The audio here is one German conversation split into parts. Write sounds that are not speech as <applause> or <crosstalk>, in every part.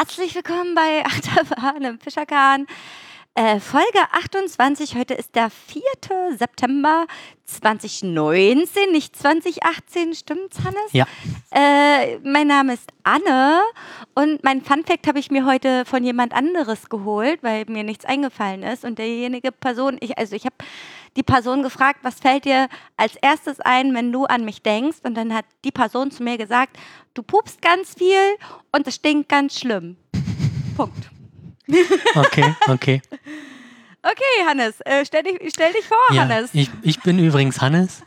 Herzlich willkommen bei <laughs> Achterbahn im Fischerkahn. Äh, Folge 28. Heute ist der 4. September 2019, nicht 2018. Stimmt's, Hannes? Ja. Äh, mein Name ist Anne und mein Funfact habe ich mir heute von jemand anderes geholt, weil mir nichts eingefallen ist. Und derjenige Person, ich, also ich habe die Person gefragt, was fällt dir als erstes ein, wenn du an mich denkst? Und dann hat die Person zu mir gesagt, du pupst ganz viel und es stinkt ganz schlimm. <laughs> Punkt. Okay, okay. Okay, Hannes, äh, stell, dich, stell dich vor, Ja, Hannes. ich, ich bin übrigens Hannes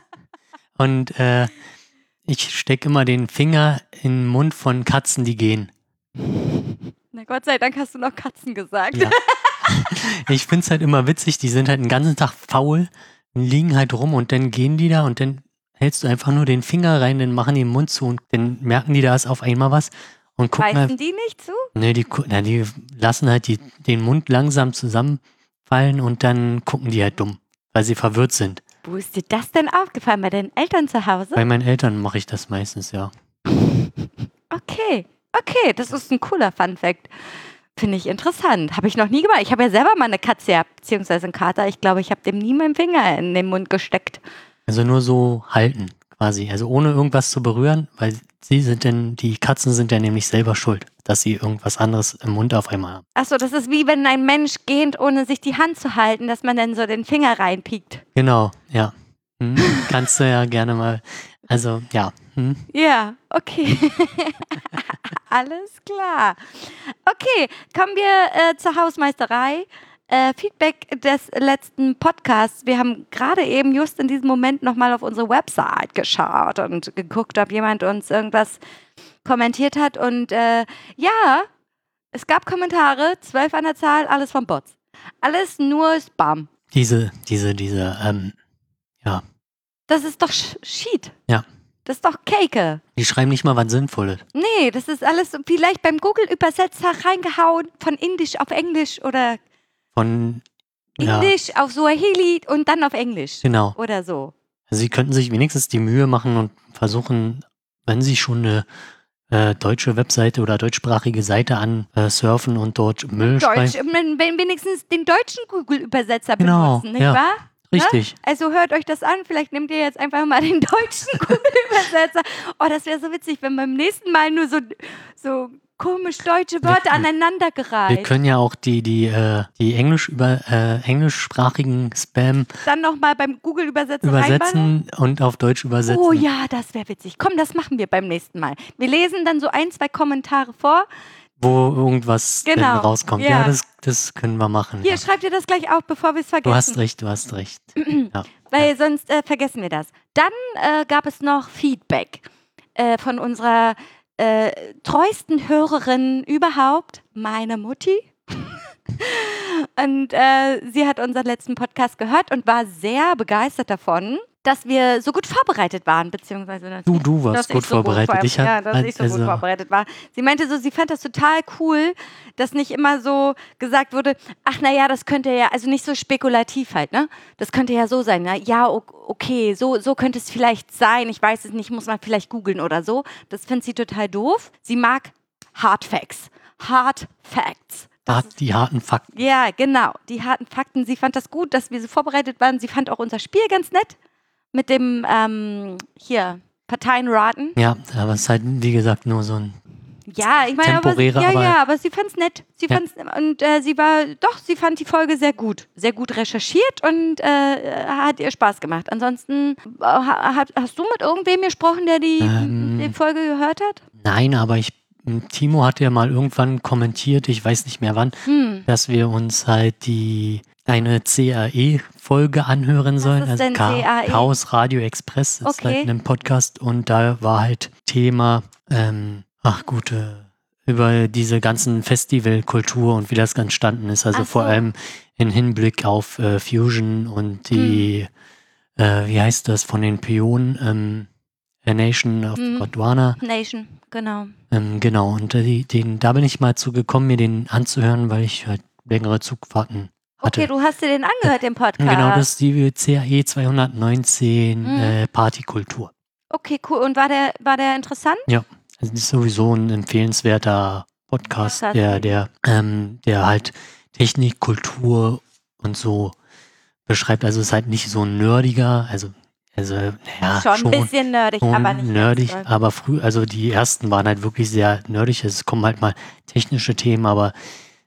und äh, ich stecke immer den Finger in den Mund von Katzen, die gehen. Na Gott sei Dank hast du noch Katzen gesagt. Ja. <laughs> Ich finde es halt immer witzig, die sind halt den ganzen Tag faul, liegen halt rum und dann gehen die da und dann hältst du einfach nur den Finger rein, dann machen die den Mund zu und dann merken die, da ist auf einmal was und gucken halt, die nicht zu? nee, die, na, die lassen halt die, den Mund langsam zusammenfallen und dann gucken die halt dumm, weil sie verwirrt sind. Wo ist dir das denn aufgefallen? Bei deinen Eltern zu Hause? Bei meinen Eltern mache ich das meistens, ja. <laughs> Okay, okay, das ist ein cooler Fun-Fact. Finde ich interessant. Habe ich noch nie gemacht. Ich habe ja selber mal eine Katze beziehungsweise einen Kater. Ich glaube, ich habe dem nie meinen Finger in den Mund gesteckt. Also nur so halten, quasi. Also ohne irgendwas zu berühren, weil sie sind denn, die Katzen sind ja nämlich selber schuld, dass sie irgendwas anderes im Mund auf einmal haben. Achso, das ist wie wenn ein Mensch geht, ohne sich die Hand zu halten, dass man dann so den Finger reinpiekt. Genau, ja. Hm, kannst du ja gerne mal. Also, ja. Hm. Ja, okay. <laughs> Alles klar. Okay, kommen wir äh, zur Hausmeisterei. Äh, Feedback des letzten Podcasts. Wir haben gerade eben just in diesem Moment nochmal auf unsere Website geschaut und geguckt, ob jemand uns irgendwas kommentiert hat. Und äh, ja, es gab Kommentare, zwölf an der Zahl, alles von Bots. Alles nur Spam. Diese, diese, diese, ähm, ja. Das ist doch Sch Sheet. Ja. Das ist doch Cake. Die schreiben nicht mal was Sinnvolles. Nee, das ist alles vielleicht beim Google-Übersetzer reingehauen, von Indisch auf Englisch oder Von, ja, Indisch auf Swahili und dann auf Englisch. genau. Oder so. Also sie könnten sich wenigstens die Mühe machen und versuchen, wenn sie schon eine äh, deutsche Webseite oder deutschsprachige Seite ansurfen und dort Müll Deutsch, schreiben. wenn wenn wenigstens den deutschen Google-Übersetzer Genau, benutzen, nicht ja. wahr? Richtig. Also hört euch das an. Vielleicht nehmt ihr jetzt einfach mal den <laughs> deutschen <laughs> Google-Übersetzer. Oh, das wäre so witzig, wenn beim nächsten Mal nur so, so komisch deutsche Wörter Wir- aneinander Wir können ja auch die, die, äh, die Englisch über, äh, englischsprachigen Spam Dann nochmal beim Google-Übersetzer reinballern. übersetzen und auf Deutsch übersetzen. Oh ja, das wäre witzig. Komm, das machen wir beim nächsten Mal. Wir lesen dann so ein, zwei Kommentare vor. Wo irgendwas Genau, rauskommt. ja. Ja, das, das können wir machen. Hier, ja. schreibt ihr das gleich auf, bevor wir es vergessen. Du hast recht, du hast recht. <clears throat> ja. Weil sonst äh, vergessen wir das. Dann äh, gab es noch Feedback äh, von unserer äh, treuesten Hörerin überhaupt, meine Mutti. <laughs> und äh, sie hat unseren letzten Podcast gehört und war sehr begeistert davon, dass wir so gut vorbereitet waren, beziehungsweise dass Du, du warst gut so vorbereitet. vor- Ich ja, dass ich so also- gut vorbereitet war. Sie meinte so, sie fand das total cool, dass nicht immer so gesagt wurde, ach naja, das könnte ja, also nicht so spekulativ halt, ne? Das könnte ja so sein, ne? ja, okay, so, so könnte es vielleicht sein, ich weiß es nicht, muss man vielleicht googeln oder so. Das findet sie total doof. Sie mag Hard Facts. Hard Facts. Das Hart- die harten Fakten. ja, genau. Die harten Fakten. Sie fand das gut, dass wir so vorbereitet waren. Sie fand auch unser Spiel ganz nett. Mit dem, ähm, hier, Parteien raten. Ja, aber es ist halt, wie gesagt, nur so ein. Ja, ich meine, aber, ja, aber- ja, aber sie fand's nett. Sie Ja. fand's, und äh, sie war, doch, sie fand die Folge sehr gut. Sehr gut recherchiert und äh, hat ihr Spaß gemacht. Ansonsten, äh, ha- hast du mit irgendwem gesprochen, der die, Ähm. die Folge gehört hat? Nein, aber ich. Timo hat ja mal irgendwann kommentiert, ich weiß nicht mehr wann, Hm. dass wir uns halt die eine CAE-Folge anhören sollen. ist denn CAE? Chaos Radio Express ist Okay. halt ein Podcast und da war halt Thema, ähm, ach gute, über diese ganzen Festivalkultur und wie das entstanden ist. Also Ach vor so. allem in Hinblick auf äh, Fusion und die, Hm. äh, wie heißt das, von den Pionen, ähm, A Nation of Hm. Gondwana. Nation, genau. Ähm, genau, und äh, den, da bin ich mal zugekommen, mir den anzuhören, weil ich halt längere Zugfahrten hatte. Okay, du hast dir den angehört, den Podcast. Genau, das ist die CAE 219 Mhm. äh, Partykultur. Okay, cool. Und war der, war der interessant? Ja, das ist sowieso ein empfehlenswerter Podcast, Podcast, der, ja. der, ähm, der halt Technik, Kultur und so beschreibt. Also es ist halt nicht so ein nerdiger, also, also naja, schon, schon, ein bisschen nerdig, aber nicht nerdig, doll. aber früh, also die ersten waren halt wirklich sehr nerdig. Es kommen halt mal technische Themen, aber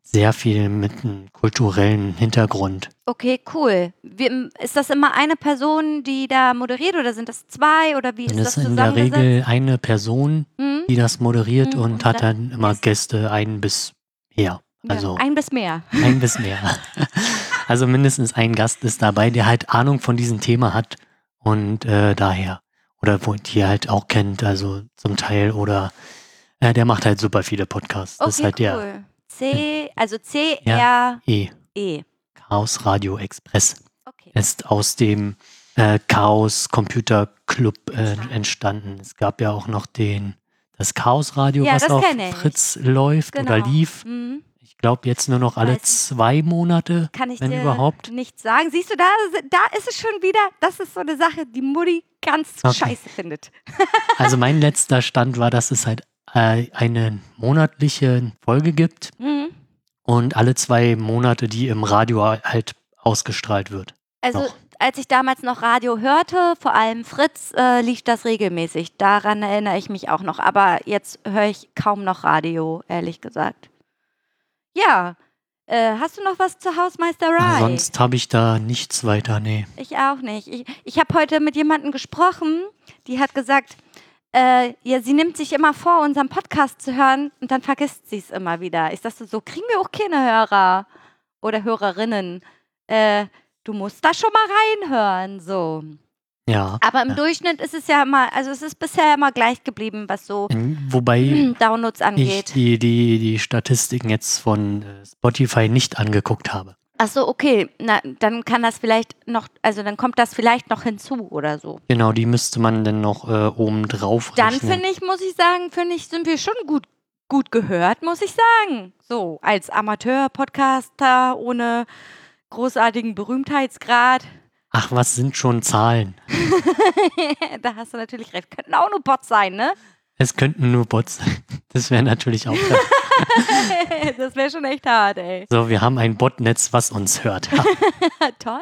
sehr viel mit einem kulturellen Hintergrund. Okay, cool. Wie, ist das immer eine Person, die da moderiert oder sind das zwei oder wie ist das das ist in der? Regel eine Person, Hm? die das moderiert Mhm, und und hat dann immer Gäste. Ein bis mehr. Also ja, ein bis mehr. ein bis mehr. <laughs> Also mindestens ein Gast ist dabei, der halt Ahnung von diesem Thema hat und äh, daher. Oder wo die halt auch kennt, also zum Teil. Oder äh, der macht halt super viele Podcasts. Das ist Okay, halt der cool. C, also C-R-E. E. Chaos Radio Express. Okay. Ist aus dem äh, Chaos Computer Club äh, entstanden. Es gab ja auch noch den das Chaos Radio, Ja, was auf. Fritz läuft oder Genau. lief. Mhm. Ich glaube jetzt nur noch alle Weiß zwei Monate, Kann ich wenn dir überhaupt. nicht sagen. Siehst du, da, da ist es schon wieder, das ist so eine Sache, die Mutti ganz Okay. scheiße findet. <laughs> Also mein letzter Stand war, dass es halt äh, eine monatliche Folge gibt Mhm. und alle zwei Monate, die im Radio halt ausgestrahlt wird. Also, Noch. als ich damals noch Radio hörte, vor allem Fritz, äh, lief das regelmäßig. Daran erinnere ich mich auch noch. Aber jetzt höre ich kaum noch Radio, ehrlich gesagt. Ja, äh, hast du noch was zur Hausmeisterei? Sonst habe ich da nichts weiter, nee. Ich auch nicht. Ich, ich habe heute mit jemandem gesprochen, die hat gesagt, äh, ja, sie nimmt sich immer vor, unseren Podcast zu hören und dann vergisst sie es immer wieder. Ich dachte so, kriegen wir auch keine Hörer oder Hörerinnen. Äh, du musst da schon mal reinhören, so. Ja. Aber im Ja. Durchschnitt ist es ja immer, also es ist bisher immer gleich geblieben, was so Ähm, Wobei <clears throat> Downloads ich angeht. die, die, die Statistiken jetzt von äh, Spotify nicht angeguckt habe. Ach so, okay. Na, dann kann das vielleicht noch, also dann kommt das vielleicht noch hinzu oder so. Genau, die müsste man dann noch äh, oben drauf Dann rechnen. finde ich, muss ich sagen, finde ich, sind wir schon gut, gut gehört, muss ich sagen. So, als Amateur-Podcaster ohne großartigen Berühmtheitsgrad. Ach, was sind schon Zahlen? <laughs> da hast du natürlich recht. Könnten auch nur Bots sein, ne? Es könnten nur Bots sein. Das wäre natürlich auch. <laughs> das wäre schon echt hart, ey. so, wir haben ein Botnetz, was uns hört <laughs> toll.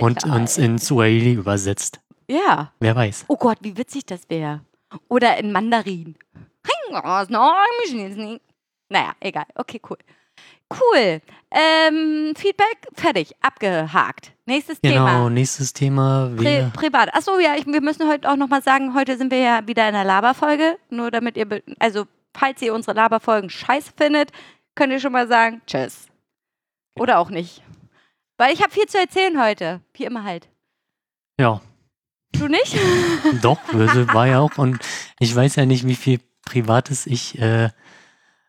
und toll. uns in Swahili übersetzt. Ja. Wer weiß. Oh Gott, wie witzig das wäre. Oder in Mandarin. Naja, egal. Okay, cool. Cool. Ähm, Feedback, fertig, abgehakt. Nächstes Genau, Thema. nächstes Thema. Pri privat. Achso, ja, ich, wir müssen heute auch nochmal sagen, heute sind wir ja wieder in der Laberfolge. Nur damit ihr, also falls ihr unsere Laberfolgen scheiße findet, könnt ihr schon mal sagen, tschüss. Oder auch nicht. Weil ich habe viel zu erzählen heute. Wie immer halt. ja, Du nicht? doch, <laughs> also war ja auch. Und ich weiß ja nicht, wie viel Privates ich äh,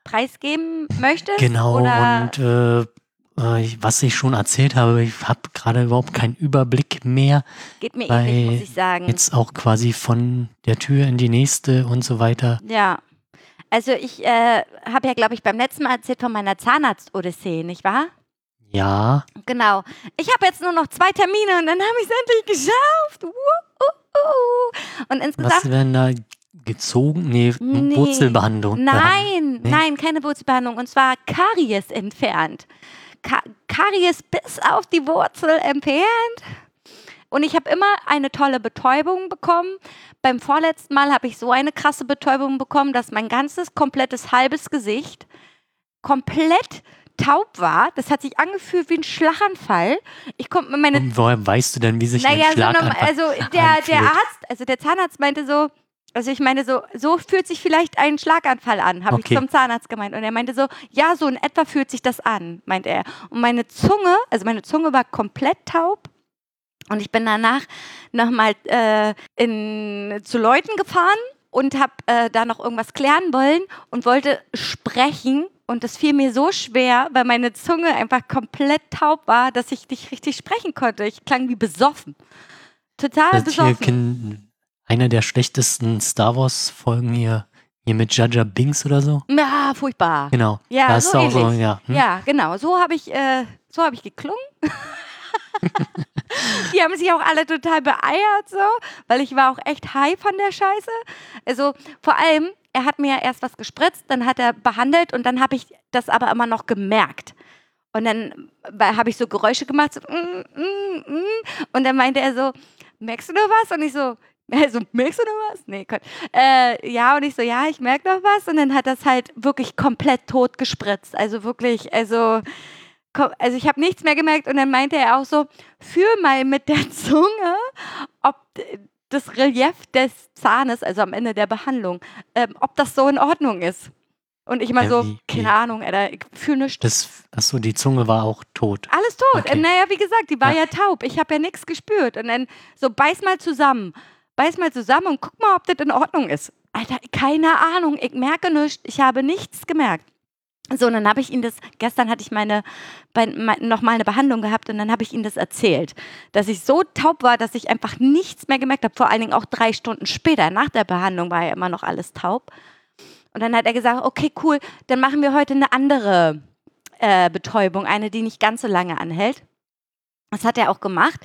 Preisgeben möchtest? genau Oder und äh, äh, was ich schon erzählt habe. Ich habe gerade überhaupt keinen Überblick mehr. geht mir ähnlich, muss ich sagen. Jetzt auch quasi von der Tür in die nächste und so weiter. Ja. Also ich äh, habe ja, glaube ich, beim letzten Mal erzählt von meiner Zahnarzt-Odyssee, nicht wahr? Ja, Genau. Ich habe jetzt nur noch zwei Termine und dann habe ich es endlich geschafft. Uh, uh, uh. Und insgesamt. was werden da gezogen? Nee, Nee. Wurzelbehandlung. Nein, Nee. nein, keine Wurzelbehandlung. Und zwar Karies entfernt. Ka Karies bis auf die Wurzel entfernt. Und ich habe immer eine tolle Betäubung bekommen. Beim vorletzten Mal habe ich so eine krasse Betäubung bekommen, dass mein ganzes, komplettes, halbes Gesicht komplett taub war. Das hat sich angefühlt wie ein Schlaganfall. Ich konnte meine Und woher weißt du denn, wie sich naja, ein so Schlag normal, also der, der? Arzt, also der Zahnarzt meinte so, also ich meine so, so fühlt sich vielleicht ein Schlaganfall an, habe Okay. ich zum Zahnarzt gemeint. Und er meinte so, ja, so in etwa fühlt sich das an, meint er. Und meine Zunge, also meine Zunge war komplett taub. Und ich bin danach nochmal äh, in, zu Leuten gefahren und habe äh, da noch irgendwas klären wollen und wollte sprechen. Und das fiel mir so schwer, weil meine Zunge einfach komplett taub war, dass ich nicht richtig sprechen konnte. Ich klang wie besoffen. Total besoffen. Einer der schlechtesten Star Wars Folgen hier, hier mit Jaja Binks oder so. Ja, furchtbar. Genau. Ja, da ist so auch so, ja. hm? Ja, genau. So habe ich, äh, so habe ich geklungen. <laughs> Die haben sich auch alle total beeiert, so, weil ich war auch echt high von der Scheiße. Also vor allem, er hat mir erst was gespritzt, dann hat er behandelt und dann habe ich das aber immer noch gemerkt. Und dann habe ich so Geräusche gemacht, so, mm, mm, mm. und dann meinte er so, merkst du noch was? Und ich so, <laughs> also, merkst du noch was? Nee, Gott. Äh, ja, und ich so, ja, ich merke noch was. Und dann hat das halt wirklich komplett tot gespritzt. Also wirklich, also, also ich habe nichts mehr gemerkt. Und dann meinte er auch so, fühl mal mit der <laughs> Zunge, ob das Relief des Zahnes, also am Ende der Behandlung, ähm, ob das so in Ordnung ist. Und ich mal Ja, so, wie- keine wie? Ahnung, Alter, ich fühle nichts. Das, achso, die Zunge war auch tot. Alles tot. Okay. Naja, wie gesagt, die war ja, Ja. taub. Ich habe ja nichts gespürt. Und dann so, beiß mal zusammen. Beiß mal zusammen und guck mal, ob das in Ordnung ist. Alter, keine Ahnung. Ich merke nichts. Ich habe nichts gemerkt. So, und dann habe ich ihn das, gestern hatte ich meine, bei, mein, noch mal eine Behandlung gehabt und dann habe ich ihm das erzählt, dass ich so taub war, dass ich einfach nichts mehr gemerkt habe. Vor allen Dingen auch drei Stunden später, nach der Behandlung war ja immer noch alles taub. Und dann hat er gesagt, okay, cool, dann machen wir heute eine andere äh, Betäubung, eine, die nicht ganz so lange anhält. Das hat er auch gemacht.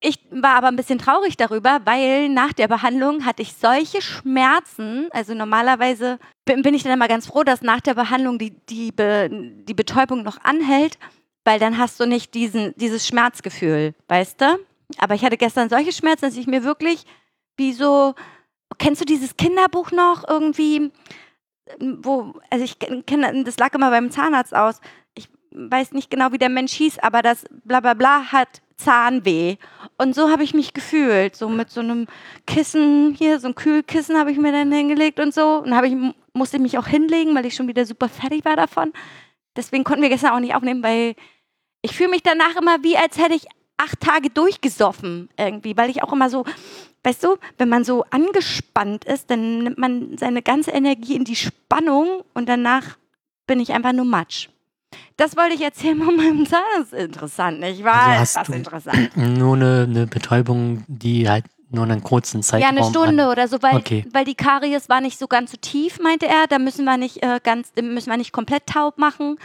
Ich war aber ein bisschen traurig darüber, weil nach der Behandlung hatte ich solche Schmerzen. Also normalerweise bin, bin ich dann immer ganz froh, dass nach der Behandlung die, die, Be, die Betäubung noch anhält, weil dann hast du nicht diesen, dieses Schmerzgefühl, weißt du? Aber ich hatte gestern solche Schmerzen, dass ich mir wirklich wie so, kennst du dieses Kinderbuch noch irgendwie? wo, also ich kenne, das lag immer beim Zahnarzt aus. Ich weiß nicht genau, wie der Mensch hieß, aber das bla bla bla hat Zahnweh. Und so habe ich mich gefühlt. So mit so einem Kissen hier, so ein Kühlkissen habe ich mir dann hingelegt und so. Und habe ich, musste ich mich auch hinlegen, weil ich schon wieder super fertig war davon. Deswegen konnten wir gestern auch nicht aufnehmen, weil ich fühle mich danach immer wie, als hätte ich acht Tage durchgesoffen irgendwie, weil ich auch immer so, weißt du, wenn man so angespannt ist, dann nimmt man seine ganze Energie in die Spannung und danach bin ich einfach nur Matsch. Das wollte ich erzählen <laughs> von meinem ist interessant, nicht wahr? Also ist das du- interessant. <clears throat> Nur eine, eine Betäubung, die halt nur einen kurzen Ja, Zeitraum eine Stunde an- oder so, weil, Okay. weil die Karies war nicht so ganz so tief, meinte er. Da müssen wir nicht äh, ganz, müssen wir nicht komplett taub machen.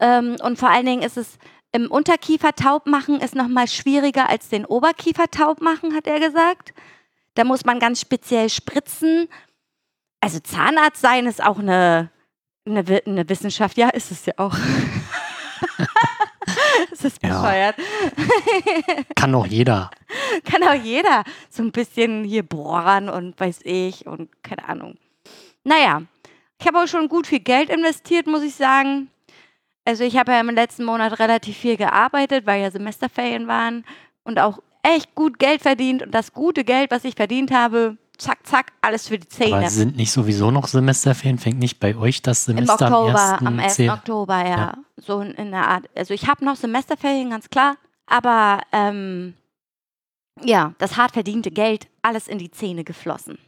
Ähm, und vor allen Dingen ist es im Unterkiefer taub machen ist noch mal schwieriger als den Oberkiefer taub machen, hat er gesagt. Da muss man ganz speziell spritzen. Also Zahnarzt sein ist auch eine, eine, eine Wissenschaft. Ja, ist es ja auch. <laughs> es ist Ja. bescheuert. <laughs> Kann auch jeder. Kann auch jeder so ein bisschen hier bohren und weiß ich und keine Ahnung. Naja, ich habe auch schon gut viel Geld investiert, muss ich sagen. Also ich habe ja im letzten Monat relativ viel gearbeitet, weil ja Semesterferien waren und auch echt gut Geld verdient und das gute Geld, was ich verdient habe, zack, zack, alles für die Zähne. Aber sind nicht sowieso noch Semesterferien? Fängt nicht bei euch das Im Semester Oktober, am 1. am 1. Zähl- Oktober, ja. Ja. So in, der Art. Also ich habe noch Semesterferien, ganz klar. Aber ähm, ja, das hart verdiente Geld, alles in die Zähne geflossen.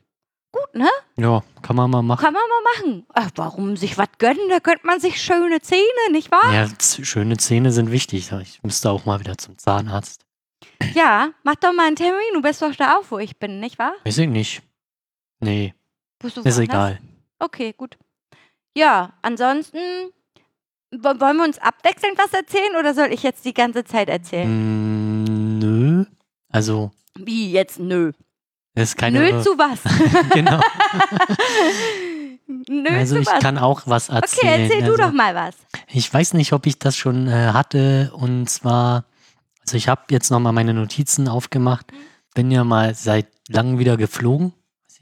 Gut, ne? Ja, kann man mal machen. Kann man mal machen. Ach, warum sich was gönnen? Da gönnt man sich schöne Zähne, nicht wahr? Ja, schöne Zähne sind wichtig. Ich müsste auch mal wieder zum Zahnarzt. Ja, mach doch mal einen Termin. Du bist doch da auch, wo ich bin, nicht wahr? Weiß ich nicht. Nee, Bist du ist woanders? egal. Okay, gut. Ja, ansonsten wo- wollen wir uns abwechselnd was erzählen oder soll ich jetzt die ganze Zeit erzählen? Mm, nö. Also, Wie jetzt? Nö. das ist keine. Nö zu was? <laughs> genau. <laughs> Nö Also ich was? kann auch was okay, erzählen. erzähl du also, doch mal was. Ich weiß nicht, ob ich das schon äh, hatte. Und zwar, also ich habe jetzt nochmal meine Notizen aufgemacht. Mhm. Bin ja mal seit langem wieder geflogen.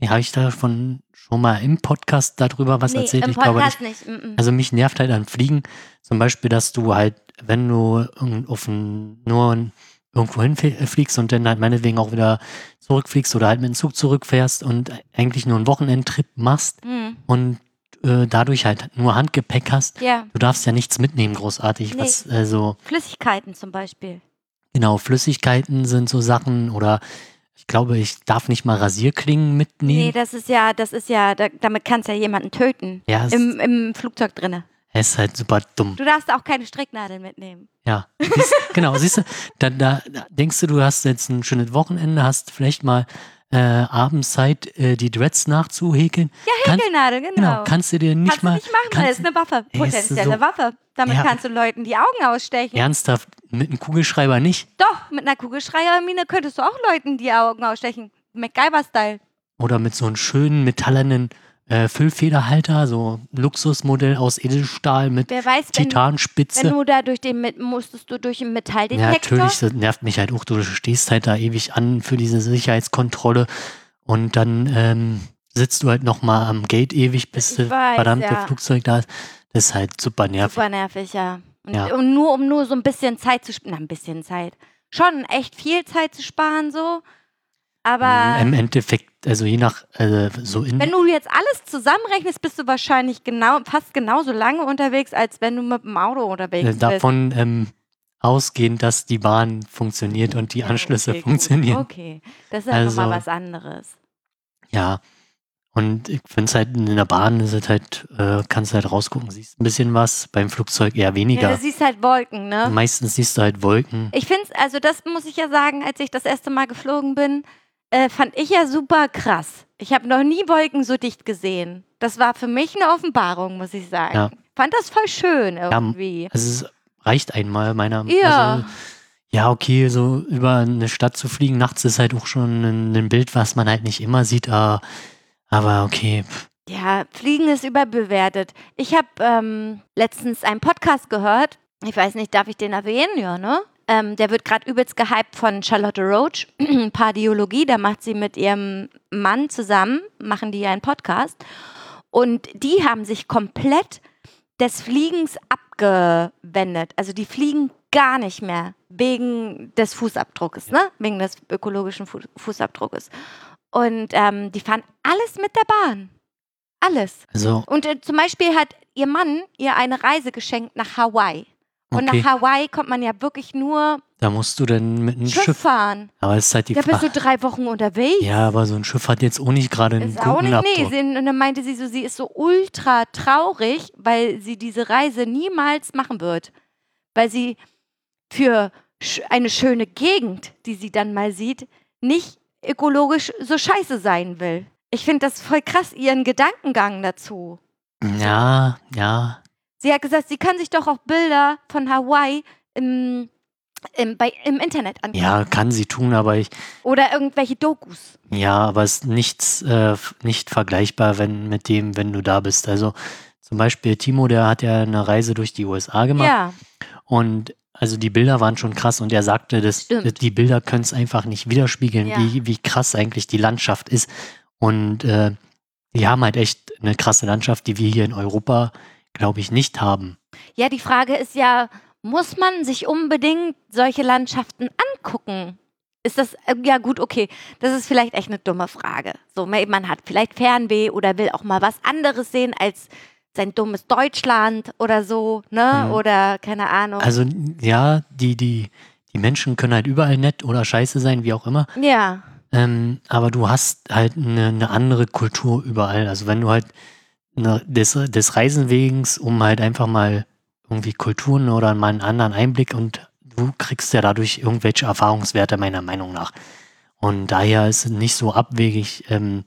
Habe ich davon schon mal im Podcast darüber was erzählt? im ich glaube Podcast nicht. nicht. mm. Also mich nervt halt an Fliegen zum Beispiel, dass du halt, wenn du auf ein, nur irgendwo hinfliegst und dann halt meinetwegen auch wieder zurückfliegst oder halt mit dem Zug zurückfährst und eigentlich nur einen Wochenendtrip machst Mm, und äh, dadurch halt nur Handgepäck hast. Ja, Du darfst ja nichts mitnehmen, großartig. Nee. Was, also, Flüssigkeiten zum Beispiel. Genau, Flüssigkeiten sind so Sachen oder ich glaube, ich darf nicht mal Rasierklingen mitnehmen. Nee, das ist ja, das ist ja, da, damit kannst du ja jemanden töten. ja, Im, Im Flugzeug drinne. es ist halt super dumm. Du darfst auch keine Stricknadeln mitnehmen. Ja, siehst, <laughs> genau, siehst du, da, da, da denkst du, du hast jetzt ein schönes Wochenende, hast vielleicht mal äh, abends Zeit, äh, die Dreads nachzuhäkeln. Ja, Kannst- Häkelnadel, genau. Genau, kannst du dir nicht kannst mal du nicht machen, kannst das ist eine Waffe. Potenzielle so- Waffe. Damit Ja. kannst du Leuten die Augen ausstechen. ernsthaft mit einem Kugelschreiber nicht. Doch, mit einer Kugelschreibermine könntest du auch Leuten die Augen ausstechen. MacGyver-Style. Oder mit so einem schönen metallenen äh, Füllfederhalter, so ein Luxusmodell aus Edelstahl mit Wer weiß, wenn, Titanspitze. wenn du da durch den, mit- musstest du durch einen Metalldetektor. Ja, natürlich, das nervt mich halt auch. Du stehst halt da ewig an für diese Sicherheitskontrolle und dann ähm, sitzt du halt nochmal am Gate ewig, bis das verdammte ja. Flugzeug da ist. Das ist halt super nervig. Super nervig, ja. Und, Ja. und nur um nur so ein bisschen Zeit zu sparen. Na, ein bisschen Zeit. Schon echt viel Zeit zu sparen, so. Aber Im Endeffekt, also je nach, äh, so in, wenn du jetzt alles zusammenrechnest, bist du wahrscheinlich genau, fast genauso lange unterwegs, als wenn du mit dem Auto unterwegs äh, bist. davon ähm, ausgehend, dass die Bahn funktioniert und die Ja, Anschlüsse okay, gut. funktionieren. Okay, das ist ja nochmal Also- was anderes. Ja. Und ich finde es halt in der Bahn ist es halt, äh, kannst du halt rausgucken, siehst ein bisschen was, beim Flugzeug eher Ja, weniger. du siehst halt Wolken, ne? Meistens siehst du halt Wolken. Ich finde es, also das muss ich ja sagen, als ich das erste Mal geflogen bin, äh, fand ich ja super krass. Ich habe noch nie Wolken so dicht gesehen. Das war für mich eine Offenbarung, muss ich sagen. Ja. Fand das voll schön irgendwie. Also es reicht einmal meiner Ja. Also, ja, okay, so über eine Stadt zu fliegen nachts ist halt auch schon ein, ein Bild, was man halt nicht immer sieht. äh, aber okay, Ja, Fliegen ist überbewertet. Ich habe ähm, letztens einen Podcast gehört. Ich weiß nicht, darf ich den erwähnen? Ja, ne? Ähm, der wird gerade übelst gehypt von Charlotte Roach, <clears throat> Pardiologie. Da macht sie mit ihrem Mann zusammen, machen die ja einen Podcast. Und die haben sich komplett des Fliegens abgewendet. Also die fliegen gar nicht mehr wegen des Fußabdruckes, ne? Wegen des ökologischen Fu Fußabdruckes. Und ähm, die fahren alles mit der Bahn. Alles. also Und äh, zum Beispiel hat ihr Mann ihr eine Reise geschenkt nach Hawaii. Und okay, nach Hawaii kommt man ja wirklich nur da musst du dann mit einem Schiff, Schiff. fahren. Aber es ist halt die Da bist du drei Wochen unterwegs. Ja, aber so ein Schiff hat jetzt auch nicht gerade einen Ist auch guten nicht, nee. Sie, und dann meinte sie so, sie ist so ultra traurig, weil sie diese Reise niemals machen wird. Weil sie für eine schöne Gegend, die sie dann mal sieht, nicht ökologisch so scheiße sein will. Ich finde das voll krass, ihren Gedankengang dazu. Ja, ja. Sie hat gesagt, sie kann sich doch auch Bilder von Hawaii im, im, bei, im Internet angucken. Ja, kann sie tun, aber ich, Oder irgendwelche Dokus. ja, aber es ist nichts, äh, nicht vergleichbar, wenn mit dem, wenn du da bist. Also zum Beispiel Timo, der hat ja eine Reise durch die USA gemacht. Ja, Und also die Bilder waren schon krass und er sagte, dass Stimmt. die Bilder können es einfach nicht widerspiegeln, Ja. wie, wie krass eigentlich die Landschaft ist. Und äh, die haben halt echt eine krasse Landschaft, die wir hier in Europa, glaube ich, nicht haben. ja, die Frage ist ja, muss man sich unbedingt solche Landschaften angucken? Ist das, äh, ja gut, okay, das ist vielleicht echt eine dumme Frage. So, man man hat vielleicht Fernweh oder will auch mal was anderes sehen als sein dummes Deutschland oder so, ne? Mhm. Oder keine Ahnung. Also ja, die, die, die Menschen können halt überall nett oder scheiße sein, wie auch immer. ja, Ähm, aber du hast halt eine, eine andere Kultur überall. Also wenn du halt ne, des, des Reisenwegens, um halt einfach mal irgendwie Kulturen oder mal einen anderen Einblick und du kriegst ja dadurch irgendwelche Erfahrungswerte meiner Meinung nach. Und daher ist es nicht so abwegig, ähm,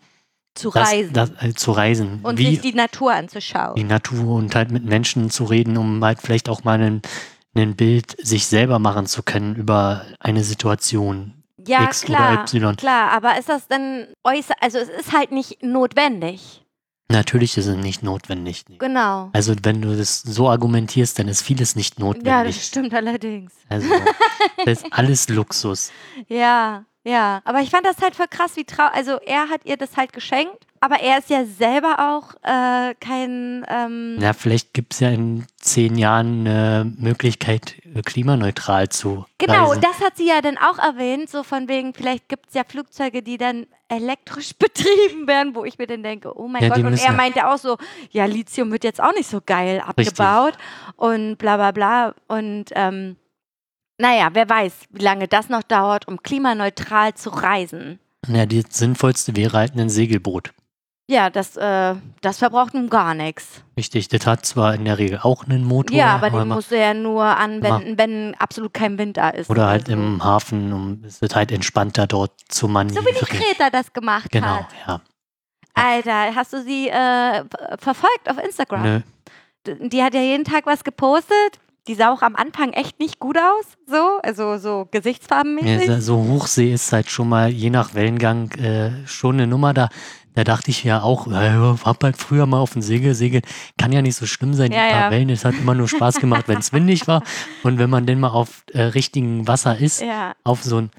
zu das, reisen das, äh, zu reisen. und wie sich die Natur anzuschauen. die Natur und halt mit Menschen zu reden, um halt vielleicht auch mal ein, ein Bild sich selber machen zu können über eine Situation. Ja, X klar, oder Y. klar, aber ist das denn äußer, also es ist halt nicht notwendig. Natürlich ist es nicht notwendig. Genau. Also wenn du das so argumentierst, dann ist vieles nicht Ja, das notwendig. stimmt allerdings. also das ist alles Luxus. <laughs> Ja, ja. Aber ich fand das halt voll krass, wie trau. Also er hat ihr das halt geschenkt, aber er ist ja selber auch äh, kein. Ähm, Ja, vielleicht gibt es ja in zehn Jahren eine Möglichkeit, äh, klimaneutral zu Genau, reisen. das hat sie ja dann auch erwähnt, so von wegen, vielleicht gibt es ja Flugzeuge, die dann elektrisch <laughs> betrieben werden, wo ich mir dann denke, oh mein Ja, Gott. Und er ja- meinte auch so, ja, Lithium wird jetzt auch nicht so geil abgebaut und bla bla bla. Und ähm, naja, wer weiß, wie lange das noch dauert, um klimaneutral zu reisen. Ja, die sinnvollste wäre halt ein Segelboot. Ja, das, äh, das verbraucht nun gar nichts. Richtig, das hat zwar in der Regel auch einen Motor, Ja, aber den musst du ja nur anwenden, wenn absolut kein Wind da ist. oder halt so. im Hafen, um es wird halt entspannter dort zu So wie die manövrieren. Greta das gemacht Genau, hat. ja. Alter, hast du sie äh, ver- verfolgt auf Instagram? Nö. D- Die hat ja jeden Tag was gepostet. Die sah auch am Anfang echt nicht gut aus, so, also so Ja, gesichtsfarbenmäßig. so- so Hochsee ist halt schon mal je nach Wellengang äh, schon eine Nummer da. Da dachte ich ja auch, äh, hab halt früher mal auf dem Segel segelt. Kann ja nicht so schlimm sein, die Ja, paar ja. Wellen. Es hat immer nur Spaß gemacht, wenn es windig war. <laughs> Und wenn man denn mal auf äh, richtigem Wasser ist, Ja. auf so einen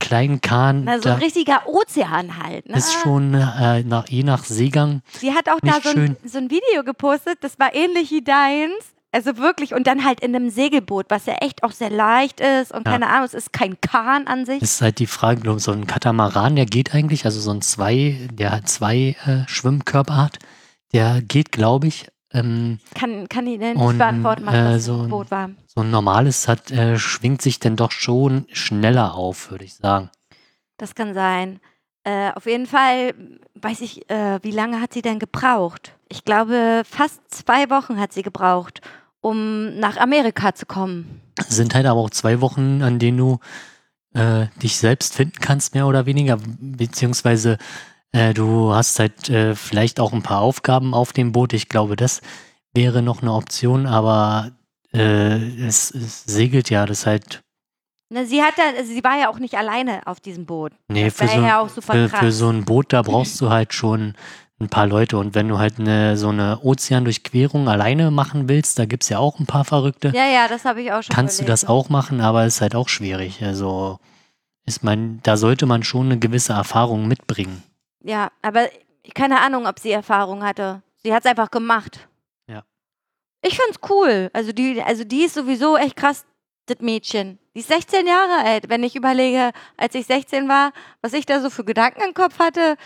kleinen Kahn, Na, so ein richtiger Ozean halt. Ne? ist schon äh, nach, je nach Seegang Sie hat auch da so ein, so ein Video gepostet, das war ähnlich wie deins. Also wirklich, und dann halt in einem Segelboot, was ja echt auch sehr leicht ist und Ja. keine Ahnung, es ist kein Kahn an sich. ist halt die Frage, glaub, so ein Katamaran, der geht eigentlich, also so ein zwei, der hat zwei äh, Schwimmkörper hat, der geht, glaube ich, ähm, Kann, kann ich nicht Und, beantworten, was äh, das so ein- Boot war. so ein normales hat, äh, schwingt sich denn doch schon schneller auf, würde ich sagen. Das kann sein. Äh, auf jeden Fall weiß ich, äh, wie lange hat sie denn gebraucht? Ich glaube, fast zwei Wochen hat sie gebraucht, um nach Amerika zu kommen. Es sind halt aber auch zwei Wochen, an denen du äh, dich selbst finden kannst, mehr oder weniger, beziehungsweise äh, du hast halt äh, vielleicht auch ein paar Aufgaben auf dem Boot. Ich glaube, das wäre noch eine Option, aber äh, es, es segelt ja, das halt, Ne, sie, hat da, also sie war ja auch nicht alleine auf diesem Boot. nee, für so, ja für, für so ein Boot, da brauchst du halt schon ein paar Leute. Und wenn du halt eine, so eine Ozeandurchquerung alleine machen willst, da gibt es ja auch ein paar Verrückte. Ja, ja, das habe ich auch schon kannst du das gelesen. auch machen, aber es ist halt auch schwierig. Also ist man, da sollte man schon eine gewisse Erfahrung mitbringen. Ja, aber keine Ahnung, ob sie Erfahrung hatte. Sie hat es einfach gemacht. Ja. Ich find's cool. Also die, also die ist sowieso echt krass, das Mädchen. Die ist 16 Jahre alt. Wenn ich überlege, als ich 16 war, was ich da so für Gedanken im Kopf hatte,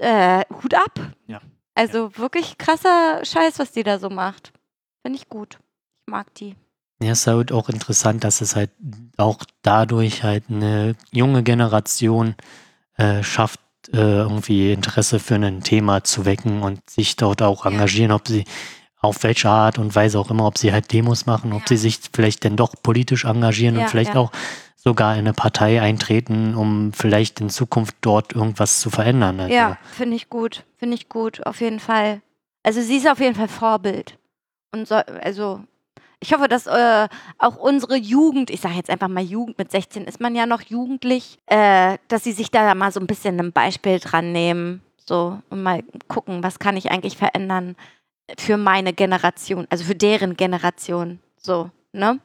äh, Hut ab. Ja. Also wirklich krasser Scheiß, was die da so macht. Finde ich gut. Ich mag die. Ja, ist halt auch interessant, dass es halt auch dadurch halt eine junge Generation äh, schafft, äh, irgendwie Interesse für ein Thema zu wecken und sich dort auch Ja. engagieren, ob sie auf welche Art und Weise auch immer, ob sie halt Demos machen, ob Ja. sie sich vielleicht denn doch politisch engagieren Ja, und vielleicht ja. auch sogar in eine Partei eintreten, um vielleicht in Zukunft dort irgendwas zu verändern. Also, Ja, finde ich gut. Finde ich gut, auf jeden Fall. Also sie ist auf jeden Fall Vorbild. Und so, also ich hoffe, dass äh, auch unsere Jugend, ich sage jetzt einfach mal Jugend, mit 16 ist man ja noch jugendlich, äh, dass sie sich da mal so ein bisschen ein Beispiel dran nehmen. So, und mal gucken, was kann ich eigentlich verändern für meine Generation, also für deren Generation. So, ne?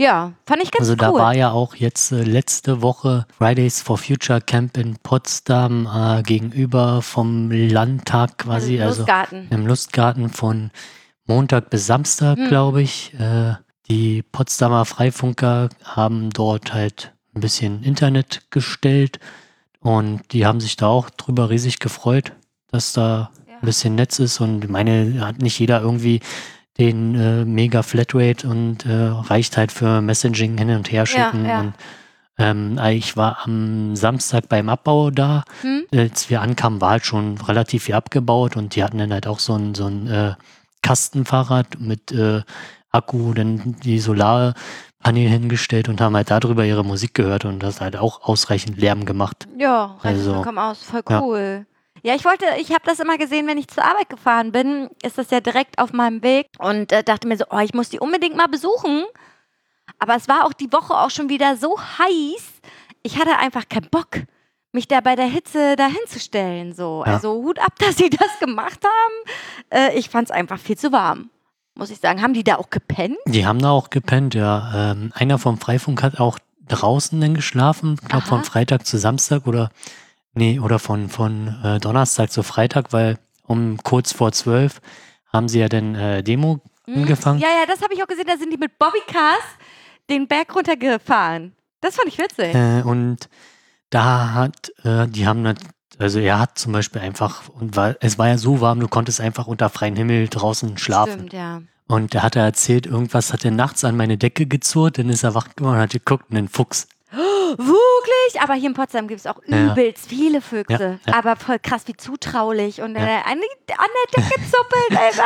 Ja, fand ich ganz Also da cool. war ja auch jetzt äh, letzte Woche Fridays for Future Camp in Potsdam äh, gegenüber vom Landtag quasi, also Lustgarten. im Lustgarten von Montag bis Samstag, Hm. glaube ich. Äh, die Potsdamer Freifunker haben dort halt ein bisschen Internet gestellt und die haben sich da auch drüber riesig gefreut, dass da Ja. ein bisschen Netz ist und meine, hat nicht jeder irgendwie den äh, mega Flatrate und äh, reicht halt für Messaging hin und her schicken. ja. Und ähm, ich war am Samstag beim Abbau da. Hm? Als wir ankamen, war halt schon relativ viel abgebaut und die hatten dann halt auch so ein, so ein äh, Kastenfahrrad mit äh, Akku, dann die Solarpanel hingestellt und haben halt darüber ihre Musik gehört und das halt auch ausreichend Lärm gemacht. Ja, Also, vollkommen aus. Voll ja. cool. Ja, ich wollte, ich habe das immer gesehen, wenn ich zur Arbeit gefahren bin, ist das ja direkt auf meinem Weg und äh, dachte mir so, oh, ich muss die unbedingt mal besuchen. Aber es war auch die Woche auch schon wieder so heiß. Ich hatte einfach keinen Bock, mich da bei der Hitze dahinzustellen. So. Ja. Also Hut ab, <laughs> dass sie das gemacht haben. Äh, ich fand es einfach viel zu warm. Muss ich sagen. Haben die da auch gepennt? Die haben da auch gepennt, ja. Ähm, einer vom Freifunk hat auch draußen dann geschlafen, ich glaube von Freitag zu Samstag oder nee, oder von, von äh, Donnerstag zu Freitag, weil um kurz vor zwölf haben sie ja dann äh, Demo Hm? angefangen. Ja, ja, das habe ich auch gesehen. Da sind die mit Bobbycars den Berg runtergefahren. Das fand ich witzig. Äh, und da hat, äh, die haben, nat- also er hat zum Beispiel einfach, und war, es war ja so warm, du konntest einfach unter freiem Himmel draußen schlafen. Stimmt, ja. Und da hat er erzählt, irgendwas hat er nachts an meine Decke gezurrt, dann ist er wach geworden und hat geguckt, einen Fuchs. Wirklich? Aber hier in Potsdam gibt es auch Ja. übelst viele Füchse. Ja, ja. Aber voll krass, wie zutraulich. Und Ja. äh, an, der Decke zuppelt, <laughs> Alter.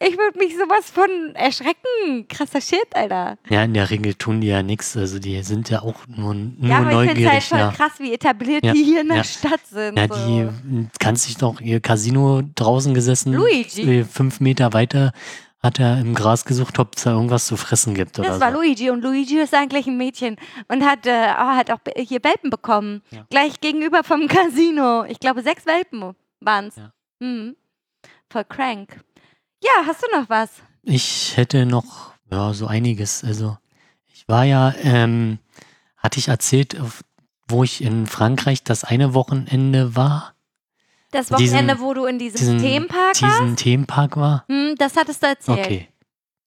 Ich würde mich sowas von erschrecken. Krasser Shit, Alter. Ja, in der Regel tun die ja nichts, also die sind ja auch nur, nur ja, aber ich finde es neugierig. halt voll ja. krass, wie etabliert Ja, die hier in der ja. Stadt sind. Ja, so. die kannst dich doch ihr Casino draußen gesessen, Luigi. äh, fünf Meter weiter hat er im Gras gesucht, ob es da irgendwas zu fressen gibt oder Das war so. Luigi und Luigi ist eigentlich ein Mädchen und hat, äh, hat auch hier Welpen bekommen. Ja. Gleich gegenüber vom <laughs> Casino. Ich glaube, sechs Welpen waren es. Ja. Hm. Voll crank. Ja, hast du noch was? Ich hätte noch ja, so einiges. Also ich war ja, ähm, hatte ich erzählt, wo ich in Frankreich das eine Wochenende war, Das Diesen- Wochenende, wo du in diesem diesen, Themenpark warst? diesen Themenpark war. Hm, das hattest du erzählt. Okay,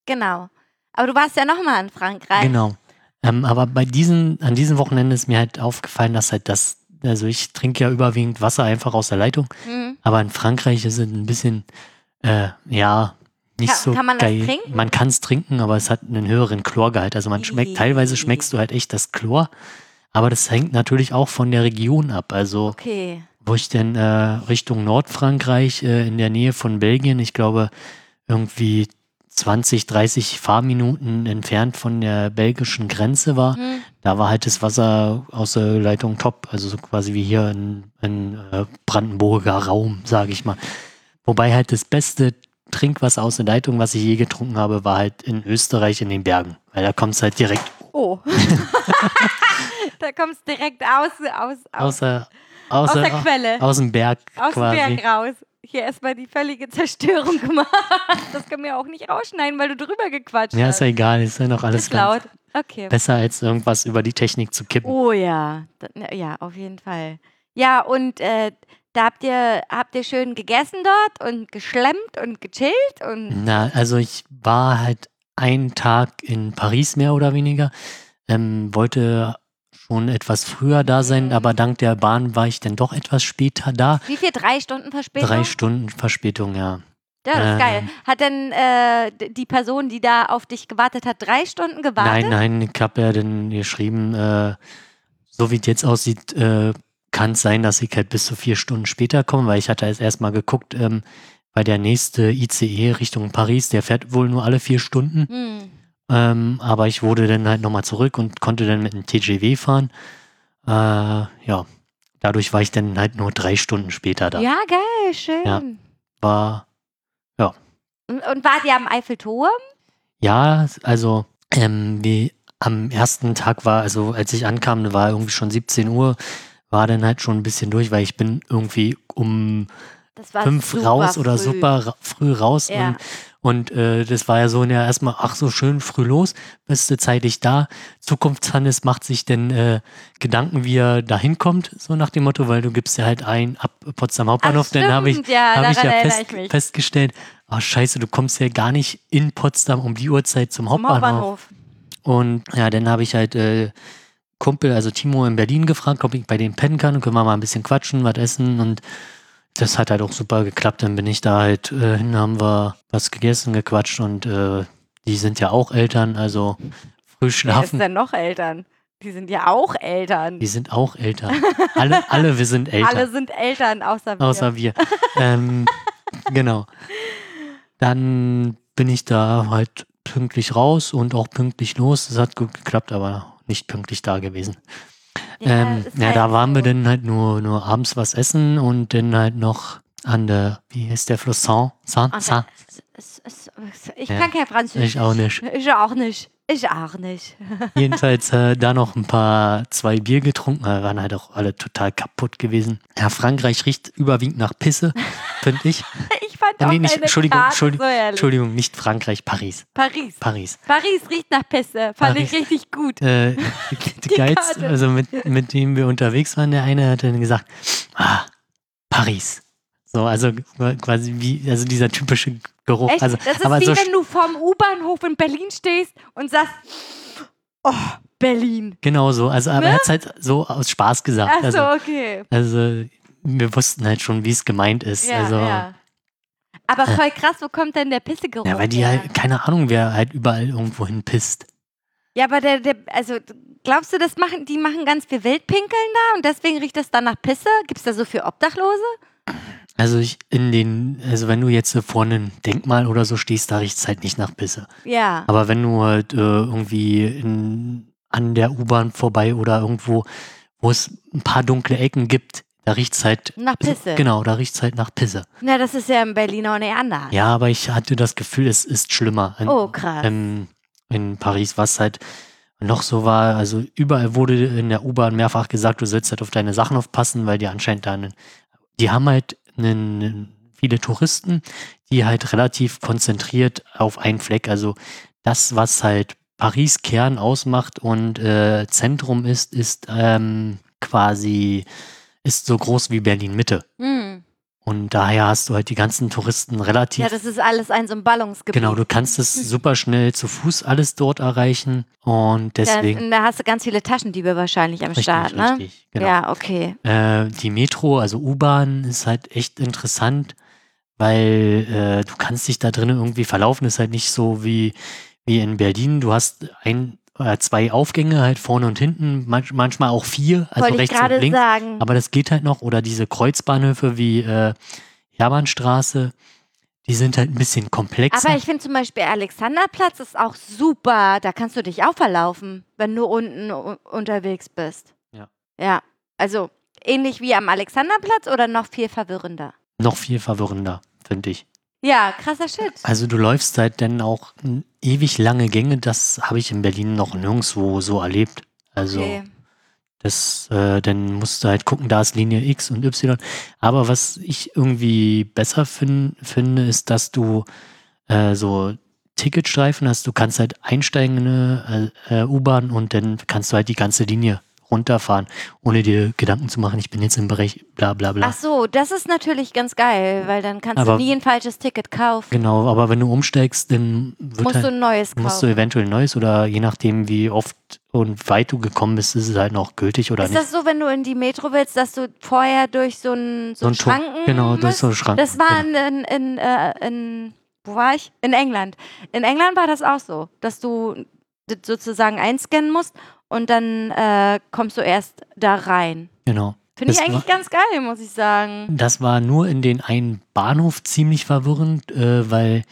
Genau. Aber du warst ja nochmal in Frankreich. genau. Ähm, aber bei diesen, an diesem Wochenende ist mir halt aufgefallen, dass halt das, also ich trinke ja überwiegend Wasser einfach aus der Leitung, Hm. aber in Frankreich ist es ein bisschen, äh, ja, nicht Kann- so kann man das geil. trinken? Man kann es trinken, aber es hat einen höheren Chlorgehalt. Also man schmeckt, teilweise schmeckst du halt echt das Chlor, aber das hängt natürlich auch von der Region ab. Also Okay. Wo ich denn äh, Richtung Nordfrankreich äh, in der Nähe von Belgien, ich glaube irgendwie 20, 30 Fahrminuten entfernt von der belgischen Grenze war, Hm. da war halt das Wasser aus der Leitung top, also so quasi wie hier in, in äh, Brandenburger Raum, sage ich mal. Wobei halt das beste Trinkwasser aus der Leitung, was ich je getrunken habe, war halt in Österreich in den Bergen, weil da kommt es halt direkt Oh. <laughs> <laughs> da kommst du direkt aus, aus, aus, außer, aus außer, der Quelle. aus dem Berg Aus quasi. dem Berg raus. Hier erstmal die völlige Zerstörung gemacht. Das können wir auch nicht rausschneiden, weil du drüber gequatscht Ja, hast. ist ja egal, ist ja noch alles ist ganz laut. Okay. besser als irgendwas über die Technik zu kippen. Oh ja. Ja, auf jeden Fall. Ja, und äh, da habt ihr, habt ihr schön gegessen dort und geschlemmt und gechillt und. Na, also ich war halt einen Tag in Paris mehr oder weniger, ähm, wollte schon etwas früher da sein, Mhm. aber dank der Bahn war ich dann doch etwas später da. Wie viel? Drei Stunden Verspätung? Drei Stunden Verspätung, ja. Ja, das ist Ähm. geil. Hat denn äh, die Person, die da auf dich gewartet hat, drei Stunden gewartet? Nein, nein, ich habe ja dann geschrieben, äh, so wie es jetzt aussieht, äh, kann es sein, dass ich halt bis zu vier Stunden später komme, weil ich hatte jetzt erstmal geguckt, ähm, weil der nächste ICE Richtung Paris, der fährt wohl nur alle vier Stunden. Hm. Ähm, aber ich wurde dann halt nochmal zurück und konnte dann mit dem TGW fahren. Äh, ja, dadurch war ich dann halt nur drei Stunden später da. Ja, geil, schön. Ja. War, Und, und wart ihr am Eiffelturm? ja, also, ähm, wie am ersten Tag war, also als ich ankam, war irgendwie schon 17 Uhr, war dann halt schon ein bisschen durch, weil ich bin irgendwie um war fünf raus oder früh. super früh raus Ja. und, und äh, das war ja so ja erstmal, ach so schön früh los, bist du zeitig da. Zukunftshannes macht sich denn äh, Gedanken, wie er da hinkommt, so nach dem Motto, weil du gibst ja halt ein ab Potsdam Hauptbahnhof, Ach, dann habe ich, ja, hab ich ja fest, ich festgestellt, ach scheiße, du kommst ja gar nicht in Potsdam um die Uhrzeit zum Hauptbahnhof. Hauptbahnhof. Und ja, dann habe ich halt äh, Kumpel, also Timo in Berlin gefragt, ob ich bei dem pennen kann und können wir mal ein bisschen quatschen, was essen und das hat halt auch super geklappt. Dann bin ich da halt äh, hin, haben wir was gegessen, gequatscht und äh, die sind ja auch Eltern, also früh Wer ist schlafen. denn noch Eltern? Die sind ja auch Eltern. Die sind auch Eltern. Alle, alle wir sind <laughs> Eltern. Alle sind Eltern, außer wir. Außer wir. ähm, genau. Dann bin ich da halt pünktlich raus und auch pünktlich los. Es hat gut geklappt, aber nicht pünktlich da gewesen. Ja, ähm, ja halt da waren so. wir dann halt nur, nur abends was essen und dann halt noch an der, wie heißt der Fluss? Saint? Saint? Saint? Ich Ja. kann kein Französisch. Ich auch nicht. Ich auch nicht. Ich auch nicht. <laughs> Jedenfalls äh, da noch ein paar, zwei Bier getrunken, äh, waren halt auch alle total kaputt gewesen. Ja, Frankreich riecht überwiegend nach Pisse, <laughs> finde ich. Fand Nee, auch nicht- Entschuldigung, Karte Entschuldigung, so. Entschuldigung, nicht Frankreich, Paris. Paris. Paris. Paris riecht nach Pisse. Fand Paris. ich richtig gut. Äh, <laughs> die Geiz, Karte. also mit, mit dem wir unterwegs waren, der eine hat dann gesagt, ah, Paris. So, also quasi wie, also dieser typische Geruch. Echt? Also, das ist aber wie so, wenn du vorm U-Bahnhof in Berlin stehst und sagst, oh, Berlin. genau so. Also, aber Ne? er hat es halt so aus Spaß gesagt. Ach so, also, okay. also, wir wussten halt schon, wie es gemeint ist. Ja, also, ja. Aber voll krass, wo kommt denn der Pissegeruch ja, weil die her? halt, keine Ahnung, wer halt überall irgendwo hin pisst. Ja, aber der, der, also glaubst du, das machen, die machen ganz viel Wildpinkeln da und deswegen riecht das dann nach Pisse? Gibt es da so viel Obdachlose? Also ich in den, also wenn du jetzt so vor einem Denkmal oder so stehst, da riecht es halt nicht nach Pisse. Ja. Aber wenn du halt äh, irgendwie in, an der U-Bahn vorbei oder irgendwo, wo es ein paar dunkle Ecken gibt, Da riecht's halt. Nach Pisse. Genau, da riecht's halt nach Pisse. Na, das ist ja in Berlin auch nicht anders. Ja, aber ich hatte das Gefühl, es ist schlimmer. In, Oh, krass. ähm, in Paris, was halt noch so war, also überall wurde in der U-Bahn mehrfach gesagt, du sollst halt auf deine Sachen aufpassen, weil die anscheinend da einen, die haben halt einen, viele Touristen, die halt relativ konzentriert auf einen Fleck, also das, was halt Paris Kern ausmacht und äh, Zentrum ist, ist ähm, quasi, ist so groß wie Berlin Mitte. Hm. Und daher hast du halt die ganzen Touristen relativ Ja, das ist alles ein so ein Ballungsgebiet. Genau, du kannst es super schnell zu Fuß alles dort erreichen und deswegen. Da, da hast du ganz viele Taschendiebe wahrscheinlich am Start, ne? richtig, genau. Ja, okay. Äh, die Metro, also U-Bahn, ist halt echt interessant, weil äh, du kannst dich da drinnen irgendwie verlaufen. Ist halt nicht so wie, wie in Berlin. Du hast ein oder zwei Aufgänge halt vorne und hinten, manch, manchmal auch vier, also Wollte rechts und links. sagen. Aber das geht halt noch. Oder diese Kreuzbahnhöfe wie äh, Hermannstraße, die sind halt ein bisschen komplexer. Aber ich finde zum Beispiel Alexanderplatz ist auch super. Da kannst du dich auch verlaufen, wenn du unten unterwegs bist. Ja. Ja. Also ähnlich wie am Alexanderplatz oder noch viel verwirrender? noch viel verwirrender, finde ich. Ja, krasser Shit. Also du läufst halt dann auch ewig lange Gänge, das habe ich in Berlin noch nirgendwo so erlebt. Also Okay. das, äh, dann musst du halt gucken, da ist Linie X und Y. Aber was ich irgendwie besser fin finde, ist, dass du äh, so Ticketstreifen hast. Du kannst halt einsteigen in eine äh, äh, U-Bahn und dann kannst du halt die ganze Linie runterfahren, ohne dir Gedanken zu machen, ich bin jetzt im Bereich bla bla bla. Ach so, das ist natürlich ganz geil, weil dann kannst Aber- du nie ein falsches Ticket kaufen. Genau, aber wenn du umsteigst, dann Musst halt, du ein neues musst du kaufen. eventuell ein neues oder je nachdem, wie oft und weit du gekommen bist, ist es halt noch gültig oder Ist nicht. das so, wenn du in die Metro willst, dass du vorher durch so einen so So ein einen Tor- Schranken genau, durch so einen Schranken, Das war in, in, in, äh, in, wo war ich? In England. In England war das auch so, dass du sozusagen einscannen musst und dann äh, kommst du erst da rein. Genau. Finde ich Das eigentlich ganz geil, muss ich sagen. Das war nur in den einen Bahnhof ziemlich verwirrend, äh, weil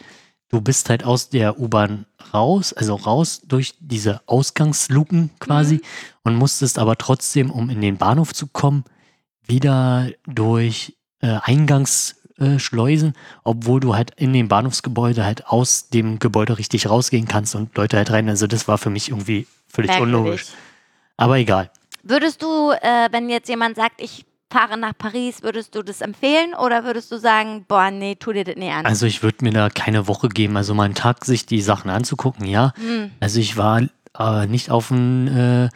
du bist halt aus der U-Bahn raus, also raus durch diese Ausgangsluken quasi Mhm. und musstest aber trotzdem, um in den Bahnhof zu kommen, wieder durch äh, Eingangsschleusen, obwohl du halt in dem Bahnhofsgebäude halt aus dem Gebäude richtig rausgehen kannst und Leute halt rein. Also das war für mich irgendwie völlig unlogisch. Merkwürdig. Aber egal. Würdest du, äh, wenn jetzt jemand sagt, ich fahre nach Paris, würdest du das empfehlen oder würdest du sagen, boah, nee, tu dir das nicht an? Also ich würde mir da keine Woche geben. Also mal einen Tag sich die Sachen anzugucken, ja. Hm. Also ich war äh, nicht auf dem äh,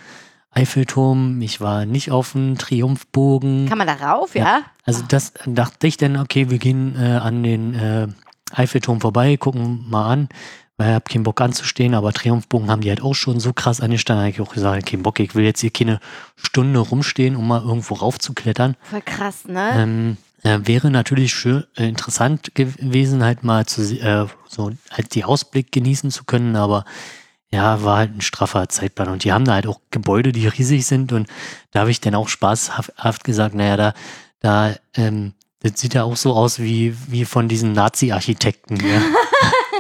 Eiffelturm, ich war nicht auf dem Triumphbogen. Kann man da rauf, ja? Ja. Also das dachte ich dann, okay, wir gehen äh, an den äh, Eiffelturm vorbei, gucken mal an, weil ich habe keinen Bock anzustehen, aber Triumphbogen haben die halt auch schon so krass angestanden, da habe ich auch gesagt, keinen Bock, ich will jetzt hier keine Stunde rumstehen, um mal irgendwo raufzuklettern. Voll krass, ne? Ähm, äh, wäre natürlich schön, äh, interessant gewesen, halt mal zu äh, so halt die Ausblick genießen zu können, aber ja, war halt ein straffer Zeitplan. Und die haben da halt auch Gebäude, die riesig sind. Und da habe ich dann auch spaßhaft gesagt, naja, da, da, ähm, das sieht ja auch so aus wie, wie von diesen Nazi-Architekten hier. <laughs>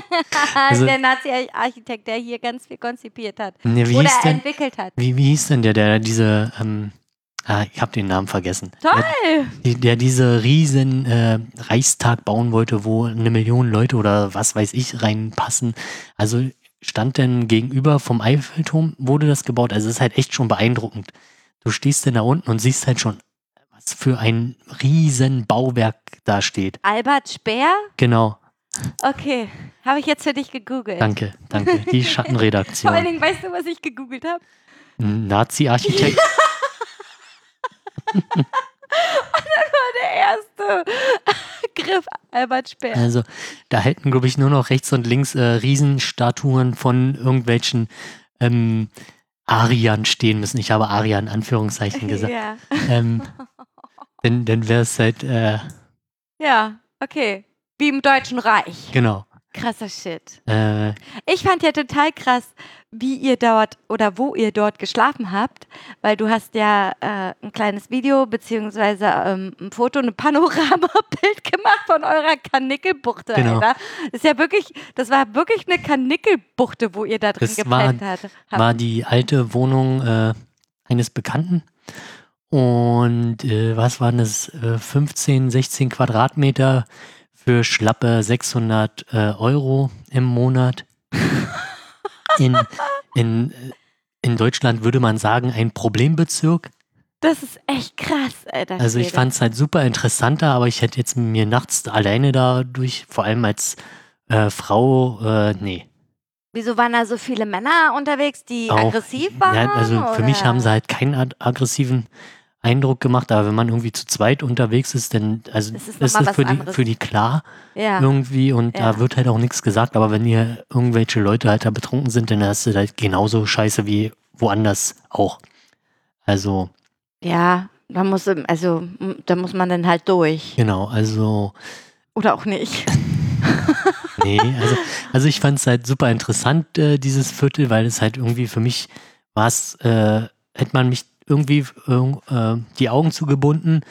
<laughs> also- der Nazi-Architekt, der hier ganz viel konzipiert hat. Ne, wie, Oder denn, entwickelt hat. wie, wie hieß denn der, der diese, ähm, ah, ich habe den Namen vergessen. Toll! Der, der diese riesen äh, Reichstag bauen wollte, wo eine Million Leute oder was weiß ich reinpassen. Also stand denn gegenüber vom Eiffelturm, wurde das gebaut. Also es ist halt echt schon beeindruckend. Du stehst denn da unten und siehst halt schon, was für ein riesen Bauwerk da steht. Albert Speer? Genau. Okay, habe ich jetzt für dich gegoogelt. Danke, danke. Die <laughs> Vor allen Schattenredaktion. Dingen, weißt du, was ich gegoogelt habe? Nazi-Architekt. <laughs> Der erste <laughs> Griff Albert Speer. Also da hätten, glaube ich, nur noch rechts und links äh, Riesenstatuen von irgendwelchen ähm, Ariern stehen müssen. Ich habe Arian in Anführungszeichen gesagt. Ja. ähm, dann dann wäre es halt, äh, ja, okay. Wie im Deutschen Reich. genau. Krasser Shit. Äh, Ich fand ja total krass, wie ihr dort oder wo ihr dort geschlafen habt, weil du hast ja äh, ein kleines Video beziehungsweise ähm, ein Foto, ein Panoramabild <laughs> gemacht von eurer Kanickelbuchte, Genau. Alter. Das ist ja wirklich, das war wirklich eine Kanickelbuchte, wo ihr da drin Das war- gepennt habt. war die alte Wohnung äh, eines Bekannten. Und äh, was waren das? Äh, 15, 16 Quadratmeter für schlappe 600 äh, Euro im Monat. <laughs> In, in, in Deutschland würde man sagen, ein Problembezirk. Das ist echt krass, Alter. Also ich fand es halt super interessanter, aber ich hätte jetzt mir nachts alleine dadurch, vor allem als äh, Frau, äh, nee. Wieso waren da so viele Männer unterwegs, die Auch- aggressiv waren? Ja, also für mich haben sie halt keinen ag- aggressiven Eindruck gemacht, aber wenn man irgendwie zu zweit unterwegs ist, dann, also ist das für die, anderes. für die klar Ja. irgendwie und Ja. da wird halt auch nichts gesagt, aber wenn hier irgendwelche Leute halt da betrunken sind, dann hast du halt genauso scheiße wie woanders auch. Also, ja, da muss, also, da muss man dann halt durch. genau, also Oder auch nicht. <laughs> Nee, also, also ich fand es halt super interessant, äh, dieses Viertel, weil es halt irgendwie für mich war es, äh, hätte man mich irgendwie äh, die Augen zugebunden,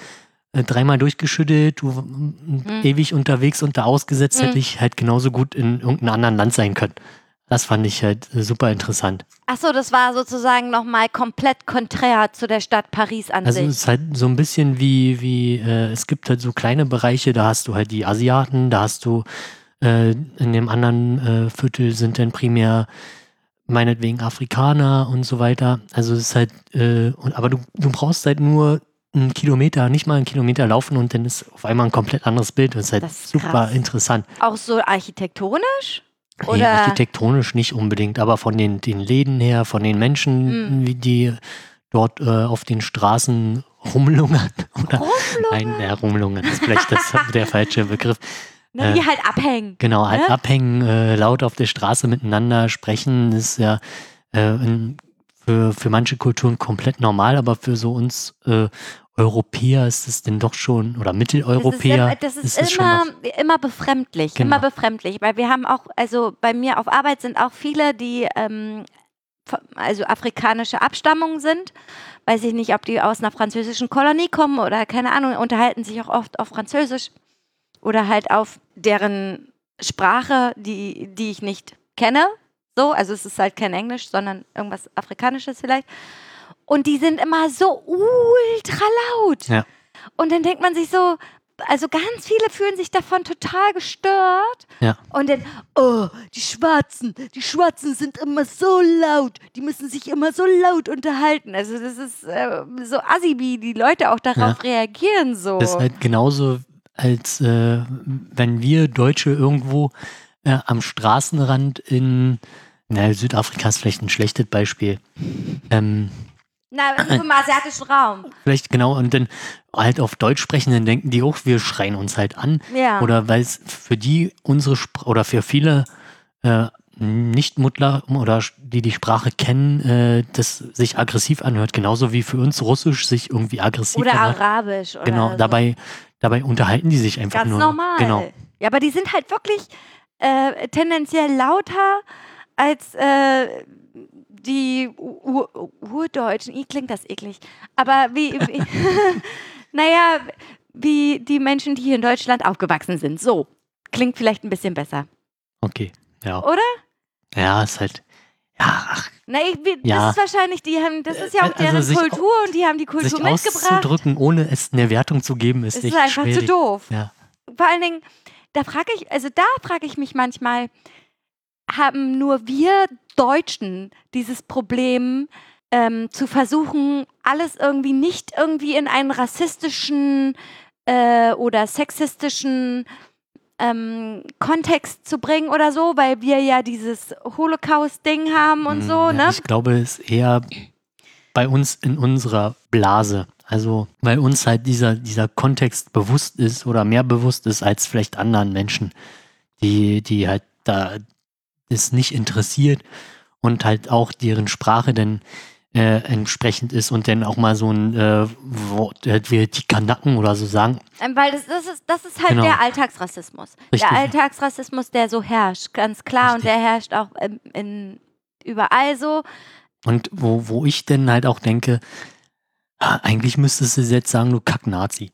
äh, dreimal durchgeschüttelt, du Hm. ewig unterwegs und da ausgesetzt, Mhm. hätte ich halt genauso gut in irgendeinem anderen Land sein können. Das fand ich halt äh, super interessant. Achso, das war sozusagen nochmal komplett konträr zu der Stadt Paris an Also sich. es ist halt so ein bisschen wie, wie äh, es gibt halt so kleine Bereiche, da hast du halt die Asiaten, da hast du äh, in dem anderen äh, Viertel sind dann primär meinetwegen Afrikaner und so weiter. Also es ist halt, äh, und, aber du, du brauchst halt nur einen Kilometer, nicht mal einen Kilometer laufen und dann ist auf einmal ein komplett anderes Bild. Das ist halt Das ist super krass. interessant. Auch so architektonisch? Nee, Oder? architektonisch nicht unbedingt, aber von den, den Läden her, von den Menschen, Hm. wie die dort äh, auf den Straßen rumlungern. <laughs> Oder Nein, ja, rumlungern ist vielleicht das, der falsche Begriff. Ne, äh, die halt abhängen. Genau, halt Ne? abhängen, äh, laut auf der Straße miteinander sprechen, ist ja äh, in, für, für manche Kulturen komplett normal, aber für so uns äh, Europäer ist es denn doch schon, oder Mitteleuropäer, Das ist, ist das ist schon immer, immer befremdlich. Genau. Immer befremdlich. Weil wir haben auch, also bei mir auf Arbeit sind auch viele, die ähm, also afrikanische Abstammung sind. Weiß ich nicht, ob die aus einer französischen Kolonie kommen oder keine Ahnung, unterhalten sich auch oft auf Französisch oder halt auf deren Sprache, die, die ich nicht kenne. So, also es ist halt kein Englisch, sondern irgendwas Afrikanisches vielleicht. Und die sind immer so ultra laut. Ja. Und dann denkt man sich so, also ganz viele fühlen sich davon total gestört. Ja. Und dann, oh, die Schwarzen, die Schwarzen sind immer so laut, die müssen sich immer so laut unterhalten. Also das ist äh, so assi, wie die Leute auch darauf reagieren so. Das ist halt genauso, als äh, wenn wir Deutsche irgendwo äh, am Straßenrand in, na, Südafrika ist vielleicht ein schlechtes Beispiel. Ähm, Na, im asiatischen Raum. <laughs> vielleicht genau, und dann halt auf Deutsch sprechen, dann denken die auch, wir schreien uns halt an. Ja. Oder weil es für die unsere Spr oder für viele äh, Nicht-Muttler oder die die Sprache kennen, äh, das sich aggressiv anhört, genauso wie für uns Russisch sich irgendwie aggressiv oder anhört. Arabisch. Oder Genau, so. dabei, dabei unterhalten die sich einfach Ganz nur. normal. Genau. Ja, aber die sind halt wirklich äh, tendenziell lauter als äh, die Urdeutschen. I klingt das eklig. Aber wie, wie <laughs> naja, wie die Menschen, die hier in Deutschland aufgewachsen sind. So. Klingt vielleicht ein bisschen besser. Okay. Ja. Oder? Ja, ist halt. Ja, ach, Na, ich, wie, Ja. das ist wahrscheinlich, die haben, das ist ja auch Also deren sich Kultur und die haben die Kultur sich mitgebracht. auszudrücken, ohne es eine Wertung zu geben, ist ist einfach schwierig. zu doof. Ja. Vor allen Dingen, da frage ich, also da frage ich mich manchmal, haben nur wir Deutschen dieses Problem, ähm, zu versuchen, alles irgendwie nicht irgendwie in einen rassistischen äh, oder sexistischen ähm, Kontext zu bringen oder so, weil wir ja dieses Holocaust-Ding haben und so, Hm, ne? Ich glaube, es ist eher bei uns in unserer Blase. Also, weil uns halt dieser, dieser Kontext bewusst ist oder mehr bewusst ist als vielleicht anderen Menschen, die, die halt da es nicht interessiert und halt auch deren Sprache dann äh, entsprechend ist und dann auch mal so ein äh, Wort wie die Kanaken oder so sagen. Ähm, Weil das, das, ist, das ist halt Genau. der Alltagsrassismus. Richtig. Der Alltagsrassismus, der so herrscht, ganz klar. Und Richtig. der herrscht auch ähm, in, überall so. Und wo, wo ich dann halt auch denke, eigentlich müsstest du jetzt sagen, du Kack-Nazi.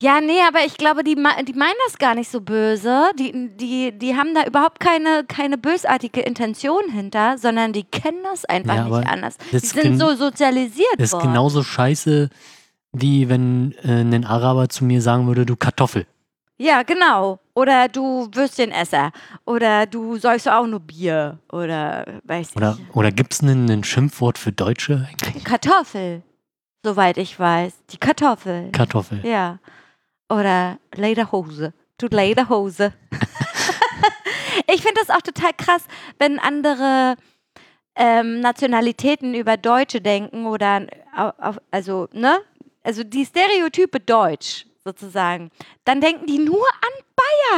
Ja, nee, aber ich glaube, die, die meinen das gar nicht so böse. Die, die, die haben da überhaupt keine, keine bösartige Intention hinter, sondern die kennen das einfach Ja, nicht anders. Die sind so sozialisiert Das ist genauso scheiße, wie wenn äh, ein Araber zu mir sagen würde, du Kartoffel. Ja, genau. Oder du Würstchenesser. Oder du säufst auch nur Bier. Oder weiß Oder, ich. oder gibt es ein, ein Schimpfwort für Deutsche eigentlich? Kartoffel. Soweit ich weiß. Die Kartoffel. Kartoffel. ja. Oder Lederhose. Du Lederhose. <laughs> ich finde das auch total krass, wenn andere ähm, Nationalitäten über Deutsche denken oder au- auf, also, ne? Also die Stereotype Deutsch sozusagen. Dann denken die nur an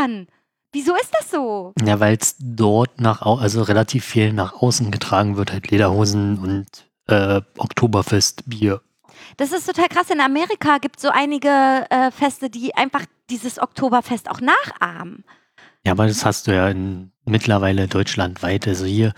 Bayern. Wieso ist das so? Ja, weil es dort nach, also relativ viel nach außen getragen wird, halt Lederhosen und äh, Oktoberfest, Bier. Das ist total krass. In Amerika gibt es so einige äh, Feste, die einfach dieses Oktoberfest auch nachahmen. Ja, aber das hast du ja in, mittlerweile deutschlandweit. Also hier,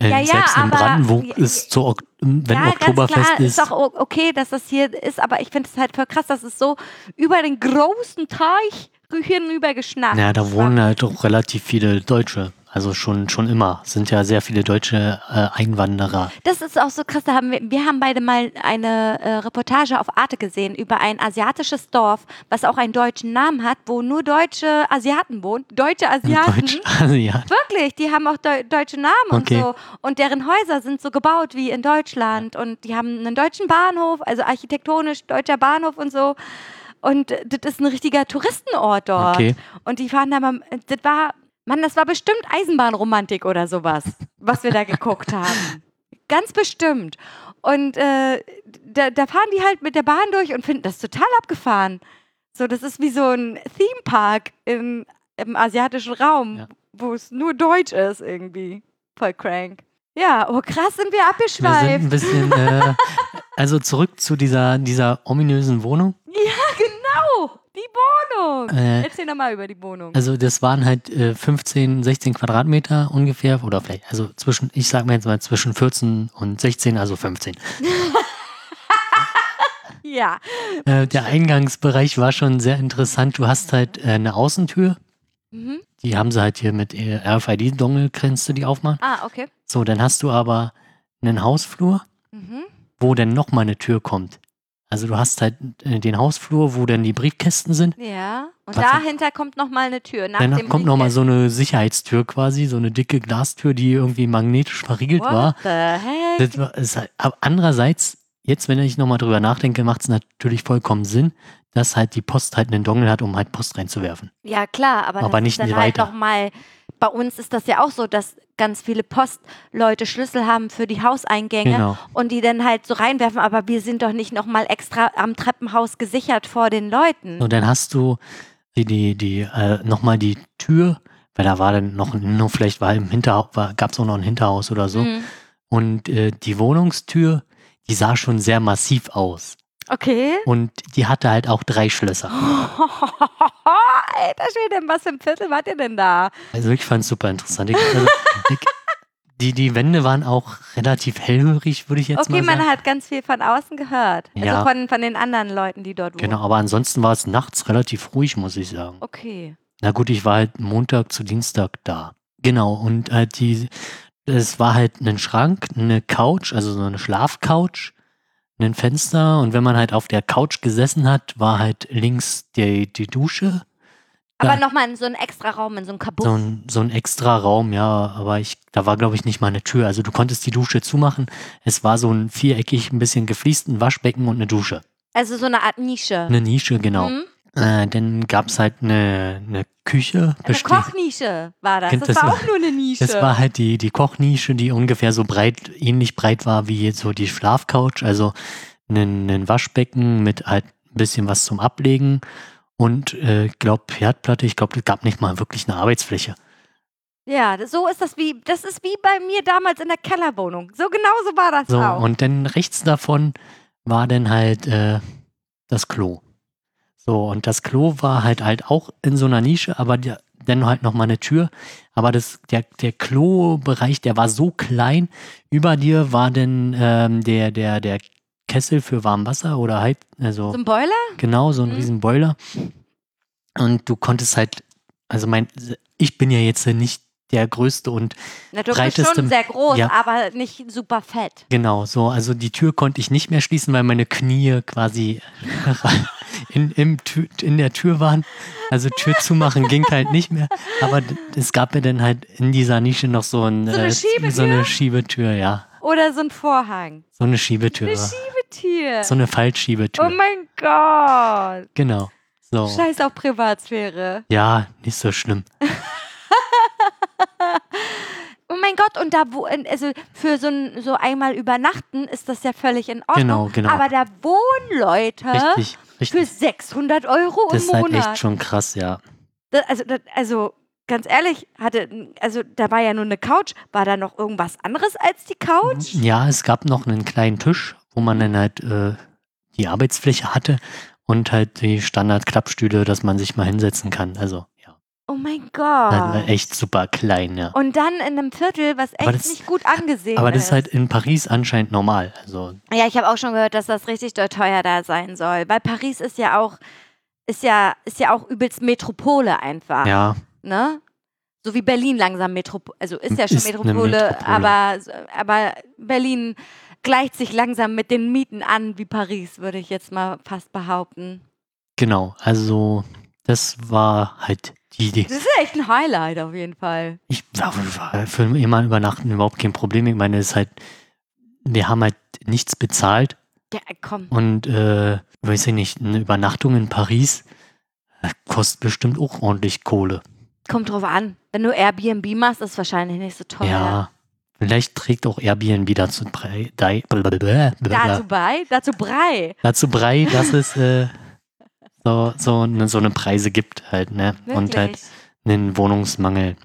äh, Ja, ja, selbst in aber- Brandenburg ja, ist so, Ok- wenn ja, Oktoberfest ganz klar, ist, ist doch o- okay, dass das hier ist, aber ich finde es halt voll krass, dass es so über den großen Teich hinüber geschnappt. ja, da wohnen halt auch relativ viele Deutsche. Also schon, schon immer. Sind ja sehr viele deutsche äh, Einwanderer. Das ist auch so krass. Da haben wir, wir haben beide mal eine äh, Reportage auf Arte gesehen über ein asiatisches Dorf, was auch einen deutschen Namen hat, wo nur deutsche Asiaten wohnen. Deutsche <laughs> Asiaten. Deutsch, ja. Wirklich, die haben auch deu deutsche Namen Okay. und so. Und deren Häuser sind so gebaut wie in Deutschland. Und die haben einen deutschen Bahnhof, also architektonisch deutscher Bahnhof und so. Und äh, das ist ein richtiger Touristenort dort. Okay. Und die fahren da mal, das war, Mann, das war bestimmt Eisenbahnromantik oder sowas, was wir da geguckt haben. Ganz bestimmt. Und äh, da, da fahren die halt mit der Bahn durch und finden das total abgefahren. So, das ist wie so ein Theme Park im, im asiatischen Raum, Ja. wo es nur Deutsch ist irgendwie. Voll crank. Ja, oh krass, sind wir Wir sind abgeschweift. ein bisschen, äh, also zurück zu dieser, dieser ominösen Wohnung. Ja, genau. Die Wohnung. Äh, Erzähl nochmal über die Wohnung. Also das waren halt äh, 15, 16 Quadratmeter ungefähr oder vielleicht, also zwischen, ich sag mal jetzt mal zwischen 14 und 16, also 15. <laughs> ja. Äh, der Eingangsbereich war schon sehr interessant. Du hast halt äh, eine Außentür, Mhm. die haben sie halt hier mit äh, RFID-Dongle, kannst du die aufmachen. Ah, okay. So, dann hast du aber einen Hausflur, Mhm. wo dann nochmal eine Tür kommt. Also du hast halt äh, den Hausflur, wo dann die Briefkästen sind. Ja. Und Was- dahinter kommt nochmal eine Tür. Nach Danach kommt nochmal so eine Sicherheitstür quasi, so eine dicke Glastür, die irgendwie magnetisch verriegelt war. What the heck? War halt, aber andererseits, jetzt, wenn ich nochmal drüber nachdenke, macht es natürlich vollkommen Sinn, dass halt die Post halt einen Dongle hat, um halt Post reinzuwerfen. Ja, klar, aber, Aber nicht dann halt weiter. noch mal. Bei uns ist das ja auch so, dass ganz viele Postleute Schlüssel haben für die Hauseingänge Genau. und die dann halt so reinwerfen, aber wir sind doch nicht noch mal extra am Treppenhaus gesichert vor den Leuten. Und dann hast du die, die, die äh, nochmal die Tür, weil da war dann noch, nur vielleicht war im Hinterhaus, gab es auch noch ein Hinterhaus oder so. Mhm. Und äh, die Wohnungstür, die sah schon sehr massiv aus. Okay. Und die hatte halt auch drei Schlösser. <laughs> Alter Schwede, was für ein Viertel wart ihr denn da? Also ich fand es super interessant. Ich, also, ich, die, die Wände waren auch relativ hellhörig, würde ich jetzt okay, mal sagen. man hat ganz viel von außen gehört. Ja. Also von, von den anderen Leuten, die dort wohnen. Genau, aber ansonsten war es nachts relativ ruhig, muss ich sagen. Okay. Na gut, ich war halt Montag zu Dienstag da. Genau, und halt die, es war halt ein Schrank, eine Couch, also so eine Schlafcouch, ein Fenster und wenn man halt auf der Couch gesessen hat, war halt links die, die Dusche. Aber nochmal in so einen extra Raum, in so einen Kabuff. So ein, so ein extra Raum, ja, aber ich, da war glaube ich nicht mal eine Tür. Also du konntest die Dusche zumachen. Es war so ein viereckig, ein bisschen gefliesten Waschbecken und eine Dusche. also so eine Art Nische. Eine Nische, genau. Mhm. Äh, dann gab es halt eine, eine Küche. Eine Kochnische war das. Das, das war auch nur eine Nische. Das war halt die, die Kochnische, die ungefähr so breit, ähnlich breit war wie so die Schlafcouch. Also ein, ein Waschbecken mit halt ein bisschen was zum Ablegen und äh, ich glaube Herdplatte. Ich glaube, es gab nicht mal wirklich eine Arbeitsfläche. ja, so ist das wie, das ist wie bei mir damals in der Kellerwohnung. So genau so war das So, auch. und dann rechts davon war dann halt äh, das Klo. So, und das Klo war halt halt auch in so einer Nische, aber der, dann halt nochmal eine Tür. Aber das, der, der Klo-Bereich, der war so klein. Über dir war dann ähm, der, der, der Kessel für Warmwasser oder halt, also so ein Boiler? genau, so ein Mhm. riesen Boiler. Und du konntest halt, also mein, ich bin ja jetzt nicht der größte und Na, du bist breiteste- schon sehr groß, ja. aber nicht super fett. genau so. Also die Tür konnte ich nicht mehr schließen, weil meine Knie quasi <laughs> in, im in der Tür waren. Also Tür <laughs> zumachen ging halt nicht mehr. Aber es gab mir dann halt in dieser Nische noch so, ein, So eine äh, Schiebetür? so eine Schiebetür, ja. Oder so ein Vorhang. So eine Schiebetür. Eine Schiebetür. So eine Faltschiebetür. oh mein Gott. genau. So. Scheiß auf Privatsphäre. Ja, nicht so schlimm. <laughs> Gott, und da wo, also für so, ein, so einmal übernachten ist das ja völlig in Ordnung. Genau, genau. Aber da wohnen Leute Richtig, für richtig. 600 Euro Das im ist halt Monat. echt schon krass, ja. Da- also, da- also ganz ehrlich, hatte, also da war ja nur eine Couch. War da noch irgendwas anderes als die Couch? Ja, es gab noch einen kleinen Tisch, wo man dann halt äh, die Arbeitsfläche hatte und halt die Standard-Klappstühle, dass man sich mal hinsetzen kann. Also. Oh mein Gott. echt super klein, ja. Und dann in einem Viertel, was echt Aber das- nicht gut angesehen Aber ist. das ist halt in Paris anscheinend normal. Also, Ja, ich habe auch schon gehört, dass das richtig teuer da sein soll. Weil Paris ist ja auch, ist ja, ist ja auch übelst Metropole einfach. ja, Ne? So wie Berlin langsam Metropole, also ist ja schon Ist Metropole, Metropole. Aber, aber Berlin gleicht sich langsam mit den Mieten an wie Paris, würde ich jetzt mal fast behaupten. genau. Also, das war halt die Idee. Das ist echt ein Highlight auf jeden Fall. Ich war für jemanden übernachten überhaupt kein Problem. Ich meine, es ist halt, wir haben halt nichts bezahlt Ja, komm. und, äh, weiß ich nicht, eine Übernachtung in Paris kostet bestimmt auch ordentlich Kohle. Kommt drauf an. Wenn du Airbnb machst, ist es wahrscheinlich nicht so teuer. Ja. Vielleicht trägt auch Airbnb dazu bei, Dazu bei, dazu Brei. dazu bei, dass es äh, so, so, eine, so eine Preise gibt halt, ne? Wirklich. Und halt einen Wohnungsmangel.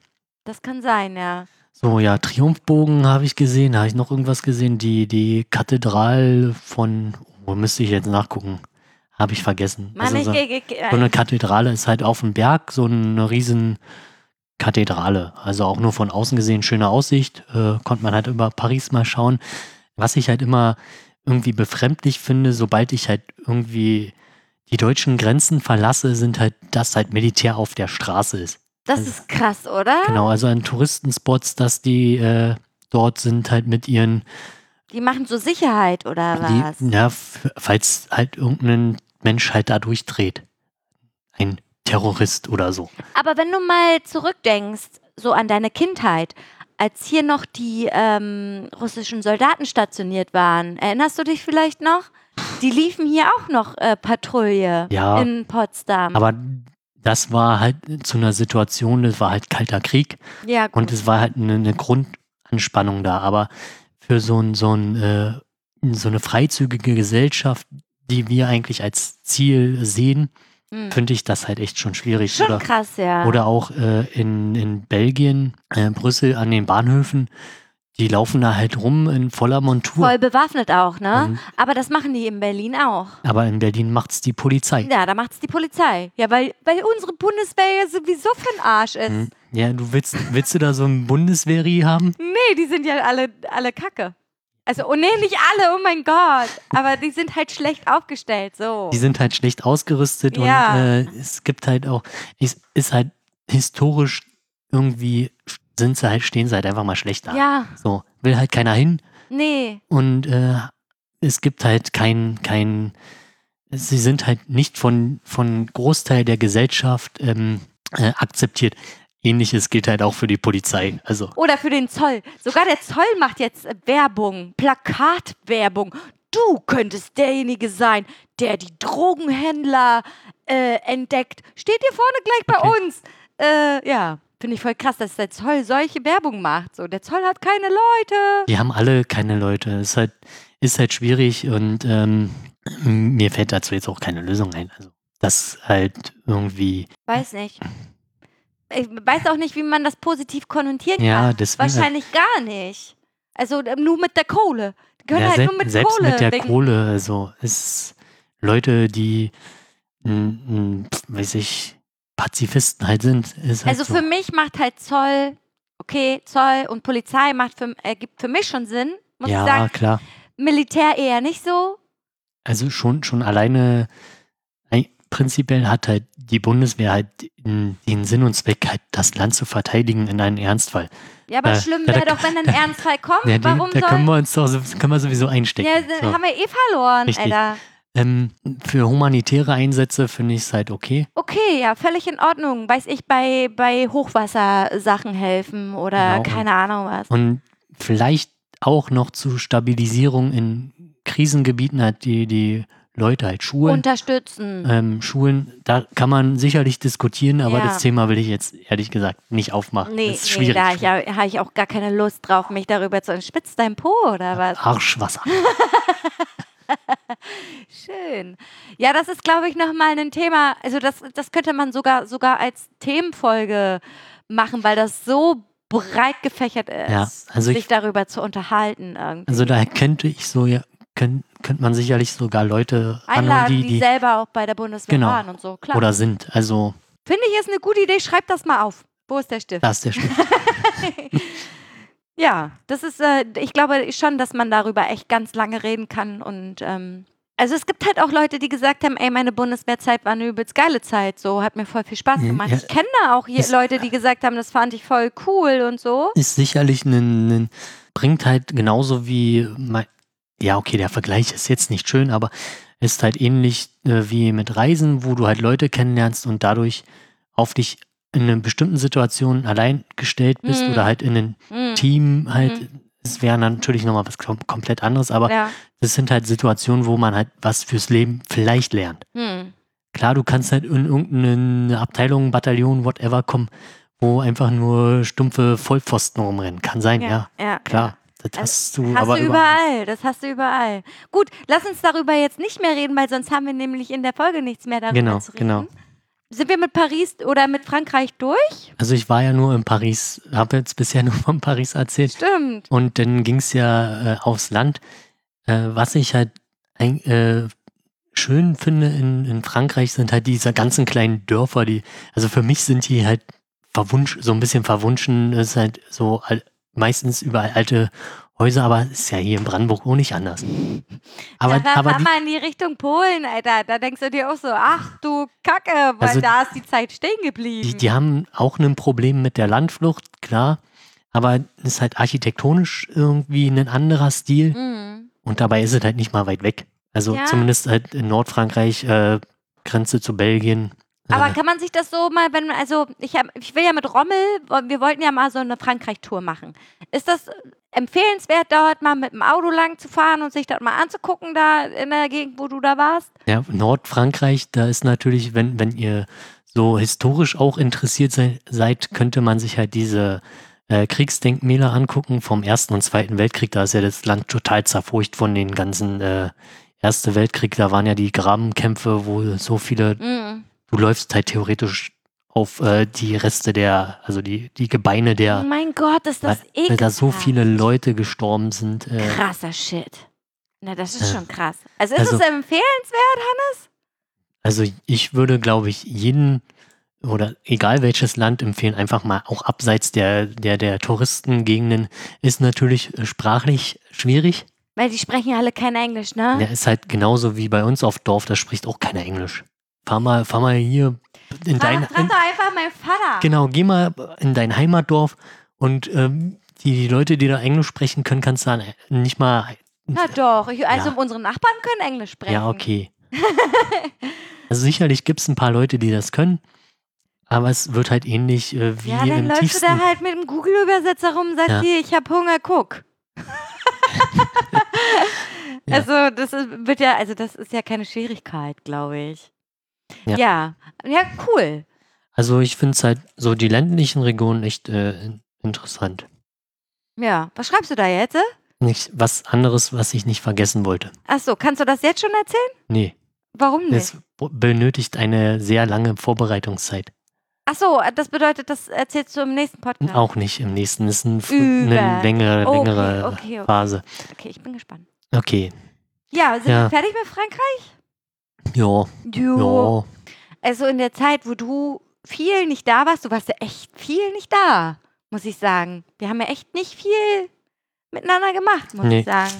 Das kann sein, ja. So, ja, Triumphbogen habe ich gesehen. Habe ich noch irgendwas gesehen? Die, die Kathedral von, wo müsste ich jetzt nachgucken? Habe ich vergessen. Mann, Also so, so eine Kathedrale ist halt auf dem Berg, so eine riesen Kathedrale. Also auch nur von außen gesehen, schöne Aussicht. Äh, konnte man halt über Paris mal schauen. Was ich halt immer irgendwie befremdlich finde, sobald ich halt irgendwie die deutschen Grenzen verlasse, sind halt, dass halt Militär auf der Straße ist. das also- ist krass, oder? Genau, also an Touristenspots, dass die äh, dort sind halt mit ihren, Die machen so Sicherheit oder was? die, ja, falls halt irgendein Mensch halt da durchdreht. Ein Terrorist oder so. Aber wenn du mal zurückdenkst, so an deine Kindheit, als hier noch die ähm, russischen Soldaten stationiert waren, erinnerst du dich vielleicht noch? Die liefen hier auch noch äh, Patrouille Ja. in Potsdam. Aber das war halt zu einer Situation, das war halt kalter Krieg ja, gut. und es war halt eine, eine Grundanspannung da. Aber für so, ein, so, ein, äh, so eine freizügige Gesellschaft, die wir eigentlich als Ziel sehen, Hm. finde ich das halt echt schon schwierig. Schon Oder, krass, ja. oder auch äh, in, in Belgien, äh, Brüssel an den Bahnhöfen, die laufen da halt rum in voller Montur. Voll bewaffnet auch, ne? Mhm. Aber das machen die in Berlin auch. Aber in Berlin macht's die Polizei. Ja, da macht's die Polizei. Ja, weil, weil unsere Bundeswehr ja sowieso für Arsch ist. Hm. Ja, du willst, willst du da so ein Bundeswehri haben? Nee, die sind ja alle, alle kacke. Also, oh nee, nicht alle, oh mein Gott. Aber die sind halt schlecht aufgestellt, so. Die sind halt schlecht ausgerüstet Ja. und äh, es gibt halt auch, es ist halt historisch irgendwie, sind sie halt, stehen sie halt einfach mal schlecht da. ja, So, will halt keiner hin nee. und äh, es gibt halt kein, kein, sie sind halt nicht von, von Großteil der Gesellschaft ähm, äh, akzeptiert. Ähnliches gilt halt auch für die Polizei. Also, Oder für den Zoll. Sogar der Zoll macht jetzt äh, Werbung, Plakatwerbung. Du könntest derjenige sein, der die Drogenhändler äh, entdeckt. Steht hier vorne gleich bei Okay. uns. Äh, ja, finde ich voll krass, dass der Zoll solche Werbung macht. So, der Zoll hat keine Leute. die haben alle keine Leute. Ist halt, ist halt schwierig und ähm, mir fällt dazu jetzt auch keine Lösung ein. Also, das halt irgendwie, Weiß nicht. Ich weiß auch nicht, wie man das positiv konnotieren ja, kann. deswegen. Wahrscheinlich gar nicht. Also äh, nur mit der Kohle. Die können ja, halt sel- nur mit selbst Kohle. mit der wegen- Kohle, also es Leute, die m, m, weiß ich, Pazifisten halt sind, halt Also so. für mich macht halt Zoll, okay, Zoll und Polizei macht für, ergibt für mich schon Sinn, muss ja, ich sagen. klar. Militär eher nicht so. Also schon, schon alleine, ein- prinzipiell hat halt die Bundeswehr halt den Sinn und Zweck, halt das Land zu verteidigen in einem Ernstfall. Ja, aber Äh, schlimm da- wäre da- doch, wenn ein <laughs> Ernstfall kommt. Ja, Warum da können wir uns doch können wir sowieso einstecken. ja, da so. haben wir eh verloren, Richtig. Alter. Ähm, für humanitäre Einsätze finde ich es halt okay. Okay, ja, völlig in Ordnung. Weiß ich, bei, bei Hochwassersachen helfen oder Genau. keine Ahnung was. Und vielleicht auch noch zur Stabilisierung in Krisengebieten halt die, die Leute halt schulen. Unterstützen. ähm, Schulen, da kann man sicherlich diskutieren, aber Ja. das Thema will ich jetzt ehrlich gesagt nicht aufmachen. Nee, das ist nee, schwierig. da habe ich, hab ich auch gar keine Lust drauf, mich darüber zu. Spitzt dein Po oder was? Arschwasser. <laughs> <laughs> Schön. Ja, das ist, glaube ich, nochmal ein Thema. Also, das, das könnte man sogar, sogar als Themenfolge machen, weil das so breit gefächert ist, Ja, also sich ich- darüber zu unterhalten. Irgendwie. Also da könnte ich so, ja, könnt, könnte man sicherlich sogar Leute Einladen, die, die, die selber auch bei der Bundeswehr Genau. waren und so. Klar. oder sind. Also Finde ich ist eine gute Idee. Schreib das mal auf. Wo ist der Stift? da ist der Stift. <laughs> Ja, das ist, äh, ich glaube schon, dass man darüber echt ganz lange reden kann. Und ähm, also es gibt halt auch Leute, die gesagt haben, ey, meine Bundeswehrzeit war eine übelst geile Zeit. So hat mir voll viel Spaß Mhm, gemacht. ja. Ich kenne da auch Ist- Leute, die gesagt haben, das fand ich voll cool und so. ist sicherlich ein, ein bringt halt genauso wie mein, ja okay, der Vergleich ist jetzt nicht schön, aber ist halt ähnlich äh, wie mit Reisen, wo du halt Leute kennenlernst und dadurch auf dich in einer bestimmten Situation allein gestellt bist Mhm. oder halt in einem Mhm. Team halt. Es wäre natürlich nochmal was kom komplett anderes, aber Ja. das sind halt Situationen, wo man halt was fürs Leben vielleicht lernt. Hm. Klar, du kannst halt in irgendeine Abteilung, Bataillon, whatever kommen, wo einfach nur stumpfe Vollpfosten rumrennen. Kann sein, ja. Ja, ja, Klar. Das Also, hast du Hast aber du überall, das hast du überall. Gut, lass uns darüber jetzt nicht mehr reden, weil sonst haben wir nämlich in der Folge nichts mehr darüber Genau, zu reden. genau. Sind wir mit Paris oder mit Frankreich durch? Also ich war ja nur in Paris, habe jetzt bisher nur von Paris erzählt. Stimmt. Und dann ging es ja äh, aufs Land. Äh, was ich halt ein, äh, schön finde in, in Frankreich sind halt diese ganzen kleinen Dörfer, die, also für mich sind die halt verwunsch, so ein bisschen verwunschen. Es ist halt so meistens überall alte Häuser, aber ist ja hier in Brandenburg auch nicht anders. Aber, da aber fahr mal in die Richtung Polen, Alter. Da denkst du dir auch so, ach du Kacke, weil Also, da ist die Zeit stehen geblieben. die, die haben auch ein Problem mit der Landflucht, klar. Aber es ist halt architektonisch irgendwie ein anderer Stil. Mhm. Und dabei ist es halt nicht mal weit weg. Also Ja. zumindest halt in Nordfrankreich, äh, Grenze zu Belgien. Aber kann man sich das so mal, wenn, also ich, hab, ich will ja mit Rommel, wir wollten ja mal so eine Frankreich-Tour machen. Ist das empfehlenswert, dort mal mit dem Auto lang zu fahren und sich das mal anzugucken, da in der Gegend, wo du da warst? ja, Nordfrankreich, da ist natürlich, wenn, wenn ihr so historisch auch interessiert sei, seid, könnte man sich halt diese äh, Kriegsdenkmäler angucken vom Ersten und Zweiten Weltkrieg. Da ist ja das Land total zerfurcht von den ganzen äh, Erste Weltkrieg. Da waren ja die Grabenkämpfe, wo so viele Mhm. Du läufst halt theoretisch auf äh, die Reste der, also die, die Gebeine der, Oh mein Gott, ist das weil, weil da so viele Leute gestorben sind. Äh, Krasser Shit. Na, das ist Äh, schon krass. Also ist also- es empfehlenswert, Hannes? also ich würde, glaube ich, jeden oder egal welches Land empfehlen, einfach mal auch abseits der, der, der Touristengegenden, ist natürlich sprachlich schwierig. Weil die sprechen ja alle kein Englisch, ne? Der ist halt genauso wie bei uns auf Dorf, da spricht auch keiner Englisch. Fahr mal, fahr mal hier in Frag, dein, in, doch einfach meinen Vater. Genau, geh mal in dein Heimatdorf und ähm, die, die Leute, die da Englisch sprechen können, kannst du dann nicht mal. Na doch, ich, also Ja. unsere Nachbarn können Englisch sprechen. Ja, okay. <laughs> also sicherlich gibt es ein paar Leute, die das können, aber es wird halt ähnlich äh, wie Ja, dann im läufst du tiefsten. da halt mit dem Google-Übersetzer rum und sagst Ja. hier, ich hab Hunger, guck. <laughs> Ja. <laughs> Also das ist, wird ja, also das ist ja keine Schwierigkeit, glaube ich. Ja. ja, ja, cool. Also ich finde es halt so die ländlichen Regionen echt äh, interessant. Ja, was schreibst du da jetzt? Nicht was anderes, was ich nicht vergessen wollte. Achso, kannst du das jetzt schon erzählen? Nee, Warum nicht? es benötigt eine sehr lange Vorbereitungszeit. Achso, das bedeutet, das erzählst du im nächsten Podcast. Auch nicht im nächsten. Das ist ein, eine längere, Okay, längere okay, okay. Phase. Okay, ich bin gespannt. Okay. Ja, sind Ja. wir fertig mit Frankreich? Ja, Jo. ja. Also in der Zeit, wo du viel nicht da warst, du warst ja echt viel nicht da, muss ich sagen. Wir haben ja echt nicht viel miteinander gemacht, muss Nee. ich sagen.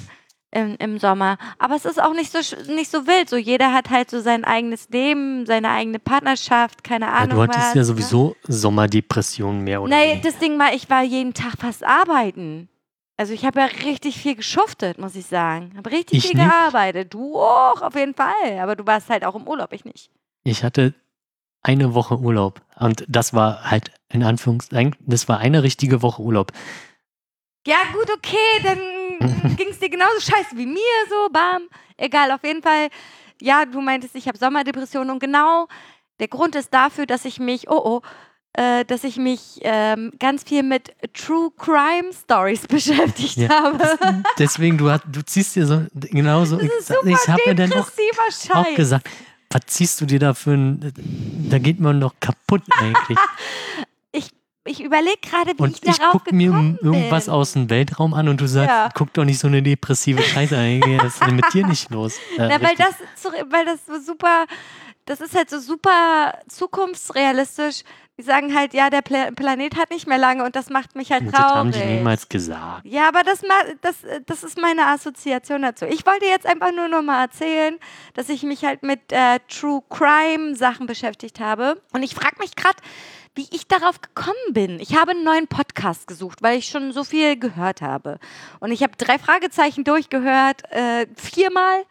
im, im Sommer. Aber es ist auch nicht so, nicht so wild. So jeder hat halt so sein eigenes Leben, seine eigene Partnerschaft, keine Ja, Ahnung. du hattest was, ja ne? sowieso Sommerdepressionen mehr oder weniger. das Ding war, ich war jeden Tag fast arbeiten. Also ich habe ja richtig viel geschuftet, muss ich sagen. Habe richtig Ich viel nicht. gearbeitet. Du auch, auf jeden Fall. Aber du warst halt auch im Urlaub, ich nicht. Ich hatte eine Woche Urlaub und das war halt in Anführungszeichen, das war eine richtige Woche Urlaub. Ja, gut, okay, dann <laughs> ging es dir genauso scheiße wie mir, so, bam. Egal, auf jeden Fall. Ja, du meintest, ich habe Sommerdepression und genau der Grund ist dafür, dass ich mich, oh oh, äh, dass ich mich ähm, ganz viel mit True Crime Stories <laughs> beschäftigt Ja, habe. Deswegen, du, hast, du ziehst dir so genauso. Das ist ich super ich habe mir dann auch, auch gesagt, was ziehst du dir da für ein. Da geht man doch kaputt <laughs> eigentlich. Ich überlege gerade, wie Und ich ich darauf gucke mir gekommen irgendwas bin. aus dem Weltraum an und du sagst, Ja. guck doch nicht so eine depressive Scheiße an. Was ist mit dir nicht los? <laughs> Äh, Na, weil das, weil das so super, das ist halt so super zukunftsrealistisch. Die sagen halt, ja, der Pla Planet hat nicht mehr lange und das macht mich halt das traurig. haben die niemals gesagt. Ja, aber das, das, das ist meine Assoziation dazu. Ich wollte jetzt einfach nur noch mal erzählen, dass ich mich halt mit äh, True Crime Sachen beschäftigt habe. Und ich frage mich gerade, wie ich darauf gekommen bin. Ich habe einen neuen Podcast gesucht, weil ich schon so viel gehört habe. Und ich habe drei Fragezeichen durchgehört, äh, viermal.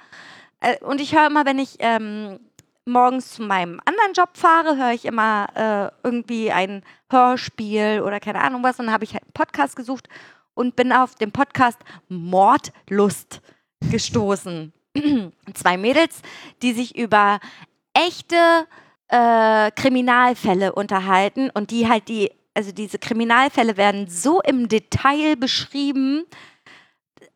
Äh, und ich höre immer, wenn ich ähm, morgens zu meinem anderen Job fahre, höre ich immer äh, irgendwie ein Hörspiel oder keine Ahnung was. Und dann habe ich halt einen Podcast gesucht und bin auf den Podcast Mordlust gestoßen. <clears throat> Zwei Mädels, die sich über echte äh, Kriminalfälle unterhalten und die halt die, also diese Kriminalfälle werden so im Detail beschrieben,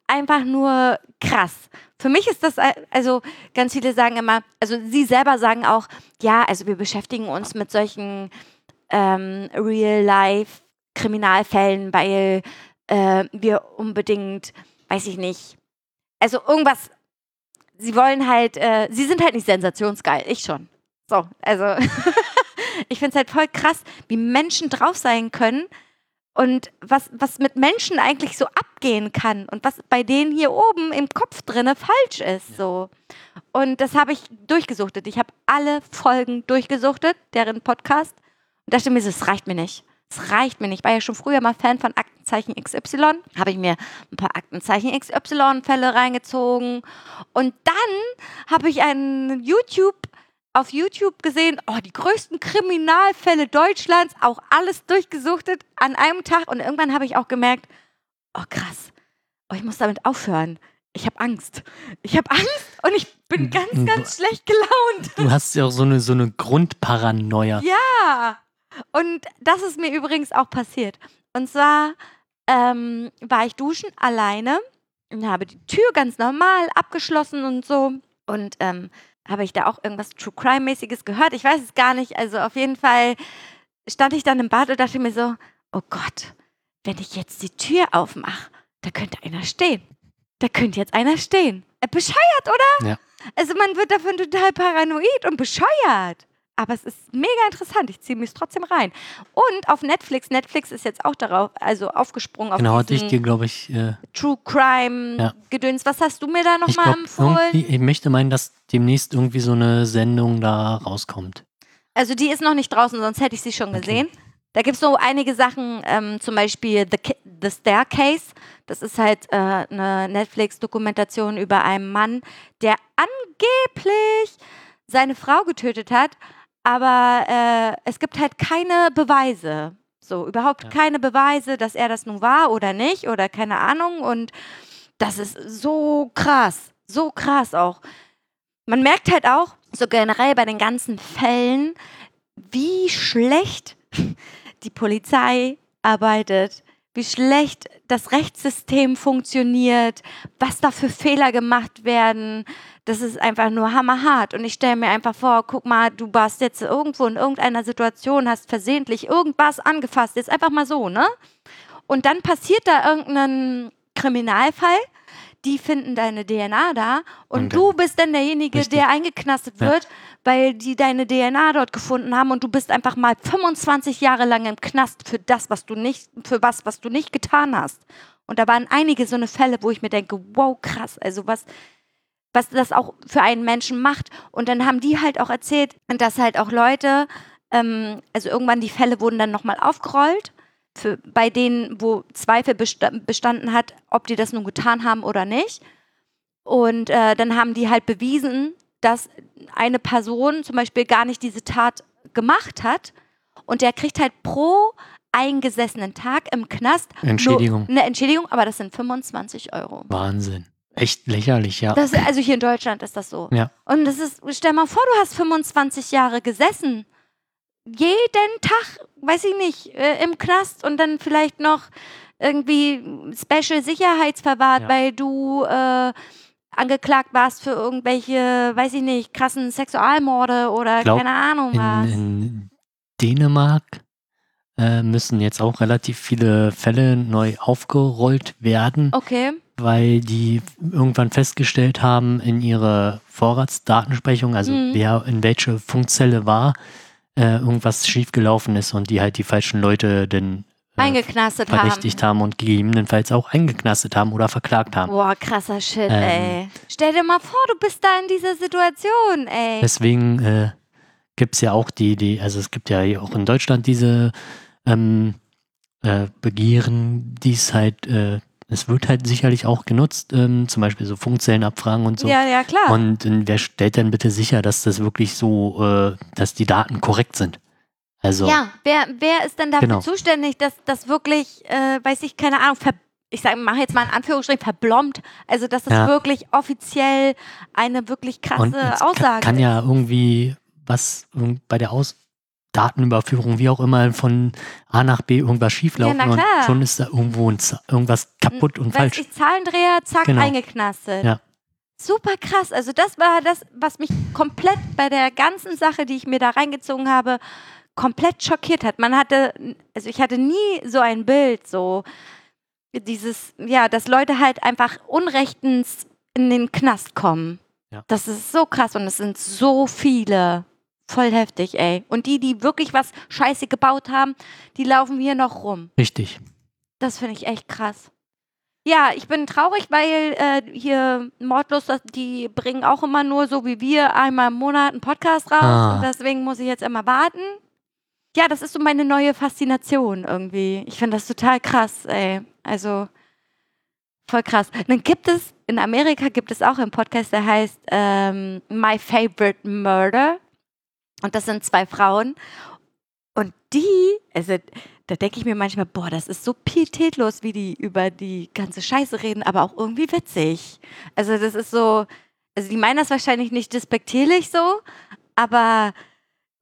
einfach nur krass. Für mich ist das, äh, also ganz viele sagen immer, also sie selber sagen auch, ja, also wir beschäftigen uns mit solchen ähm, Real-Life-Kriminalfällen, weil äh, wir unbedingt, weiß ich nicht, also irgendwas, sie wollen halt, äh, sie sind halt nicht sensationsgeil, ich schon. So, also <laughs> ich finde es halt voll krass, wie Menschen drauf sein können und was, was mit Menschen eigentlich so abgehen kann und was bei denen hier oben im Kopf drinne falsch ist. So. Und das habe ich durchgesuchtet. Ich habe alle Folgen durchgesuchtet, deren Podcast. Und dachte mir, so, das reicht mir nicht. Das reicht mir nicht. Ich war ja schon früher mal Fan von Aktenzeichen XY. Habe ich mir ein paar Aktenzeichen XY-Fälle reingezogen. Und dann habe ich einen YouTube auf YouTube gesehen, oh, die größten Kriminalfälle Deutschlands, auch alles durchgesuchtet an einem Tag. Und irgendwann habe ich auch gemerkt, oh krass, oh, ich muss damit aufhören. Ich habe Angst. Ich habe Angst und ich bin ganz, ganz schlecht gelaunt. Du hast ja auch so eine, so eine Grundparanoia. Ja. Und das ist mir übrigens auch passiert. Und zwar ähm, war ich duschen alleine und habe die Tür ganz normal abgeschlossen und so. Und ähm, habe ich da auch irgendwas True Crime-mäßiges gehört? Ich weiß es gar nicht. Also auf jeden Fall stand ich dann im Bad und dachte mir so, oh Gott, wenn ich jetzt die Tür aufmache, da könnte einer stehen. Da könnte jetzt einer stehen. Äh, bescheuert, oder? Ja. Also man wird davon total paranoid und bescheuert. Aber es ist mega interessant. Ich ziehe mich trotzdem rein. Und auf Netflix, Netflix ist jetzt auch darauf, also aufgesprungen auf Genau, hatte ich dir, glaube ich, äh, True Crime Ja. Gedöns. Was hast du mir da nochmal empfohlen? ich möchte meinen, dass demnächst irgendwie so eine Sendung da rauskommt. Also die ist noch nicht draußen, sonst hätte ich sie schon Okay. gesehen. Da gibt es so einige Sachen, ähm, zum Beispiel The, The Staircase. Das ist halt äh, eine Netflix-Dokumentation über einen Mann, der angeblich seine Frau getötet hat, aber äh, es gibt halt keine Beweise. So, überhaupt Ja. keine Beweise, dass er das nun war oder nicht oder keine Ahnung. Und das ist so krass, so krass auch. Man merkt halt auch, so generell bei den ganzen Fällen, wie schlecht <laughs> die Polizei arbeitet, wie schlecht das Rechtssystem funktioniert, was da für Fehler gemacht werden. Das ist einfach nur hammerhart. Und ich stelle mir einfach vor, guck mal, du warst jetzt irgendwo in irgendeiner Situation, hast versehentlich irgendwas angefasst, jetzt einfach mal so, ne? Und dann passiert da irgendein Kriminalfall. Die finden deine DNA da und, Und du bist dann derjenige, Richtig. der eingeknastet Ja. wird, weil die deine DNA dort gefunden haben und du bist einfach mal 25 Jahre lang im Knast für das, was du nicht, für was, was du nicht getan hast. Und da waren einige so eine Fälle, wo ich mir denke, wow, krass, also was, was das auch für einen Menschen macht. Und dann haben die halt auch erzählt, dass halt auch Leute, ähm, also irgendwann die Fälle wurden dann nochmal aufgerollt, für, bei denen, wo Zweifel besta bestanden hat, ob die das nun getan haben oder nicht. Und äh, dann haben die halt bewiesen, dass eine Person zum Beispiel gar nicht diese Tat gemacht hat. Und der kriegt halt pro eingesessenen Tag im Knast Entschädigung. Eine Entschädigung, aber das sind 25 Euro. Wahnsinn. Echt lächerlich, ja. Das, also hier in Deutschland ist das so. Ja. Und das ist, stell mal vor, du hast 25 Jahre gesessen. Jeden Tag, weiß ich nicht, äh, im Knast und dann vielleicht noch irgendwie Special Sicherheitsverwahrt, Ja. weil du äh, angeklagt warst für irgendwelche, weiß ich nicht, krassen Sexualmorde oder Glaub, keine Ahnung was. In, in Dänemark äh, müssen jetzt auch relativ viele Fälle neu aufgerollt werden, Okay. weil die irgendwann festgestellt haben in ihrer Vorratsdatensprechung, also Mhm. wer in welche Funkzelle war, äh, irgendwas schiefgelaufen ist und die halt die falschen Leute dann äh, Eingeknastet haben. verdächtigt haben und gegebenenfalls auch eingeknastet haben oder verklagt haben. Boah, krasser Shit, Ähm. ey. Stell dir mal vor, du bist da in dieser Situation, ey. Deswegen äh, gibt es ja auch die, die, also es gibt ja auch in Deutschland diese ähm, äh, Begehren, die es halt, äh, es wird halt sicherlich auch genutzt, ähm, zum Beispiel so Funkzellenabfragen und so. Ja, ja, klar. Und äh, wer stellt denn bitte sicher, dass das wirklich so, äh, dass die Daten korrekt sind? Also, Ja, wer, wer ist denn dafür Genau. zuständig, dass das wirklich, äh, weiß ich, keine Ahnung, ver ich sage, mache jetzt mal in Anführungsstrichen verblombt, also dass das Ja. wirklich offiziell eine wirklich krasse Aussage kann, kann ist. ja irgendwie was bei der Aus Datenüberführung, wie auch immer, von A nach B irgendwas schieflaufen Ja, und schon ist da irgendwo irgendwas kaputt und Weiß falsch. ich, Zahlendreher, zack, Genau. eingeknastet. Ja. Super krass. Also das war das, was mich komplett bei der ganzen Sache, die ich mir da reingezogen habe, komplett schockiert hat. Man hatte, also ich hatte nie so ein Bild, so dieses, ja, dass Leute halt einfach unrechtens in den Knast kommen. Ja. Das ist so krass und es sind so viele. Voll heftig, ey. Und die, die wirklich was Scheiße gebaut haben, die laufen hier noch rum. Richtig. Das finde ich echt krass. Ja, ich bin traurig, weil äh, hier Mordlos, die bringen auch immer nur so wie wir einmal im Monat einen Podcast raus Ah. und deswegen muss ich jetzt immer warten. Ja, das ist so meine neue Faszination irgendwie. Ich finde das total krass, ey. Also voll krass. Dann gibt es, in Amerika gibt es auch einen Podcast, der heißt ähm, My Favorite Murder. Und das sind zwei Frauen. Und die, also da denke ich mir manchmal, boah, das ist so pietätlos, wie die über die ganze Scheiße reden, aber auch irgendwie witzig. Also das ist so, also die meinen das wahrscheinlich nicht despektierlich so, aber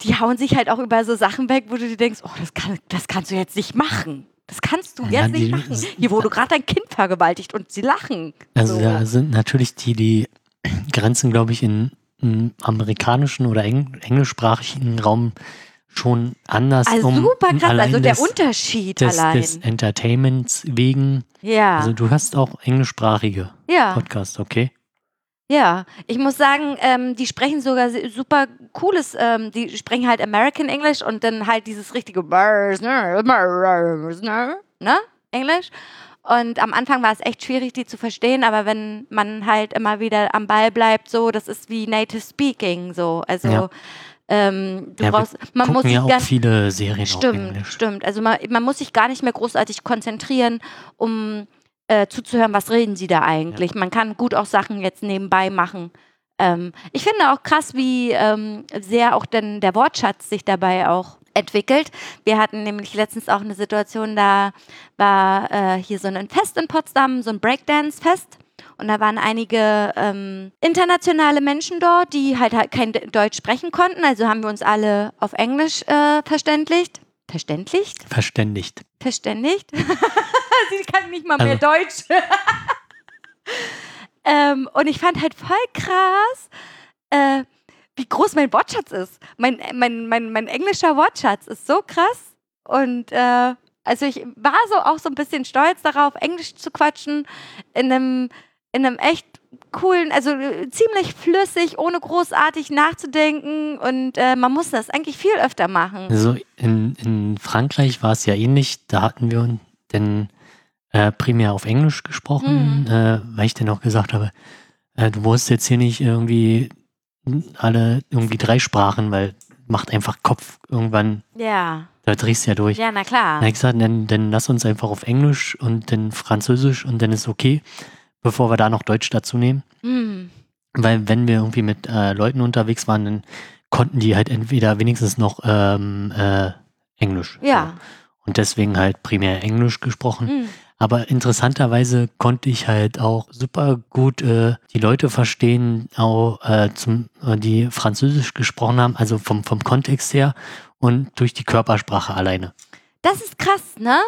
die hauen sich halt auch über so Sachen weg, wo du dir denkst, oh, das, kann, das kannst du jetzt nicht machen. Das kannst du Ja, jetzt nicht machen. Hier wurde gerade dein Kind vergewaltigt und sie lachen. Also so. da sind natürlich die, die <clears throat> Grenzen, glaube ich, in, im amerikanischen oder eng, englischsprachigen Raum schon anders. also um super krass, allein also der des, Unterschied des, allein. des Entertainments wegen. ja, Also du hast auch englischsprachige ja. Podcasts, okay? Ja, ich muss sagen, ähm, die sprechen sogar super cooles, ähm, die sprechen halt American English und dann halt dieses richtige ne? Englisch. Und am Anfang war es echt schwierig, die zu verstehen, aber wenn man halt immer wieder am Ball bleibt, so, das ist wie Native Speaking, so. Also, Ja. ähm, du Ja, brauchst, man muss ja sich auch gar viele Serien auf Stimmt, Englisch. stimmt. Also man, man muss sich gar nicht mehr großartig konzentrieren, um äh, zuzuhören, was reden sie da eigentlich. Man kann gut auch Sachen jetzt nebenbei machen. Ähm, ich finde auch krass, wie ähm, sehr auch denn der Wortschatz sich dabei auch entwickelt. Wir hatten nämlich letztens auch eine Situation, da war äh, hier so ein Fest in Potsdam, so ein Breakdance-Fest. Und da waren einige ähm, internationale Menschen dort, die halt, halt kein Deutsch sprechen konnten. Also haben wir uns alle auf Englisch äh, verständlicht. Verständlicht? Verständigt. Verständigt? <laughs> Sie kann nicht mal mehr Also- Deutsch. <laughs> ähm, und ich fand halt voll krass, äh, wie groß mein Wortschatz ist. Mein, mein, mein, mein englischer Wortschatz ist so krass. Und äh, also ich war so auch so ein bisschen stolz darauf, Englisch zu quatschen in einem in einem echt coolen, also äh, ziemlich flüssig, ohne großartig nachzudenken und äh, man muss das eigentlich viel öfter machen. Also in, in Frankreich war es ja ähnlich, da hatten wir uns denn äh, primär auf Englisch gesprochen, Mhm. äh, weil ich dann auch gesagt habe, äh, du musst jetzt hier nicht irgendwie alle irgendwie drei Sprachen, weil macht einfach Kopf irgendwann, Ja, da drehst du ja durch. ja, na klar. Dann habe ich gesagt, dann, dann lass uns einfach auf Englisch und dann Französisch und dann ist okay, bevor wir da noch Deutsch dazu nehmen. Hm. Weil wenn wir irgendwie mit äh, Leuten unterwegs waren, dann konnten die halt entweder wenigstens noch ähm, äh, Englisch. Ja. So. Und deswegen halt primär Englisch gesprochen. Hm. Aber interessanterweise konnte ich halt auch super gut äh, die Leute verstehen, auch äh, zum, äh, die Französisch gesprochen haben, also vom, vom Kontext her und durch die Körpersprache alleine. Das ist krass, ne?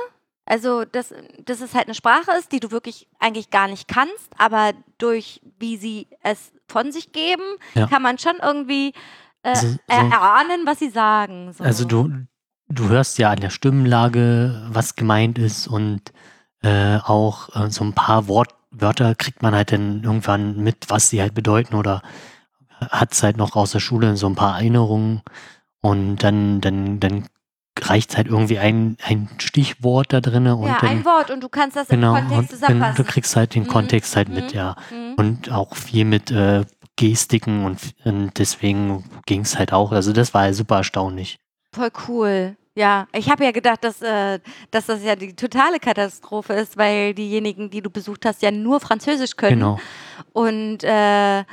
Also, dass, dass es halt eine Sprache ist, die du wirklich eigentlich gar nicht kannst, aber durch wie sie es von sich geben, Ja. kann man schon irgendwie äh, Also, so- er erahnen, was sie sagen. So. Also du, du hörst ja an der Stimmenlage, was gemeint ist und äh, auch äh, so ein paar Wort, Wörter kriegt man halt dann irgendwann mit, was sie halt bedeuten oder hat es halt noch aus der Schule so ein paar Erinnerungen und dann, dann, dann reicht halt irgendwie ein, ein Stichwort da drin und ja, dann ein Wort und du kannst das genau im Kontext zusammenfassen. du kriegst halt den Mhm, Kontext halt mhm, mit, ja. Mhm. Und auch viel mit äh, Gestiken und, und deswegen ging es halt auch. Also das war halt super erstaunlich. Voll cool. Ja, ich habe ja gedacht, dass, äh, dass das ja die totale Katastrophe ist, weil diejenigen, die du besucht hast, ja nur Französisch können. Genau. Und äh,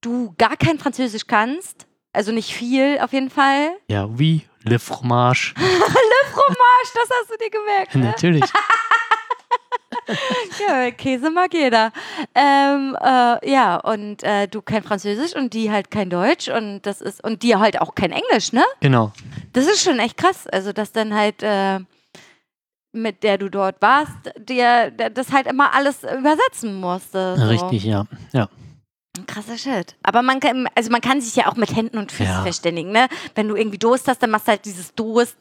du gar kein Französisch kannst. Also nicht viel auf jeden Fall. Ja, wie Le Fromage. <laughs> Fromage, das hast du dir gemerkt. Ne? Natürlich. <laughs> Ja, Käse mag jeder. Ähm, äh, ja, und äh, du kein Französisch und die halt kein Deutsch und das ist und die halt auch kein Englisch, ne? Genau. Das ist schon echt krass. Also, dass dann halt, äh, mit der du dort warst, dir das halt immer alles übersetzen musste. So. Richtig, ja. Ja. Krasser Shit. Aber man kann, also man kann sich ja auch mit Händen und Füßen Ja. verständigen, ne? Wenn du irgendwie Durst hast, dann machst du halt dieses Durst.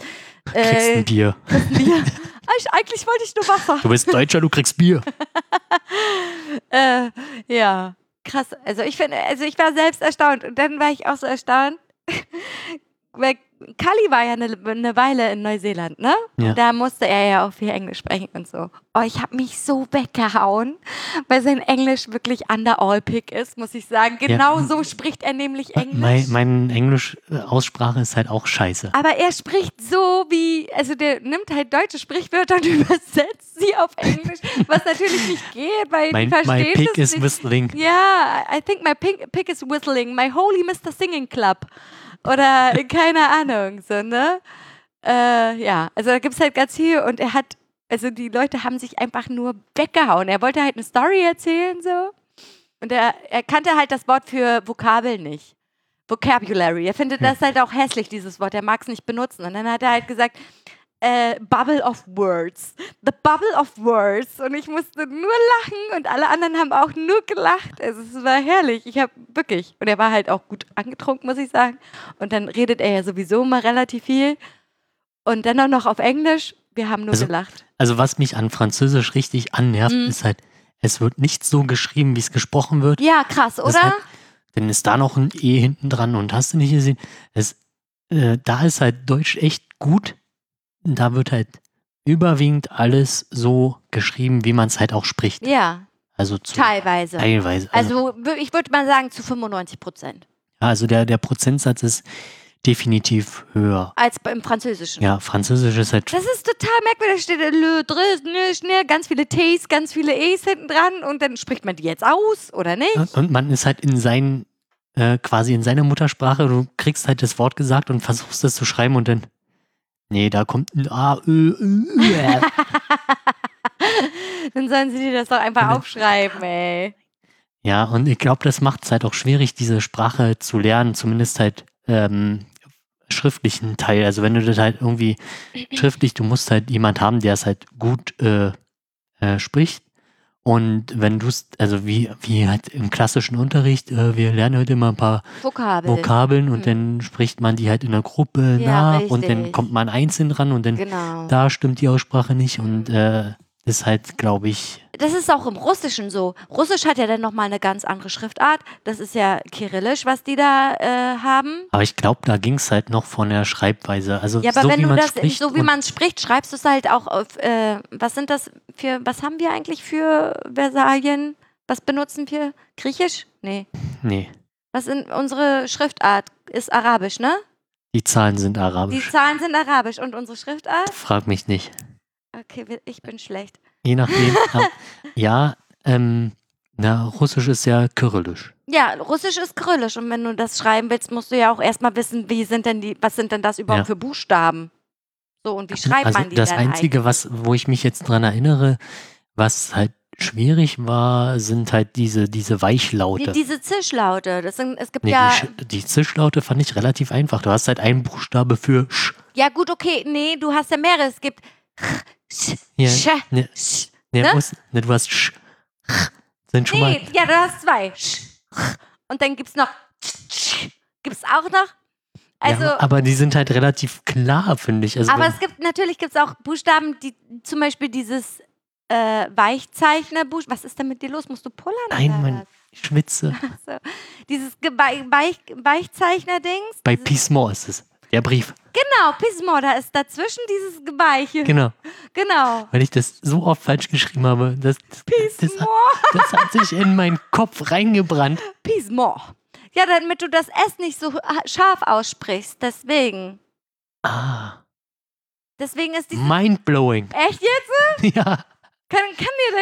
Kriegst Äh, ein Bier. Bier. <laughs> Ich, eigentlich wollte ich nur Wasser. Du bist Deutscher, du kriegst Bier. <laughs> Äh, ja, krass. Also ich finde, also ich war selbst erstaunt und dann war ich auch so erstaunt, weil Kali war ja eine, eine Weile in Neuseeland, ne? Ja. Da musste er ja auch viel Englisch sprechen und so. Oh, ich habe mich so weggehauen, weil sein Englisch wirklich under all pick ist, muss ich sagen. Genau so spricht er nämlich Englisch. Mein, mein Englisch-Aussprache ist halt auch scheiße. Aber er spricht so wie, also der nimmt halt deutsche Sprichwörter und <laughs> übersetzt sie auf Englisch, was natürlich nicht geht, weil Mein, die verstehen mein Pick is nicht. whistling. Ja, I think my pick, pick is whistling. My holy Mr. Singing Club. Oder keine Ahnung, so, ne? Äh, ja, also da gibt es halt ganz viel und er hat, also die Leute haben sich einfach nur weggehauen. Er wollte halt eine Story erzählen, so. Und er, er kannte halt das Wort für Vokabel nicht. Vocabulary. Er findet <laughs> das halt auch hässlich, dieses Wort. Er mag es nicht benutzen. Und dann hat er halt gesagt, äh, Bubble of Words. The Bubble of Words. Und ich musste nur lachen und alle anderen haben auch nur gelacht. Also es war herrlich. Ich habe wirklich. Und er war halt auch gut angetrunken, muss ich sagen. Und dann redet er ja sowieso mal relativ viel. Und dann auch noch auf Englisch. Wir haben nur Also- gelacht. Also was mich an Französisch richtig annervt, Mhm. ist halt, es wird nicht so geschrieben, wie es gesprochen wird. Ja, krass, oder? halt- Dann ist da noch ein E hinten dran und hast du nicht gesehen. Es, äh, da ist halt Deutsch echt gut. Da wird halt überwiegend alles so geschrieben, wie man es halt auch spricht. ja, Also teilweise. teilweise. Also, Also ich würde mal sagen zu 95 Prozent. ja, also der, der Prozentsatz ist definitiv höher. Als beim Französischen. Ja, Französisch ist halt Das ist total merkwürdig. Da steht le, dre, ne, schnell, ganz viele Ts, ganz viele E's hinten dran und dann spricht man die jetzt aus oder nicht? Und man ist halt in seinen, äh, quasi in seiner Muttersprache, du kriegst halt das Wort gesagt und versuchst es zu schreiben und dann, nee, da kommt ein A, Ö, Ö, Ö. <laughs> Dann sollen sie dir das doch einfach aufschreiben, ey. Ja, und ich glaube, das macht es halt auch schwierig, diese Sprache zu lernen, zumindest halt ähm, schriftlichen Teil. Also wenn du das halt irgendwie schriftlich, du musst halt jemand haben, der es halt gut äh, äh, spricht. Und wenn du es, also wie, wie halt im klassischen Unterricht, äh, wir lernen heute immer ein paar Vokabeln. Vokabeln und Mhm. dann spricht man die halt in der Gruppe Ja, nach und dann richtig. kommt man einzeln dran und dann Genau. da stimmt die Aussprache nicht und äh, ist halt, glaube ich, Das ist auch im Russischen so. Russisch hat ja dann nochmal eine ganz andere Schriftart. Das ist ja Kyrillisch, was die da äh, haben. aber ich glaube, da ging es halt noch von der Schreibweise. Also Ja, aber so wenn wie du man das, spricht so wie man es spricht, schreibst du es halt auch auf, äh, was sind das für, was haben wir eigentlich für Versalien? Was benutzen wir? Griechisch? Nee. Nee, Was in unsere Schriftart ist Arabisch, ne? die Zahlen sind Die arabisch. Zahlen sind Arabisch und unsere Schriftart? Frag mich nicht. Okay, ich bin schlecht. Je nachdem. <laughs> ja, ähm, na, Russisch ist ja Kyrillisch. Ja, Russisch ist Kyrillisch und wenn du das schreiben willst, musst du ja auch erstmal wissen, wie sind denn die, was sind denn das überhaupt Ja. für Buchstaben? So, und wie schreibt also man die das dann Einzige, eigentlich? was, wo ich mich jetzt dran erinnere, was halt schwierig war, sind halt diese, diese Die, Weichlaute. diese Zischlaute, das sind, es gibt nee, ja, die, die Zischlaute fand ich relativ einfach. Du hast halt einen Buchstabe für Sch. ja gut, okay, nee, du hast ja mehrere, es gibt sch, Ja, sch, ne, sch. ne, Ne? muss, ne, du hast Sch. Sind schon Nee, mal. ja, du hast zwei. Sch, Und dann gibt's noch gibt's auch noch. Also, ja, aber die sind halt relativ klar, finde ich. Also aber es gibt, natürlich gibt's auch Buchstaben, die zum Beispiel dieses äh, Weichzeichner-Buch, was ist denn mit dir los? Musst du pullern? Nein, was? ich schwitze. <laughs> So. Dieses Ge- Weich Weichzeichner-Dings. Bei Pismo ist es. Der Brief. Genau, Pismo, da ist dazwischen dieses Gebeiche. Genau. Genau. Weil ich das so oft falsch geschrieben habe. Das, das, das, Pismo. das hat sich in meinen Kopf reingebrannt. Pismo. Ja, damit du das S nicht so ha- scharf aussprichst. Deswegen. Ah, Deswegen ist dieses. mindblowing. Echt jetzt? <laughs> Ja, Kann, kann dir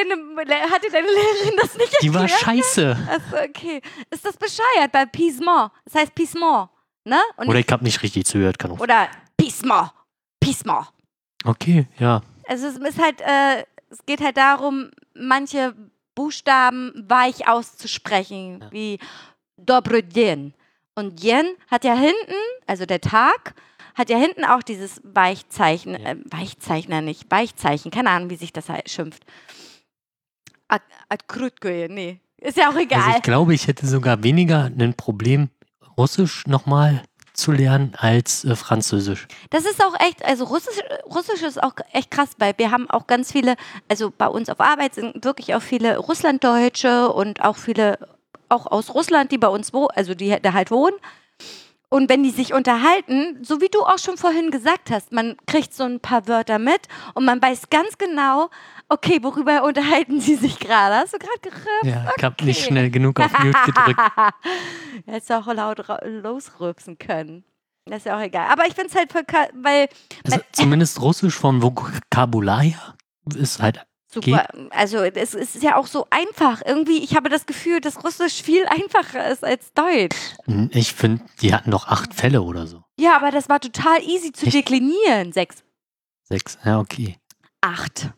deine, hat dir deine Lehrerin das nicht die war erklärt? scheiße. Achso, okay. Ist das bescheuert bei Pismo? Das heißt Pismo, ne? Oder ich habe nicht richtig zugehört. Kann auch. oder Pismo. Pismo. Okay, ja. Also es ist halt, äh, es geht halt darum, manche Buchstaben weich auszusprechen, Ja. wie Dobry dzień. Und Jen hat ja hinten, also der Tag, hat ja hinten auch dieses Weichzeichen, Ja. äh, Weichzeichner nicht, Weichzeichen, keine Ahnung, wie sich das halt schimpft. Ad, ad krutkoje, nee. Ist ja auch egal. Also ich glaube, ich hätte sogar weniger ein Problem, Russisch nochmal zu lernen als äh, Französisch. Das ist auch echt, also Russisch, Russisch ist auch echt krass, weil wir haben auch ganz viele, also bei uns auf Arbeit sind wirklich auch viele Russlanddeutsche und auch viele auch aus Russland, die bei uns wo, also die da halt wohnen. Und wenn die sich unterhalten, so wie du auch schon vorhin gesagt hast, man kriegt so ein paar Wörter mit und man weiß ganz genau, okay, worüber unterhalten sie sich gerade? Hast du gerade gerührt? Ja, ich habe nicht Okay. schnell genug auf Mute gedrückt. <laughs> Hättest du auch laut losrülpsen können. Das ist ja auch egal. Aber ich finde es halt, voll weil Also zumindest Russisch vom Vokabular her ist halt Super. Also es ist ja auch so einfach. Irgendwie, ich habe das Gefühl, dass Russisch viel einfacher ist als Deutsch. Ich finde, die hatten doch acht Fälle oder so. Ja, aber das war total easy zu Echt? deklinieren. Sechs. Sechs, ja, okay. Acht.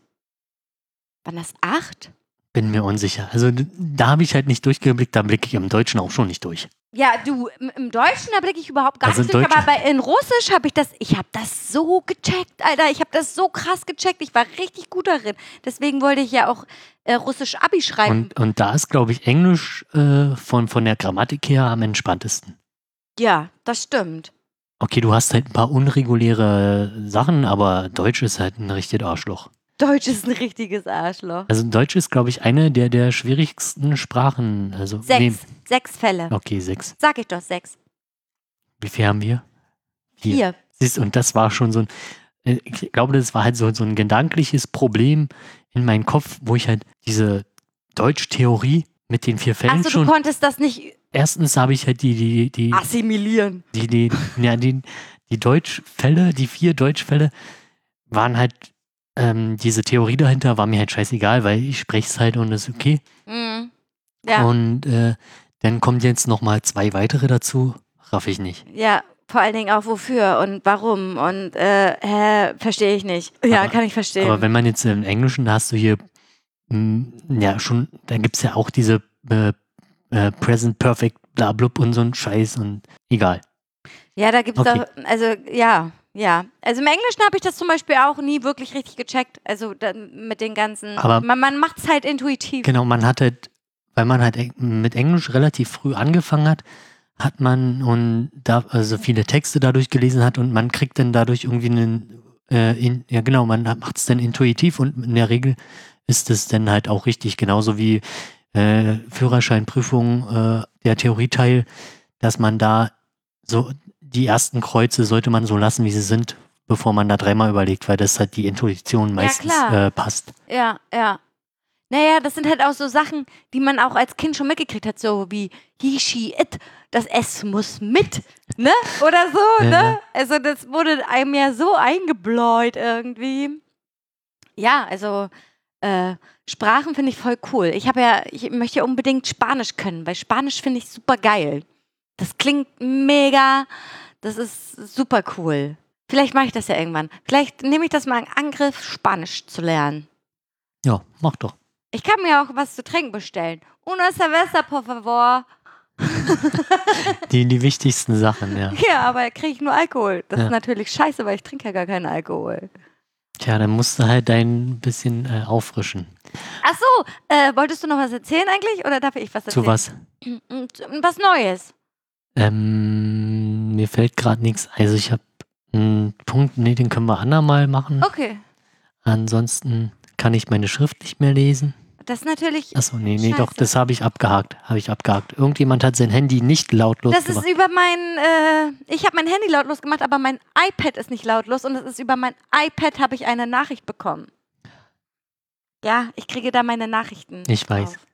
Waren das acht? Bin mir unsicher. Also da habe ich halt nicht durchgeblickt, da blicke ich im Deutschen auch schon nicht durch. Ja, du, im, im Deutschen, da blicke ich überhaupt gar Also nicht durch, aber bei, in Russisch habe ich das, ich habe das so gecheckt, Alter, ich habe das so krass gecheckt, ich war richtig gut darin. Deswegen wollte ich ja auch äh, Russisch Abi schreiben. Und, und da ist, glaube ich, Englisch äh, von, von der Grammatik her am entspanntesten. ja, das stimmt. Okay, du hast halt ein paar unreguläre Sachen, aber Deutsch ist halt ein richtiges Arschloch. Deutsch ist ein richtiges Arschloch. Also Deutsch ist, glaube ich, eine der, der schwierigsten Sprachen. Also, Sechs, sechs Fälle. okay, sechs. Sag ich doch, sechs. Wie viel haben wir? Vier. Vier. Siehst, du, und das war schon so ein, äh, ich glaube, das war halt so, so ein gedankliches Problem in meinem Kopf, wo ich halt diese Deutschtheorie mit den vier Fällen du schon. konntest das nicht Erstens habe ich halt die, die, die, assimilieren. die, die, ja, die, die Deutschfälle, die vier Deutschfälle waren halt, ähm, diese Theorie dahinter war mir halt scheißegal, weil ich spreche es halt und ist okay. Mhm. Ja, Und äh, dann kommt jetzt nochmal zwei weitere dazu, raff ich nicht. ja, vor allen Dingen auch wofür und warum und äh, hä, verstehe ich nicht. Ja, Aber- kann ich verstehen. Aber wenn man jetzt im Englischen, da hast du hier, mh, ja schon, da gibt es ja auch diese äh, äh, Present Perfect, bla blub und so ein Scheiß und egal. ja, da gibt es Okay. auch, also ja, ja. Also im Englischen habe ich das zum Beispiel auch nie wirklich richtig gecheckt. Also da, mit den ganzen, Aber- man, man macht es halt intuitiv. Genau, man hat halt, weil man halt mit Englisch relativ früh angefangen hat, hat man und da also viele Texte dadurch gelesen hat und man kriegt dann dadurch irgendwie einen äh, in, ja genau, man macht es dann intuitiv und in der Regel ist es dann halt auch richtig, genauso wie äh, Führerscheinprüfung, äh, der Theorieteil, dass man da so die ersten Kreuze sollte man so lassen, wie sie sind, bevor man da dreimal überlegt, weil das halt die Intuition meistens klar. äh, passt. Ja, ja. Naja, das sind halt auch so Sachen, die man auch als Kind schon mitgekriegt hat, so wie he, she, it, das S muss mit, ne? Oder so, Ja, ne? ja. Also das wurde einem ja so eingebläut irgendwie. Ja, also äh, Sprachen finde ich voll cool. Ich habe ja, ich möchte ja unbedingt Spanisch können, weil Spanisch finde ich super geil. Das klingt mega, das ist super cool. Vielleicht mache ich das ja irgendwann. Vielleicht nehme ich das mal in Angriff, Spanisch zu lernen. Ja, mach doch. Ich kann mir auch was zu trinken bestellen. Una cerveza, por favor. <laughs> Die, die wichtigsten Sachen, ja. Ja, aber da kriege ich nur Alkohol. Das Ja. ist natürlich scheiße, weil ich trinke ja gar keinen Alkohol. Tja, dann musst du halt dein bisschen äh, auffrischen. Ach so, äh, wolltest du noch was erzählen eigentlich? Oder darf ich was erzählen? <clears throat> Zu was? Was Neues. Ähm, mir fällt gerade nichts. Also ich habe einen Punkt, nee, den können wir andermal machen. Okay. Ansonsten kann ich meine Schrift nicht mehr lesen. Das ist natürlich. Achso, nee, nee, doch, Scheiße. das habe ich abgehakt. Habe ich abgehakt. Irgendjemand hat sein Handy nicht lautlos Das ist gemacht. über mein. Äh, ich habe mein Handy lautlos gemacht, aber mein iPad ist nicht lautlos und es ist über mein iPad habe ich eine Nachricht bekommen. Ja, ich kriege da meine Nachrichten. Ich weiß. drauf.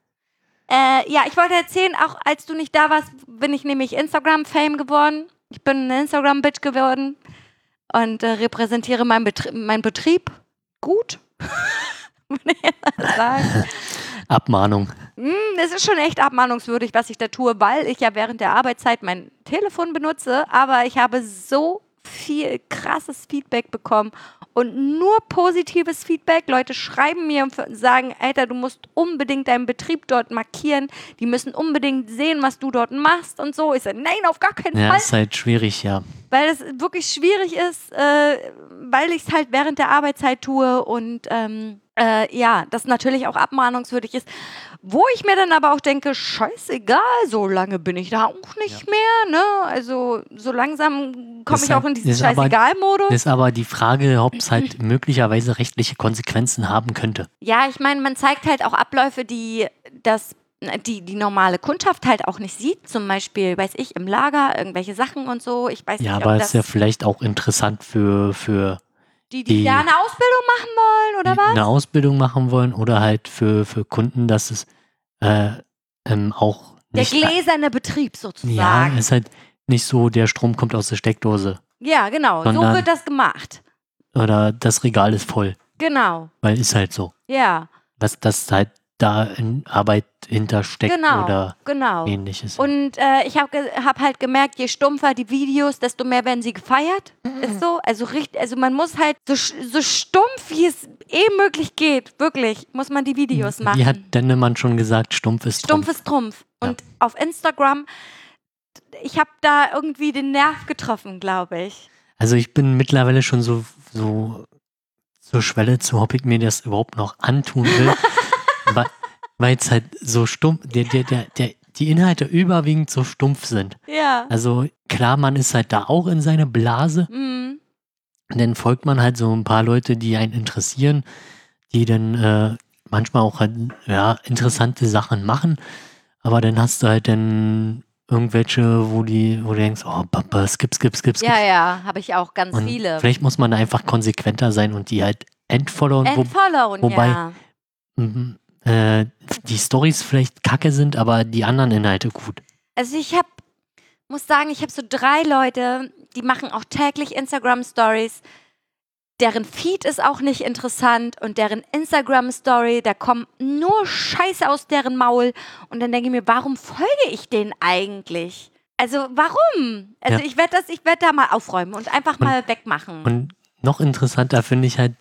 Äh, ja, ich wollte erzählen, auch als du nicht da warst, bin ich nämlich Instagram-Fame geworden. Ich bin eine Instagram-Bitch geworden und äh, repräsentiere meinen Betrie mein Betrieb gut. <laughs> Abmahnung. Mm, Es ist schon echt abmahnungswürdig, was ich da tue, weil ich ja während der Arbeitszeit mein Telefon benutze, aber ich habe so viel krasses Feedback bekommen und nur positives Feedback. Leute schreiben mir und sagen, Alter, du musst unbedingt deinen Betrieb dort markieren. Die müssen unbedingt sehen, was du dort machst und so. Ich sage, nein, auf gar keinen Ja, Fall ist halt schwierig, ja. weil es wirklich schwierig ist, äh, weil ich es halt während der Arbeitszeit tue und ähm, äh, ja, das natürlich auch abmahnungswürdig ist. Wo ich mir dann aber auch denke, scheißegal, so lange bin ich da auch nicht mehr, ne? Also so langsam komme ich auch in diesen Scheißegal-Modus. Ist aber die Frage, ob es halt <laughs> möglicherweise rechtliche Konsequenzen haben könnte. Ja, ich meine, man zeigt halt auch Abläufe, die das die die normale Kundschaft halt auch nicht sieht, zum Beispiel, weiß ich, im Lager, irgendwelche Sachen und so. Ich weiß Ja, nicht, aber ob ist ja vielleicht auch interessant für, für die, die, die- da eine Ausbildung machen wollen, oder die was? eine Ausbildung machen wollen oder halt für, für Kunden, dass es äh, ähm, auch Der nicht. gläserne Betrieb ja, sozusagen. ist halt nicht so, der Strom kommt aus der Steckdose Ja, genau. so wird das gemacht. oder das Regal ist voll, Genau. weil ist halt so. Ja, Dass das halt da in Arbeit hintersteckt genau. oder genau. ähnliches. Und äh, ich habe hab halt gemerkt, je stumpfer die Videos, desto mehr werden sie gefeiert. Mhm. Ist so. Also, richtig, also man muss halt so, so stumpf, wie es eh möglich geht, wirklich, muss man die Videos machen. Wie hat Dennemann schon gesagt, stumpf ist Stumpf Trumpf. ist Trumpf. Ja. Und auf Instagram, ich habe da irgendwie den Nerv getroffen, glaube ich. Also ich bin mittlerweile schon so, so zur Schwelle zu, ob ich mir das überhaupt noch antun will. <laughs> weil weil es halt so stumpf, der, der, der, der, die Inhalte überwiegend so stumpf sind. Ja. Also klar, man ist halt da auch in seine Blase. Mhm. Und dann folgt man halt so ein paar Leute, die einen interessieren, die dann äh, manchmal auch halt, ja, interessante Sachen machen. Aber dann hast du halt dann irgendwelche, wo die, wo du denkst, oh, Papa, skip, skip, skip, skip. Ja, ja, habe ich auch ganz Und viele. vielleicht muss man da einfach konsequenter sein und die halt entfollowen, wo, Entfollowen, wobei- ja. Äh, die Stories vielleicht kacke sind, aber die anderen Inhalte gut. Also ich habe, muss sagen, ich habe so drei Leute, die machen auch täglich Instagram Stories. Deren Feed ist auch nicht interessant und deren Instagram Story, da kommt nur Scheiße aus deren Maul. Und dann denke ich mir, warum folge ich denen eigentlich? Also warum? Also Ja. ich werde das, ich werde da mal aufräumen und einfach Und- mal wegmachen. Und noch interessanter finde ich halt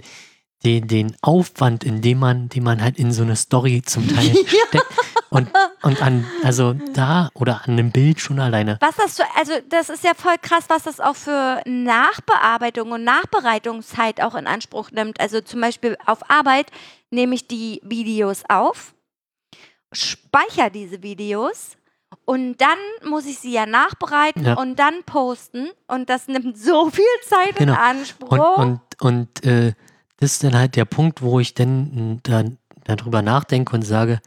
den, den Aufwand, in dem man, den man halt in so eine Story zum Teil <laughs> steckt. Und, und an, also da oder an einem Bild schon alleine. Was das für, also das ist ja voll krass, was das auch für Nachbearbeitung und Nachbereitungszeit auch in Anspruch nimmt. Also zum Beispiel auf Arbeit nehme ich die Videos auf, speichere diese Videos und dann muss ich sie ja nachbereiten Ja. und dann posten und das nimmt so viel Zeit Genau. in Anspruch. Und, und und äh, das ist dann halt der Punkt, wo ich dann dann darüber nachdenke und sage,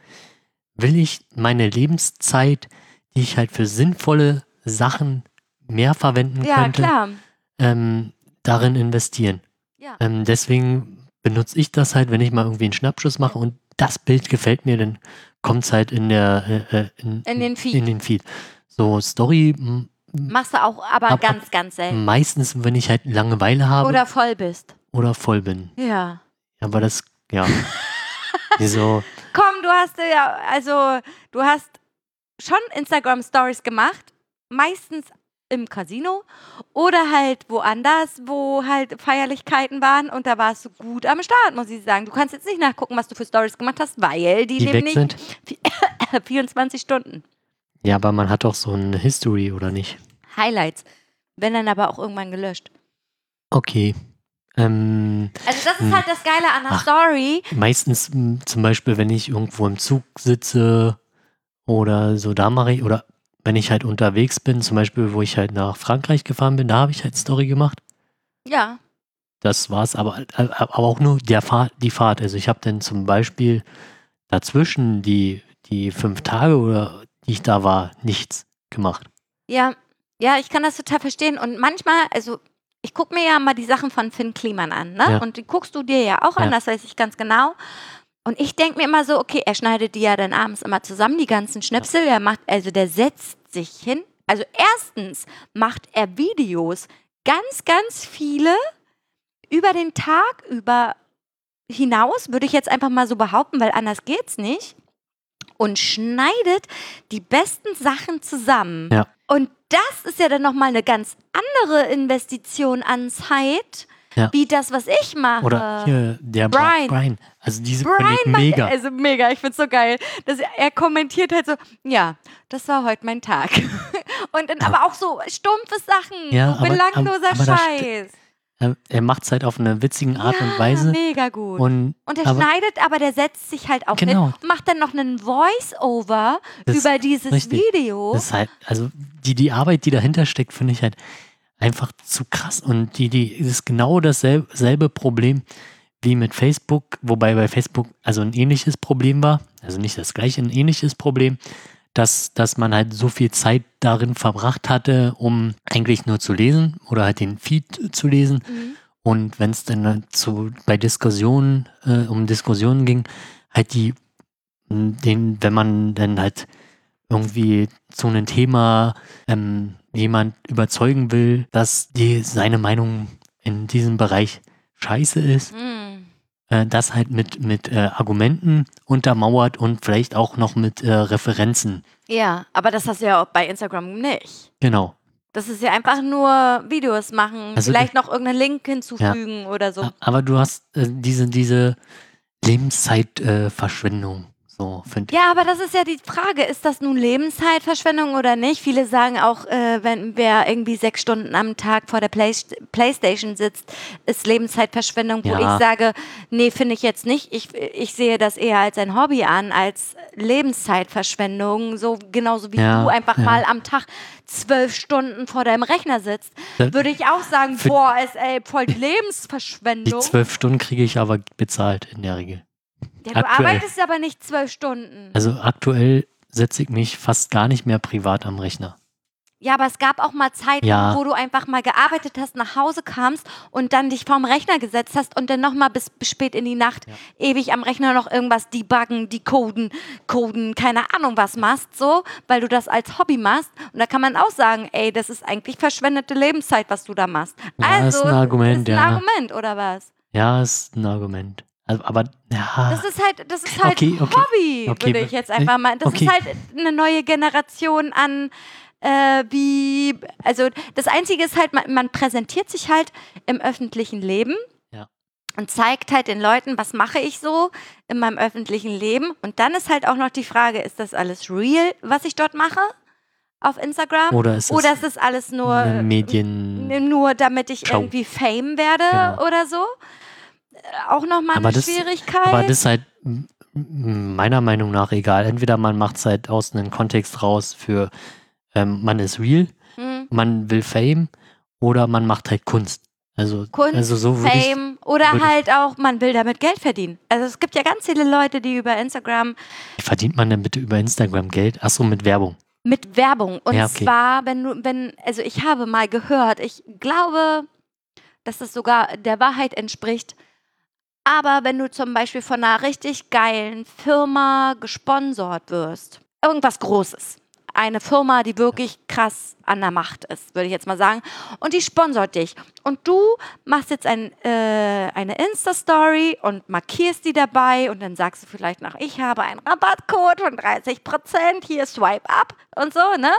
will ich meine Lebenszeit, die ich halt für sinnvolle Sachen mehr verwenden Ja, könnte, ähm, darin investieren. Ja. Ähm, deswegen benutze ich das halt, wenn ich mal irgendwie einen Schnappschuss mache und das Bild gefällt mir, dann kommt es halt in der äh, äh, in, In den Feed. in den Feed. So Story m- Machst du auch, aber Ab- ganz, ganz selten. meistens, wenn ich halt Langeweile habe Oder voll bist. Voll bin. Ja. Aber das, ja. <laughs> so, Komm, du hast ja, also du hast schon Instagram Stories gemacht, meistens im Casino oder halt woanders, wo halt Feierlichkeiten waren und da warst du gut am Start, muss ich sagen. Du kannst jetzt nicht nachgucken, was du für Stories gemacht hast, weil die, die leben weg nicht sind. <coughs> 24 Stunden. Ja, aber man hat doch so eine History, oder nicht? Highlights. Wenn dann aber auch irgendwann gelöscht. Okay. Ähm, Also das ist Hm. halt das Geile an der Ach. Story. meistens m, zum Beispiel, wenn ich irgendwo im Zug sitze oder so, da mache ich, oder wenn ich halt unterwegs bin, zum Beispiel, wo ich halt nach Frankreich gefahren bin, da habe ich halt Story gemacht. Ja. Das war's, aber, aber auch nur der Fahrt, die Fahrt. Also ich habe dann zum Beispiel dazwischen die, die fünf Tage oder die ich da war, nichts gemacht. Ja, ja, ich kann das total verstehen. Und manchmal, also ich gucke mir ja mal die Sachen von Finn Kliman an, ne? Ja. Und die guckst du dir ja auch an, Ja. das weiß ich ganz genau. Und ich denke mir immer so, okay, er schneidet die ja dann abends immer zusammen, die ganzen Schnipsel. Er macht, also der setzt sich hin. Also erstens macht er Videos, ganz, ganz viele über den Tag über hinaus, würde ich jetzt einfach mal so behaupten, weil anders geht's nicht. Und schneidet die besten Sachen zusammen. Ja. Und das ist ja dann nochmal eine ganz andere Investition an Zeit, Ja. wie das, was ich mache. Oder hier, der Brian. Brian. Also diese Brian ich macht- mega. Also mega, ich find's so geil. Dass er, er kommentiert halt so, ja, das war heute mein Tag. <laughs> Und dann aber auch so stumpfe Sachen, Ja, so aber- belangloser aber- aber Scheiß. Er, er macht es halt auf eine witzigen Art ja, und Weise. mega gut. Und, Und er aber schneidet, aber der setzt sich halt auch Genau. hin und macht dann noch einen Voice-Over über dieses richtig. Video. das ist halt, also die, die Arbeit, die dahinter steckt, finde ich halt einfach zu krass. Und die, die ist genau dasselbe selbe Problem wie mit Facebook, wobei bei Facebook also ein ähnliches Problem war, also nicht das gleiche, ein ähnliches Problem, dass, dass man halt so viel Zeit darin verbracht hatte, um eigentlich nur zu lesen oder halt den Feed zu lesen. Mhm. Und wenn es dann halt zu, bei Diskussionen, äh, um Diskussionen ging, halt die, den, wenn man dann halt irgendwie zu einem Thema ähm, jemand überzeugen will, dass die seine Meinung in diesem Bereich scheiße ist, Mhm. Äh, das halt mit, mit äh, Argumenten untermauert und vielleicht auch noch mit äh, Referenzen. Ja, aber das hast du ja auch bei Instagram nicht. Genau. Das ist ja einfach nur Videos machen, Also vielleicht noch irgendeinen Link hinzufügen oder so. Aber du hast äh, diese, diese Lebenszeitverschwendung, äh, Verschwendung, so finde ich. Ja, aber das ist ja die Frage, ist das nun Lebenszeitverschwendung oder nicht? Viele sagen auch, äh, wenn wer irgendwie sechs Stunden am Tag vor der Play Playstation sitzt, ist Lebenszeitverschwendung, wo Ja. ich sage, nee, finde ich jetzt nicht. Ich, ich sehe das eher als ein Hobby an, als Lebenszeitverschwendung, so genauso wie Ja, du einfach ja. mal am Tag zwölf Stunden vor deinem Rechner sitzt, würde ich auch sagen, boah, ist ey, voll die Die Lebensverschwendung. zwölf Stunden kriege ich aber bezahlt in der Regel. Ja, du aktuell. arbeitest aber nicht zwölf Stunden. Also aktuell setze ich mich fast gar nicht mehr privat am Rechner. Ja, aber es gab auch mal Zeiten, Ja. wo du einfach mal gearbeitet hast, nach Hause kamst und dann dich vorm Rechner gesetzt hast und dann nochmal bis, bis spät in die Nacht Ja. ewig am Rechner noch irgendwas debuggen, decoden, coden, keine Ahnung was machst, so, weil du das als Hobby machst. Und da kann man auch sagen, ey, das ist eigentlich verschwendete Lebenszeit, was du da machst. Ja, ist also, ein Argument, ist ein. Argument, oder was? Ja, ist ein Argument. Also, aber ja, Das ist halt, das ist halt Okay, okay. Hobby, Okay, würde ich jetzt einfach mal. Das ist halt eine neue Generation an äh, wie, also das Einzige ist halt, man, man präsentiert sich halt im öffentlichen Leben und zeigt halt den Leuten, was mache ich so in meinem öffentlichen Leben. Und dann ist halt auch noch die Frage, ist das alles real, was ich dort mache auf Instagram? oder ist Oder ist das alles nur Medien... nur damit ich Show. irgendwie Fame werde Genau. oder so? Auch nochmal eine das- Schwierigkeit. Aber das ist halt meiner Meinung nach egal. Entweder man macht es halt aus einem Kontext raus für ähm, man ist real, Hm. man will Fame oder man macht halt Kunst. Also, Kunst, also so würde ich, Fame oder halt auch, man will damit Geld verdienen. Also es gibt ja ganz viele Leute, die über Instagram wie verdient man denn bitte über Instagram Geld? Achso, mit Werbung. mit Werbung. Und Ja, okay. zwar, wenn du, wenn, also ich habe mal gehört, ich glaube, dass das sogar der Wahrheit entspricht. Aber wenn du zum Beispiel von einer richtig geilen Firma gesponsert wirst, irgendwas Großes, eine Firma, die wirklich krass an der Macht ist, würde ich jetzt mal sagen, und die sponsert dich. Und du machst jetzt ein, äh, eine Insta-Story und markierst die dabei und dann sagst du vielleicht noch, ich habe einen Rabattcode von 30%, hier Swipe Up und so, ne?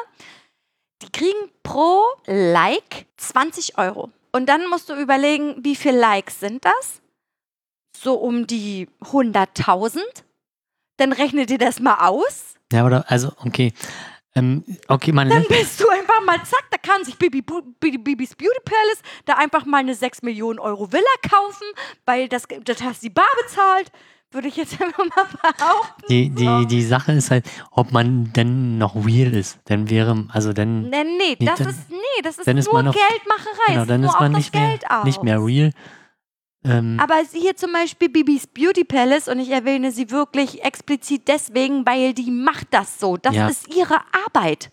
Die kriegen pro Like 20 Euro. Und dann musst du überlegen, wie viele Likes sind das? So um die 100.000. Dann rechne dir das mal aus. Ja, oder, also, okay. Ähm, okay, man Dann bist du einfach mal, zack, da kann sich Bibi, Bibi, Bibis Beauty Palace da einfach mal eine 6 Millionen Euro Villa kaufen, weil das, das hast die Bar bezahlt. Würde ich jetzt <laughs> einfach mal behaupten. die, die, die Sache ist halt, ob man denn noch real ist. Dann wäre, also dann, Nee, nee, Nee, das dann- ist, nee, das ist ist nur auf- Geldmacherei. genau, dann nur ist man nicht mehr, nicht mehr real. Ähm, Aber hier zum Beispiel Bibis Beauty Palace und ich erwähne sie wirklich explizit deswegen, weil die macht das so. Das Ja. ist ihre Arbeit.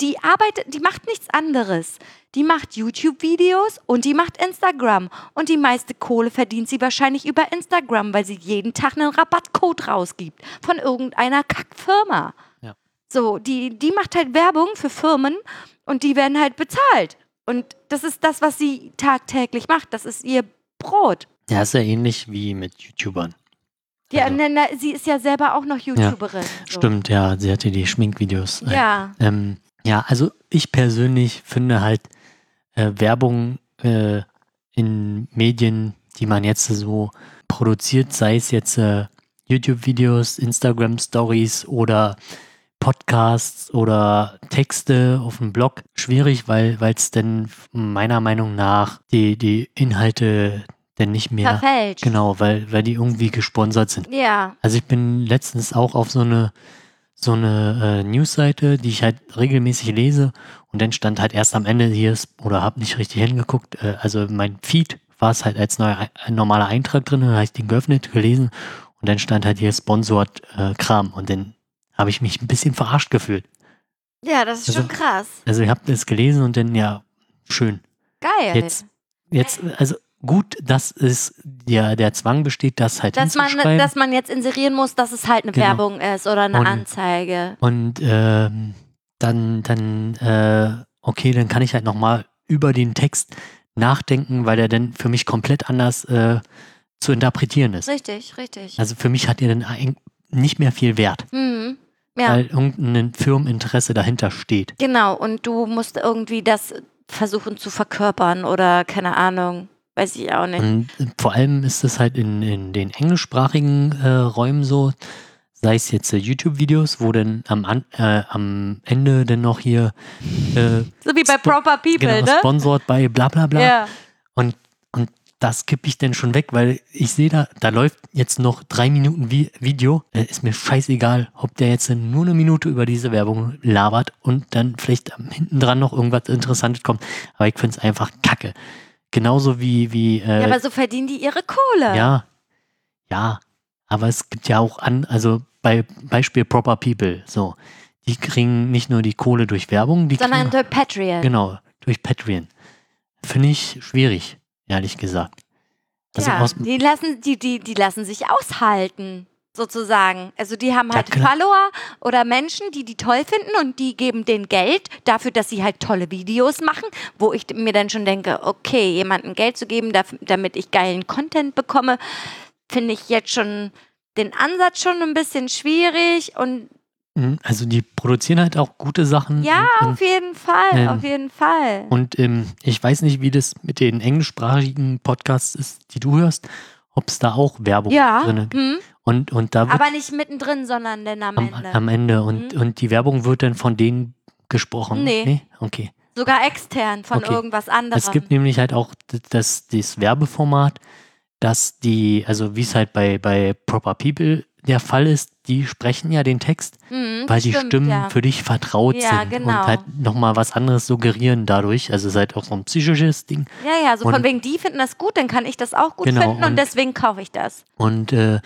Die arbeitet, die macht nichts anderes. Die macht YouTube-Videos und die macht Instagram. Und die meiste Kohle verdient sie wahrscheinlich über Instagram, weil sie jeden Tag einen Rabattcode rausgibt von irgendeiner Kackfirma. Ja. So, die, die macht halt Werbung für Firmen und die werden halt bezahlt. Und das ist das, was sie tagtäglich macht. Das ist ihr Brot. ja, ist ja ähnlich wie mit YouTubern. Ja, Also- ne, ne, sie ist ja selber auch noch YouTuberin. so. Stimmt, ja, sie hatte die Schminkvideos. äh, Ja, Ähm, ja, also ich persönlich finde halt äh, Werbung äh, in Medien, die man jetzt so produziert, sei es jetzt äh, YouTube-Videos, Instagram-Stories oder Podcasts oder Texte auf dem Blog, schwierig, weil es denn meiner Meinung nach die, die Inhalte denn nicht mehr, verfälscht. genau, weil, weil die irgendwie gesponsert sind. Ja, Also ich bin letztens auch auf so eine so eine äh, Newsseite, die ich halt regelmäßig lese und dann stand halt erst am Ende hier oder habe nicht richtig hingeguckt, äh, also mein Feed war es halt als neuer, ein normaler Eintrag drin, dann habe ich den geöffnet, gelesen und dann stand halt hier Sponsored äh, Kram und dann habe ich mich ein bisschen verarscht gefühlt. ja, das ist Also- schon krass. Also ich habe das gelesen und dann ja, schön. Geil. Jetzt, jetzt, also gut, dass es ja der Zwang besteht, das halt dass man, dass man jetzt inserieren muss, dass es halt eine Genau. Werbung ist oder eine Und- Anzeige. Und ähm, dann, dann, äh, okay, dann kann ich halt nochmal über den Text nachdenken, weil der dann für mich komplett anders äh, zu interpretieren ist. Richtig, richtig. Also für mich hat er dann eig- nicht mehr viel Wert, Mhm. Ja, weil irgendein Firmeninteresse dahinter steht. genau. Und du musst irgendwie das versuchen zu verkörpern oder keine Ahnung. Weiß ich auch nicht. Und äh, vor allem ist es halt in, in den englischsprachigen äh, Räumen so, sei es jetzt äh, YouTube-Videos, wo dann am, An äh, am Ende dann noch hier äh, So wie bei Proper People, genau, ne? sponsored bei bla bla bla. Und, und das kippe ich dann schon weg, weil ich sehe da, da läuft jetzt noch drei Minuten Vi Video. Da ist mir scheißegal, ob der jetzt nur eine Minute über diese Werbung labert und dann vielleicht hinten dran noch irgendwas Interessantes kommt. Aber ich finde es einfach kacke. Genauso wie, wie äh, ja, aber so verdienen die ihre Kohle. ja, ja, aber es gibt ja auch an, also bei Beispiel Proper People, so, die kriegen nicht nur die Kohle durch Werbung, die Sondern kriegen, durch Patreon. genau, durch Patreon. Finde ich schwierig, ehrlich gesagt. Also ja, die lassen, die, die, die lassen sich aushalten, sozusagen. Also die haben Ja, halt klar. Follower oder Menschen, die die toll finden und die geben denen Geld dafür, dass sie halt tolle Videos machen, wo ich mir dann schon denke, okay, jemandem Geld zu geben, damit ich geilen Content bekomme, finde ich jetzt schon den Ansatz schon ein bisschen schwierig und also die produzieren halt auch gute Sachen. ja, und, auf jeden Fall, ähm, auf jeden Fall. und ähm, ich weiß nicht, wie das mit den englischsprachigen Podcasts ist, die du hörst, ob es da auch Werbung Ja, drin gibt. hm, Und, und da aber nicht mittendrin, sondern dann am, am, Ende. am Ende. Und, Mhm. und die Werbung wird dann von denen gesprochen. Nee. Okay. Sogar extern von Okay. irgendwas anderem. Es gibt nämlich halt auch das, das Werbeformat, dass die, also wie es halt bei, bei Proper People der Fall ist, die sprechen ja den Text, Mhm, weil die stimmt, Stimmen ja. für dich vertraut Ja, sind genau. und halt nochmal was anderes suggerieren dadurch. Also es ist halt auch so ein psychisches Ding. Ja, ja, so von Und- wegen, die finden das gut, dann kann ich das auch gut Genau, finden und, und- deswegen kaufe ich das. Und äh,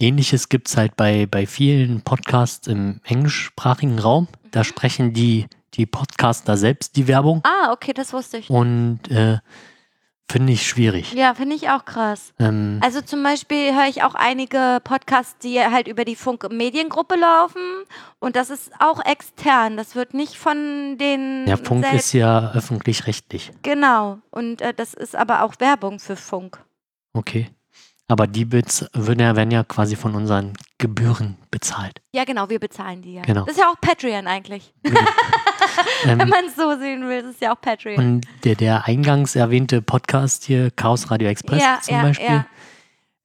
ähnliches gibt es halt bei, bei vielen Podcasts im englischsprachigen Raum. Da sprechen die, die Podcaster selbst die Werbung Ah, okay, das wusste ich. und äh, finde ich schwierig. Ja, finde ich auch krass. Ähm, Also zum Beispiel höre ich auch einige Podcasts, die halt über die Funk-Mediengruppe laufen und das ist auch extern. Das wird nicht von den der Funk ist ja öffentlich-rechtlich. Genau. Und äh, das ist aber auch Werbung für Funk. Okay. Aber die ja, werden ja quasi von unseren Gebühren bezahlt. Ja, genau, wir bezahlen die ja. Genau. Das ist ja auch Patreon eigentlich. <laughs> <laughs> Ähm, Wenn man es so sehen will, das ist ja auch Patreon. und der, der eingangs erwähnte Podcast hier, Chaos Radio Express ja, zum ja, Beispiel,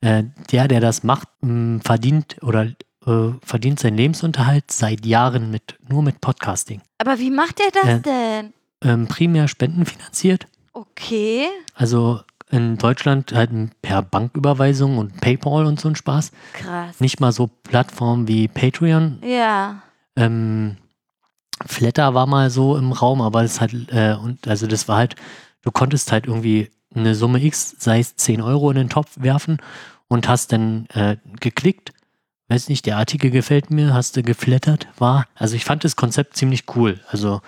ja. äh, der, der das macht, mh, verdient oder äh, verdient seinen Lebensunterhalt seit Jahren mit nur mit Podcasting. Aber wie macht der das Äh, denn? Ähm, primär spendenfinanziert. Okay. Also in Deutschland halt per Banküberweisung und PayPal und so ein Spaß. Krass. Nicht mal so Plattformen wie Patreon. Ja. Ähm, Flatter war mal so im Raum, aber es hat, äh, und also das war halt, du konntest halt irgendwie eine Summe X, sei es 10 Euro in den Topf werfen und hast dann äh, geklickt. Weiß nicht, der Artikel gefällt mir, hast du geflattert, war. Also ich fand das Konzept ziemlich cool. Also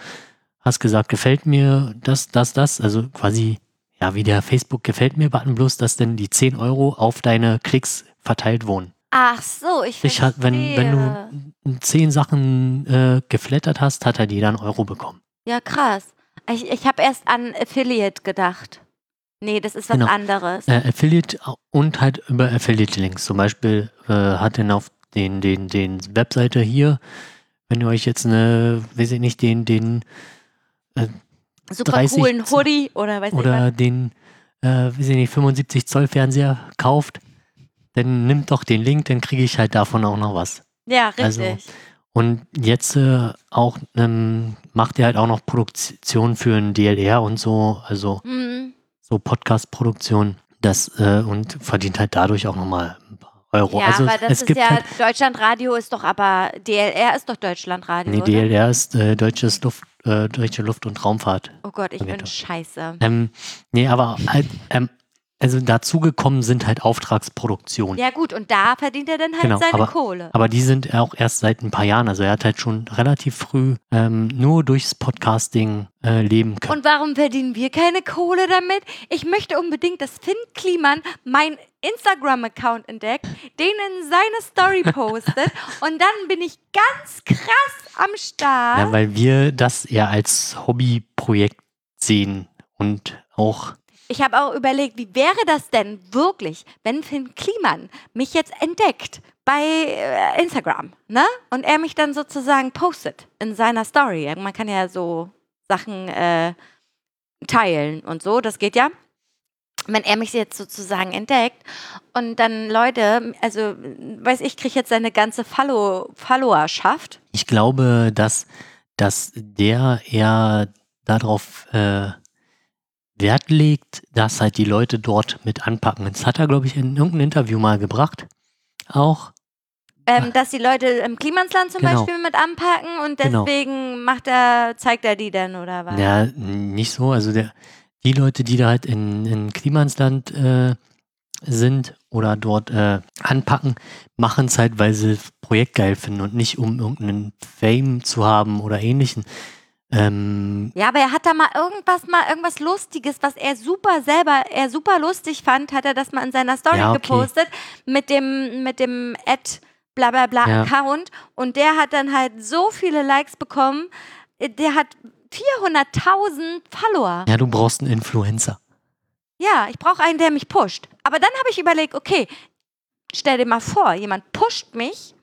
hast gesagt, gefällt mir das, das, das. Also quasi, ja, wie der Facebook gefällt mir Button, bloß dass dann die 10 Euro auf deine Klicks verteilt wurden. Ach so, ich Ich hat, wenn, wenn verstehe. du zehn Sachen äh, geflattert hast, hat er jeder einen Euro bekommen. Ja, krass. Ich, ich habe erst an Affiliate gedacht. Nee, das ist was Genau. anderes. Äh, Affiliate und halt über Affiliate-Links. Zum Beispiel äh, hat er auf den, den, den Webseite hier, wenn ihr euch jetzt eine, weiß ich nicht, den, den Super 30 coolen Hoodie oder weiß ich oder den, äh, weiß ich nicht, 75 Zoll Fernseher kauft, dann nimmt doch den Link, dann kriege ich halt davon auch noch was. Ja, richtig. Also, Und jetzt äh, auch ähm, macht er halt auch noch Produktion für ein DLR und so, also Mhm. so Podcast-Produktion, das äh, und verdient halt dadurch auch nochmal ein paar Euro. Ja, also aber das ist ja, halt, Deutschlandradio ist doch aber, DLR ist doch Deutschlandradio, nee, oder? DLR ist äh, deutsches Luft, äh, deutsche Luft- und Raumfahrt. Oh Gott, ich bin scheiße. Ähm, nee, aber halt, ähm, also dazugekommen sind halt Auftragsproduktionen. Ja gut, und da verdient er dann halt Genau, seine aber- Kohle. Aber die sind auch erst seit ein paar Jahren. Also er hat halt schon relativ früh ähm, nur durchs Podcasting äh, leben können. Und warum verdienen wir keine Kohle damit? Ich möchte unbedingt, dass Finn Kliman mein Instagram-Account entdeckt, den in seine Story <laughs> postet und dann bin ich ganz krass am Start. Ja, weil wir das eher als Hobbyprojekt sehen und auch Ich habe auch überlegt, wie wäre das denn wirklich, wenn Finn Kliman mich jetzt entdeckt bei äh, Instagram, ne? Und er mich dann sozusagen postet in seiner Story. Man kann ja so Sachen äh, teilen und so, das geht ja. Wenn er mich jetzt sozusagen entdeckt und dann Leute, also weiß ich, kriege jetzt seine ganze Follow Followerschaft. ich glaube, dass, dass der eher darauf äh, Wert legt, dass halt die Leute dort mit anpacken. Das hat er, glaube ich, in irgendeinem Interview mal gebracht. Auch. Ähm, dass die Leute im Klimansland zum Genau. Beispiel mit anpacken und Genau. deswegen macht er, zeigt er die dann oder was? Ja, nicht so. Also der, die Leute, die da halt in, in Klimansland äh, sind oder dort äh, anpacken, machen es halt, weil sie das Projekt geil finden und nicht um irgendeinen Fame zu haben oder ähnlichen. Ähm, Ja, aber er hat da mal irgendwas, mal irgendwas Lustiges, was er super selber, er super lustig fand, hat er das mal in seiner Story Ja, okay. gepostet mit dem, mit dem Ad bla bla bla Ja. Account und der hat dann halt so viele Likes bekommen, äh, der hat 400.000 Follower. ja, du brauchst einen Influencer. Ja, ich brauche einen, der mich pusht. Aber dann habe ich überlegt, okay, stell dir mal vor, jemand pusht mich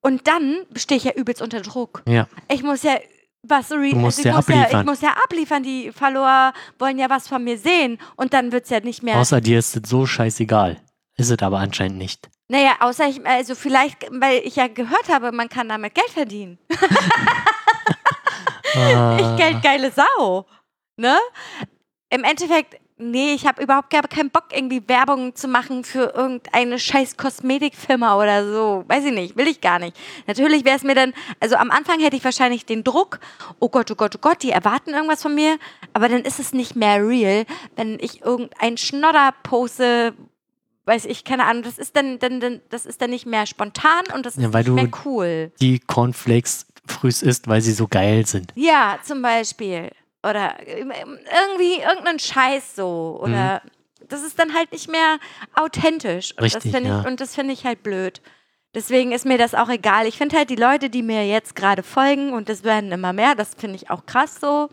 und dann stehe ich ja übelst unter Druck. Ja. Ich muss ja was re Du musst also ich ja muss ja, ich abliefern. muss ja abliefern. Die Follower wollen ja was von mir sehen und dann wird es ja nicht mehr. Außer dir ist es so scheißegal. Ist es aber anscheinend nicht. naja, außer ich, also vielleicht, weil ich ja gehört habe, man kann damit Geld verdienen. <laughs> <laughs> Ah, Ich geldgeile Sau. Ne? Im Endeffekt, nee, ich habe überhaupt gar keinen Bock, irgendwie Werbung zu machen für irgendeine scheiß Kosmetikfirma oder so. Weiß ich nicht, will ich gar nicht. Natürlich wäre es mir dann, also am Anfang hätte ich wahrscheinlich den Druck, oh Gott, oh Gott, oh Gott, die erwarten irgendwas von mir, aber dann ist es nicht mehr real, wenn ich irgendeinen Schnodder poste, weiß ich, keine Ahnung, das ist dann, dann, dann das ist dann nicht mehr spontan und das Ja, ist weil nicht mehr cool. Die Cornflakes frühs isst, weil sie so geil sind. Ja, zum Beispiel. Oder irgendwie irgendeinen Scheiß so. Oder das ist dann halt nicht mehr authentisch. Und Richtig, das finde ja. ich, und das finde ich halt blöd. Deswegen ist mir das auch egal. Ich finde halt die Leute, die mir jetzt gerade folgen, und das werden immer mehr, das finde ich auch krass so,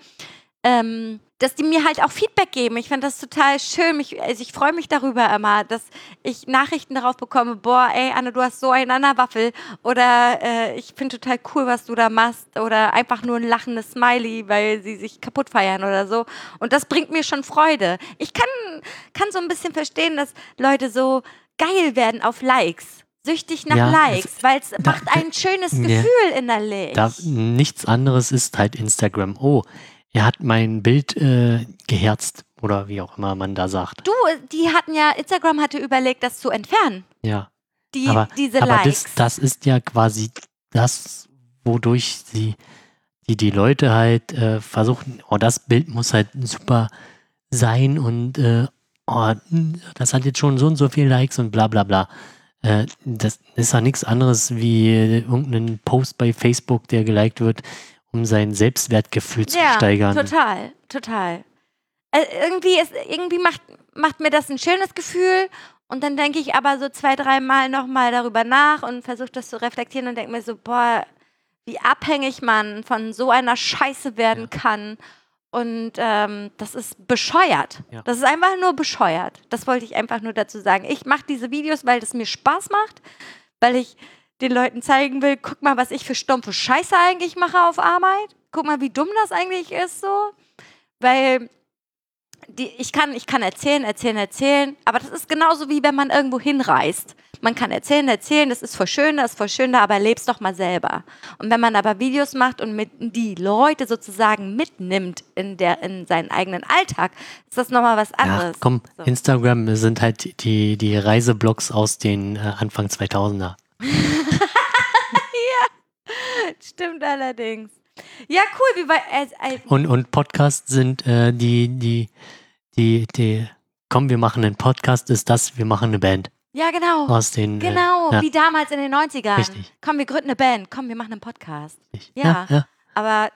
ähm, dass die mir halt auch Feedback geben. Ich finde das total schön. Ich, also ich freue mich darüber immer, dass ich Nachrichten darauf bekomme, boah, ey, Anne, du hast so einen an der Waffel. Oder äh, ich finde total cool, was du da machst. Oder einfach nur ein lachendes Smiley, weil sie sich kaputt feiern oder so. Und das bringt mir schon Freude. Ich kann, kann so ein bisschen verstehen, dass Leute so geil werden auf Likes. Süchtig nach Ja, Likes, weil es macht ein schönes Ja. Gefühl innerlich. Da, nichts anderes ist halt Instagram. Oh, er hat mein Bild äh, geherzt oder wie auch immer man da sagt. Du, die hatten ja, Instagram hatte überlegt, das zu entfernen. Ja, Die, aber, diese aber Likes. das, das ist ja quasi das, wodurch sie die, die Leute halt äh, versuchen, oh, das Bild muss halt super sein und äh, oh, das hat jetzt schon so und so viele Likes und bla bla bla. Äh, das ist ja nichts anderes wie irgendein Post bei Facebook, der geliked wird, um sein Selbstwertgefühl zu ja, steigern. total, total. Äh, irgendwie ist, irgendwie macht, macht mir das ein schönes Gefühl und dann denke ich aber so zwei, dreimal nochmal darüber nach und versuche das zu reflektieren und denke mir so, boah, wie abhängig man von so einer Scheiße werden kann. Und ähm, das ist bescheuert. Ja. Das ist einfach nur bescheuert. Das wollte ich einfach nur dazu sagen. Ich mache diese Videos, weil das mir Spaß macht, weil ich den Leuten zeigen will, guck mal, was ich für stumpfe Scheiße eigentlich mache auf Arbeit. Guck mal, wie dumm das eigentlich ist so. Weil die, ich, kann, ich kann erzählen, erzählen, erzählen, aber das ist genauso wie wenn man irgendwo hinreist. Man kann erzählen, erzählen, das ist voll schön, das ist voll schön, aber lebst doch mal selber. Und wenn man aber Videos macht und mit die Leute sozusagen mitnimmt in, der, in seinen eigenen Alltag, ist das nochmal was Ja, anderes. komm, So. Instagram sind halt die, die Reiseblogs aus den äh, Anfang 2000er. Stimmt allerdings. Ja, cool, wie bei. Äh, äh, Und, und Podcasts sind äh, die, die, die, die, komm, wir machen einen Podcast, ist das, wir machen eine Band ja, genau. aus den. Genau, Äh, ja, wie damals in den 90ern. Richtig. Komm, wir gründen eine Band. Komm, wir machen einen Podcast. Ja. ja, ja. Aber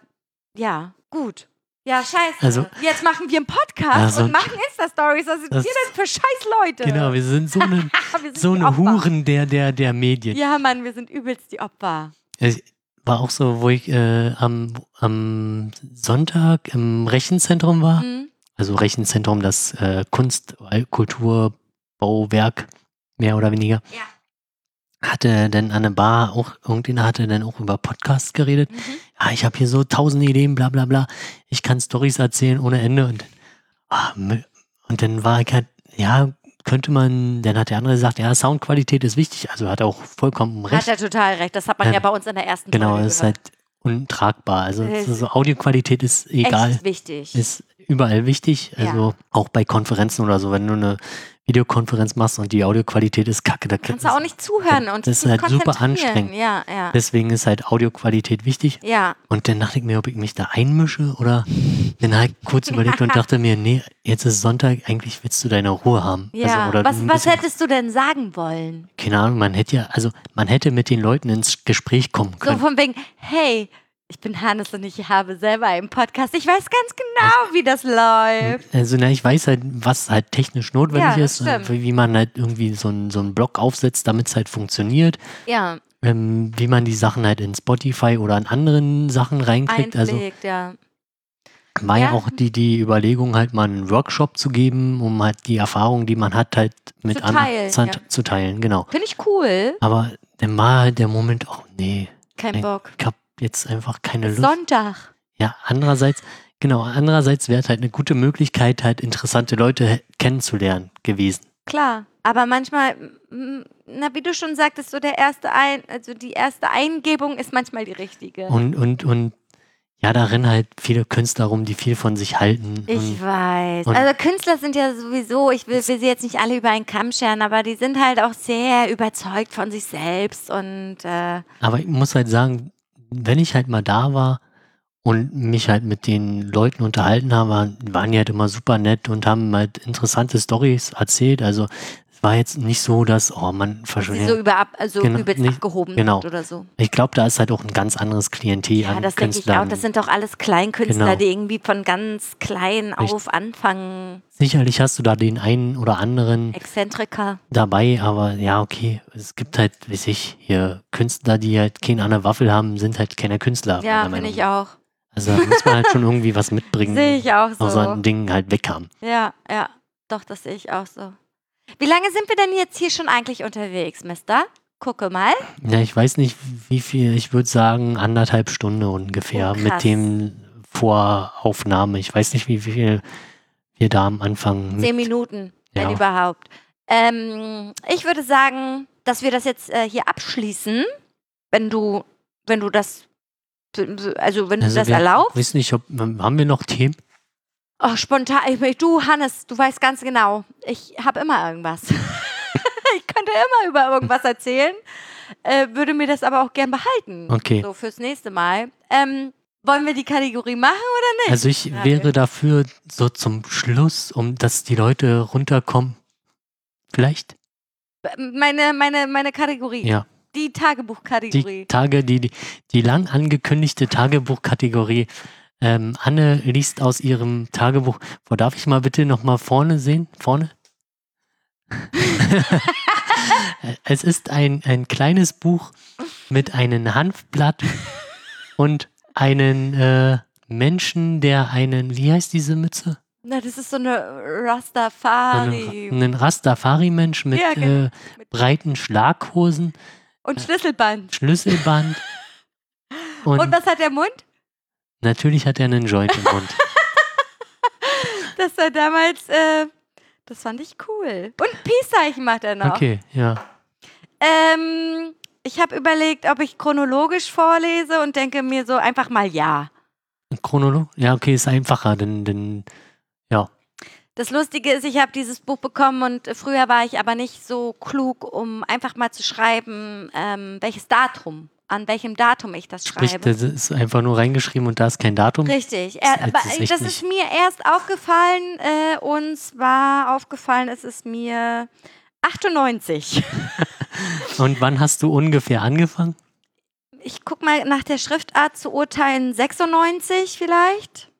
ja, gut. Ja, scheiße. Also- Jetzt machen wir einen Podcast Also- und machen Insta-Stories. Was sind Das- wir denn für scheiß Leute? Genau, wir sind so <laughs> eine, sind so eine. Huren der, der, der Medien. Ja, Mann, wir sind übelst die Opfer. Es war auch so, wo ich äh, am, am Sonntag im Rechenzentrum war. Mhm. Also Rechenzentrum, das äh, Kunst, Kultur, Bauwerk, mehr oder weniger. Ja. Hatte dann an der Bar auch, irgendjemand hatte dann auch über Podcasts geredet. Mhm. Ja, ich habe hier so tausend Ideen, bla bla bla. Ich kann Stories erzählen ohne Ende. Und, ah, und dann war ich halt, ja, könnte man, dann hat der andere gesagt, ja, Soundqualität ist wichtig. Also hat er auch vollkommen Hat recht. er total recht. Das hat man Ähm, ja bei uns in der ersten Genau, Folge ist gehört. halt untragbar. Also Es so Audioqualität ist egal, Echt wichtig. ist überall wichtig. Ja. Also auch bei Konferenzen oder so, wenn du eine Videokonferenz machst und die Audioqualität ist kacke, da Kannst du auch nicht zuhören und das ist halt super anstrengend. Ja, ja. Deswegen ist halt Audioqualität wichtig. Ja, Und dann dachte ich mir, ob ich mich da einmische oder dann habe ich kurz überlegt und dachte mir, nee, jetzt ist Sonntag, eigentlich willst du deine Ruhe haben. ja. Also, oder was, was hättest du denn sagen wollen? Keine Ahnung, man hätte ja, also man hätte mit den Leuten ins Gespräch kommen So können. von wegen, hey, ich bin Hannes und ich habe selber einen Podcast. Ich weiß ganz genau, wie das läuft. Also, na, ich weiß halt, was halt technisch notwendig Ja, ist, stimmt. wie wie man halt irgendwie so einen so einen Blog aufsetzt, damit es halt funktioniert, Ja, ähm, wie man die Sachen halt in Spotify oder in anderen Sachen reinkriegt. Also ja. war ja. Ja. auch die, die Überlegung, halt mal einen Workshop zu geben, um halt die Erfahrungen, die man hat, halt mit Zu anderen teilen, zu, ja. zu teilen, genau. Finde ich cool. Aber dann war halt der Moment, oh nee, Kein. Bock. ich hab jetzt einfach keine Lust. Sonntag. Ja, andererseits, genau, andererseits wäre es halt eine gute Möglichkeit, halt interessante Leute kennenzulernen gewesen. Klar. Aber manchmal, na, wie du schon sagtest, so der erste Ein, also die erste Eingebung ist manchmal die richtige. Und, und, und ja, da rennen halt viele Künstler rum, die viel von sich halten. Ich und, weiß. und- also Künstler sind ja sowieso, ich will, will sie jetzt nicht alle über einen Kamm scheren, aber die sind halt auch sehr überzeugt von sich selbst und äh, aber ich muss halt sagen, wenn ich halt mal da war und mich halt mit den Leuten unterhalten habe, waren- die halt immer super nett und haben halt interessante Stories erzählt. Also war jetzt nicht so, dass, oh man, verschwindet. so über also Genau, übelst nicht- abgehoben genau. oder so. Ich glaube, da ist halt auch ein ganz anderes Klientel Ja, an das denke ich Künstlern. auch. Das sind doch alles Kleinkünstler, Genau. die irgendwie von ganz klein Richtig. auf anfangen. Sicherlich hast du da den einen oder anderen Exzentriker. dabei, aber ja, okay. Es gibt halt, weiß ich, hier Künstler, die halt keine an der Waffel haben, sind halt keine Künstler. Ja, finde ich auch. Also da muss man halt schon irgendwie was <laughs> mitbringen, Sehe ich auch so. aus so einem Ding halt weg haben. Ja, ja. Doch, das sehe ich auch so. Wie lange sind wir denn jetzt hier schon eigentlich unterwegs, Mister? Gucke mal. Ja, ich weiß nicht, wie viel, ich würde sagen anderthalb Stunden ungefähr Oh, mit dem Voraufnahme. Ich weiß nicht, wie viel wir da am Anfang Zehn mit, Minuten, wenn Ja. überhaupt. Ähm, ich würde sagen, dass wir das jetzt äh, hier abschließen, wenn du, wenn du das, also wenn du also das wir, erlaubst. Weiß nicht, ob, haben wir noch Themen? Oh, spontan. Ich, du, Hannes, du weißt ganz genau, ich habe immer irgendwas. <laughs> ich könnte immer über irgendwas erzählen, äh, würde mir das aber auch gern behalten. Okay. So fürs nächste Mal. Ähm, wollen wir die Kategorie machen oder nicht? Also ich Ja, wäre dafür so zum Schluss, um dass die Leute runterkommen. Vielleicht? Meine, meine, meine Kategorie. Ja. Die Die Tagebuchkategorie. Tage, die, die, die lang angekündigte Tagebuchkategorie. Ähm, Anne liest aus ihrem Tagebuch. Wo darf ich mal bitte nochmal vorne sehen? Vorne? <laughs> es ist ein, ein kleines Buch mit einem Hanfblatt und einen äh, Menschen, der einen, wie heißt diese Mütze? Na, das ist so eine Rastafari. Einen, einen Rastafari-Mensch mit Ja, genau. äh, breiten Schlaghosen, Und Schlüsselband. Schlüsselband. <laughs> Und, Und was hat der Mund? Natürlich hat er einen Joint im Mund. <laughs> Das war damals, äh, das fand ich cool. Und Peace-Zeichen macht er noch. Okay, ja. Ähm, ich habe überlegt, ob ich chronologisch vorlese und denke mir so einfach mal ja. Chronolog? Ja, okay, ist einfacher, denn, denn ja. Das Lustige ist, ich habe dieses Buch bekommen und früher war ich aber nicht so klug, um einfach mal zu schreiben, ähm, welches Datum, an welchem Datum ich das Sprich, schreibe. das ist einfach nur reingeschrieben und da ist kein Datum. Richtig. Er, Das aber ist das ist mir erst aufgefallen äh, und zwar aufgefallen ist es mir 98. <laughs> Und wann hast du ungefähr angefangen? Ich guck mal nach der Schriftart zu urteilen 96 vielleicht.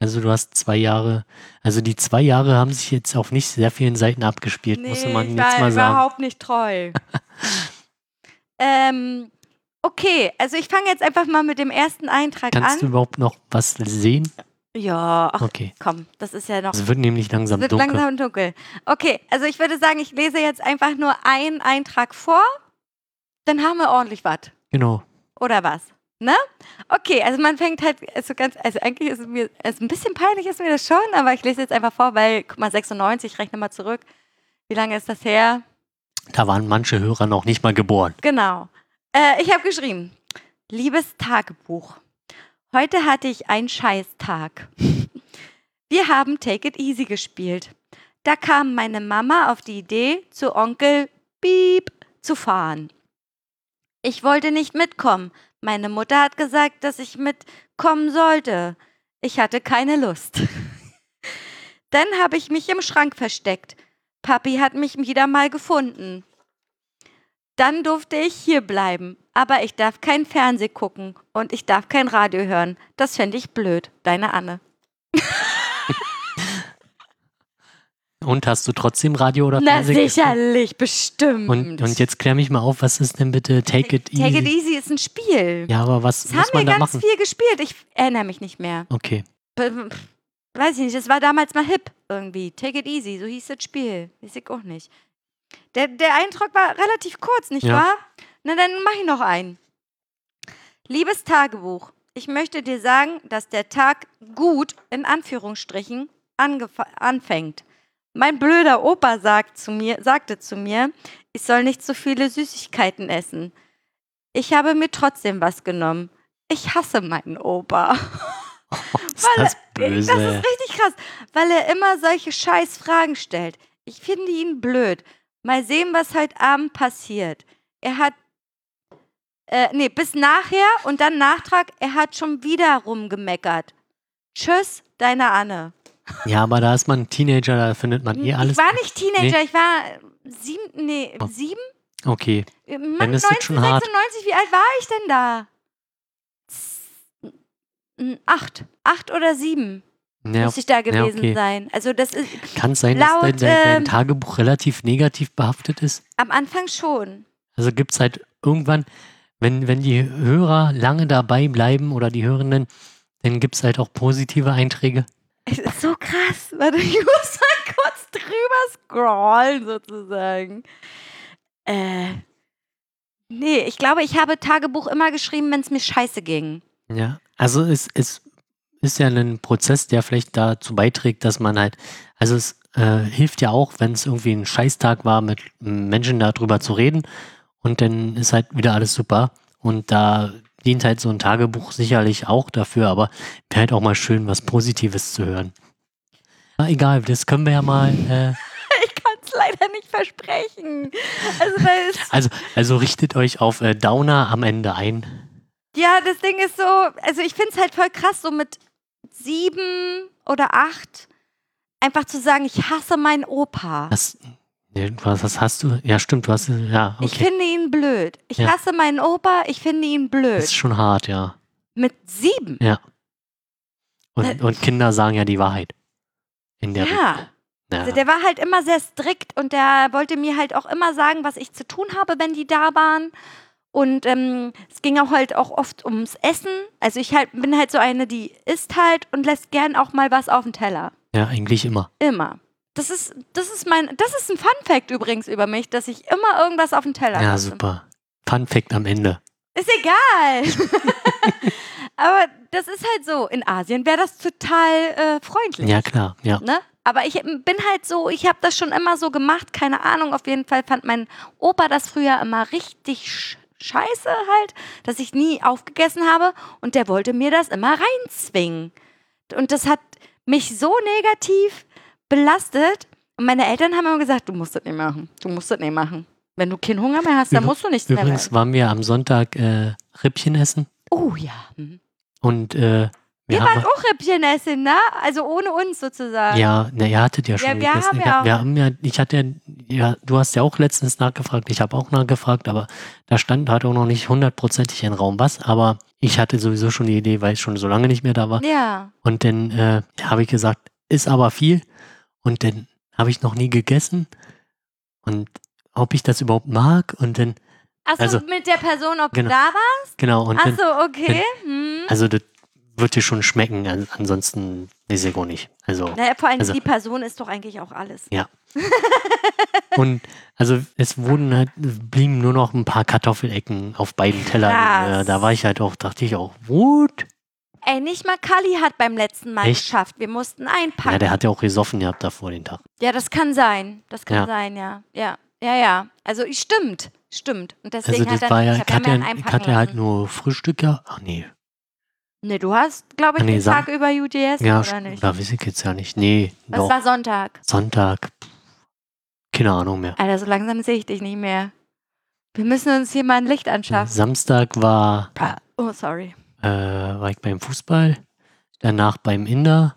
Also du hast zwei Jahre, also die zwei Jahre haben sich jetzt auf nicht sehr vielen Seiten abgespielt, muss man jetzt mal sagen. überhaupt nicht treu. <laughs> ähm, okay, also ich fange jetzt einfach mal mit dem ersten Eintrag Kannst du an. überhaupt noch was sehen? Ja, ach Okay. komm, das ist ja noch Es wird nämlich langsam wird dunkel. langsam dunkel. Okay, also ich würde sagen, ich lese jetzt einfach nur einen Eintrag vor, dann haben wir ordentlich was. Genau. Oder was? Ne? Okay, also man fängt halt so ganz, also eigentlich ist es mir, also ein bisschen peinlich ist mir das schon, aber ich lese jetzt einfach vor, weil, guck mal, 96, ich rechne mal zurück. Wie lange ist das her? Da waren manche Hörer noch nicht mal geboren. Genau. Äh, ich habe geschrieben, liebes Tagebuch, heute hatte ich einen Scheißtag. Wir haben Take It Easy gespielt. Da kam meine Mama auf die Idee, zu Onkel Piep zu fahren. Ich wollte nicht mitkommen. Meine Mutter hat gesagt, dass ich mitkommen sollte. Ich hatte keine Lust. <laughs> Dann habe ich mich im Schrank versteckt. Papi hat mich wieder mal gefunden. Dann durfte ich hier bleiben. Aber ich darf kein Fernseh gucken und ich darf kein Radio hören. Das fände ich blöd. Deine Anne. <laughs> Und hast du trotzdem Radio oder Na Fernsehen? geguckt? sicherlich, bestimmt. Und, und jetzt klär mich mal auf, was ist denn bitte Take It Easy? Take It Easy ist ein Spiel. Ja, aber was das muss haben wir da ganz machen? viel gespielt. Ich erinnere mich nicht mehr. Okay. Weiß ich nicht, das war damals mal hip irgendwie. Take it easy, so hieß das Spiel. Weiß ich auch nicht. Der, der Eintrag war relativ kurz, nicht Ja. wahr? Na, dann mach ich noch einen. Liebes Tagebuch, ich möchte dir sagen, dass der Tag gut, in Anführungsstrichen, anfängt. Mein blöder Opa sagt zu mir, sagte zu mir, ich soll nicht so viele Süßigkeiten essen. Ich habe mir trotzdem was genommen. ich hasse meinen Opa. <laughs> <laughs> Ist das böse. Das ist richtig krass, weil er immer solche scheiß Fragen stellt. Ich finde ihn blöd. Mal sehen, was heute Abend passiert. Er hat, äh, nee, bis nachher und dann Nachtrag, er hat schon wieder rumgemeckert. Tschüss, deine Anne. ja, aber da ist man Teenager, da findet man eh alles. Ich war nicht Teenager, ich war sieben, nee, Oh. sieben? Okay. Äh, Mann, Dann ist das schon hart. 1996, wie alt war ich denn da? Acht. Acht oder sieben Ja, müsste ich da gewesen okay. sein. Also das ist kann es sein, dass laut, dein, dein, dein ähm, Tagebuch relativ negativ behaftet ist? am Anfang schon. Also gibt es halt irgendwann, wenn, wenn die Hörer lange dabei bleiben oder die Hörenden, dann gibt es halt auch positive Einträge. Es ist so krass. Warte, ich muss mal kurz drüber scrollen, sozusagen. Äh. Nee, ich glaube, ich habe Tagebuch immer geschrieben, wenn es mir scheiße ging. Ja, also es, es ist ja ein Prozess, der vielleicht dazu beiträgt, dass man halt, also es äh, hilft ja auch, wenn es irgendwie ein Scheißtag war, mit Menschen darüber zu reden und dann ist halt wieder alles super und da dient halt so ein Tagebuch sicherlich auch dafür, aber wäre halt auch mal schön, was Positives zu hören. Na, egal, das können wir ja mal, äh, <laughs> Ich kann es leider nicht versprechen. Also, <laughs> also, also richtet euch auf äh, Downer am Ende ein. Ja, das Ding ist so, also ich finde es halt voll krass, so mit sieben oder acht einfach zu sagen, ich hasse meinen Opa. Das, nee, was, hast du? Ja, stimmt, du hast, ja, Ich okay. finde ihn blöd. Ich Ja. hasse meinen Opa, ich finde ihn Das blöd. ist schon hart, ja. Mit sieben. Und, Äh, und Kinder sagen ja die Wahrheit. In der. Ja. Ja. Also der war halt immer sehr strikt und der wollte mir halt auch immer sagen, was ich zu tun habe, wenn die da waren. Und ähm, es ging auch halt auch oft ums Essen. Also ich halt, bin halt so eine, die isst halt und lässt gern auch mal was auf den Teller. ja, eigentlich immer. Immer. Das ist, das ist mein, das ist ein Fun Fact übrigens über mich, dass ich immer irgendwas auf den Teller Ja, lasse. super. Fun Fact am Ende. Ist egal. <laughs> Aber das ist halt so. In Asien wäre das total äh, freundlich. Ja, klar. Ja. Ne? Aber ich bin halt so, ich habe das schon immer so gemacht, keine Ahnung. Auf jeden Fall fand mein Opa das früher immer richtig scheiße halt, dass ich nie aufgegessen habe und der wollte mir das immer reinzwingen. Und das hat mich so negativ belastet. Und meine Eltern haben immer gesagt, du musst das nicht machen, du musst das nicht machen. Wenn du keinen Hunger mehr hast, dann musst du nichts mehr Übrigens waren wir am Sonntag äh, Rippchen essen Oh ja. Hm. und äh, wir Ihr wart auch Rippchen essen, ne? Also ohne uns sozusagen. Ja, na, ihr hattet ja schon wir gegessen. haben Ich ja wir haben ja, ich hatte ja, ja, du hast ja auch letztens nachgefragt, ich habe auch nachgefragt, aber da stand halt auch noch nicht hundertprozentig im Raum was, aber ich hatte sowieso schon die Idee, weil es schon so lange nicht mehr da war. Ja. Und dann äh, habe ich gesagt, ist aber viel. Und dann habe ich noch nie gegessen. Und ob ich das überhaupt mag. Und dann, Achso, Also- mit der Person, ob Genau. du da warst? genau, und dann, Achso, okay. Hm. also das wird dir schon schmecken. An, ansonsten auch nicht. Also, Naja, vor allem also- die Person ist doch eigentlich auch alles. Ja. <laughs> und also es wurden halt, blieben nur noch ein paar Kartoffelecken auf beiden Tellern. Äh, da war ich halt auch, dachte ich auch, what? Ey, nicht mal Kali hat beim letzten Mal Echt? geschafft. Wir mussten Ja, einpacken. der hat ja auch gesoffen gehabt davor den Tag. Ja, das kann sein. Das kann Ja. sein, ja. Ja, ja, ja. Also stimmt, stimmt. Und deswegen Also das hat er, war ja, ich ja ja, hatte halt nur Frühstück, ja. Ach nee. Nee, du hast, glaube ich, nee, den Sam- Tag über UDS Ja, oder nicht? da weiß ich jetzt ja nicht. Nee, Das doch. war Sonntag. Sonntag. Keine Ahnung mehr. Alter, so langsam sehe ich dich nicht mehr. Wir müssen uns hier mal ein Licht anschaffen. Samstag war, Oh, sorry. äh, war ich beim Fußball, danach beim Inder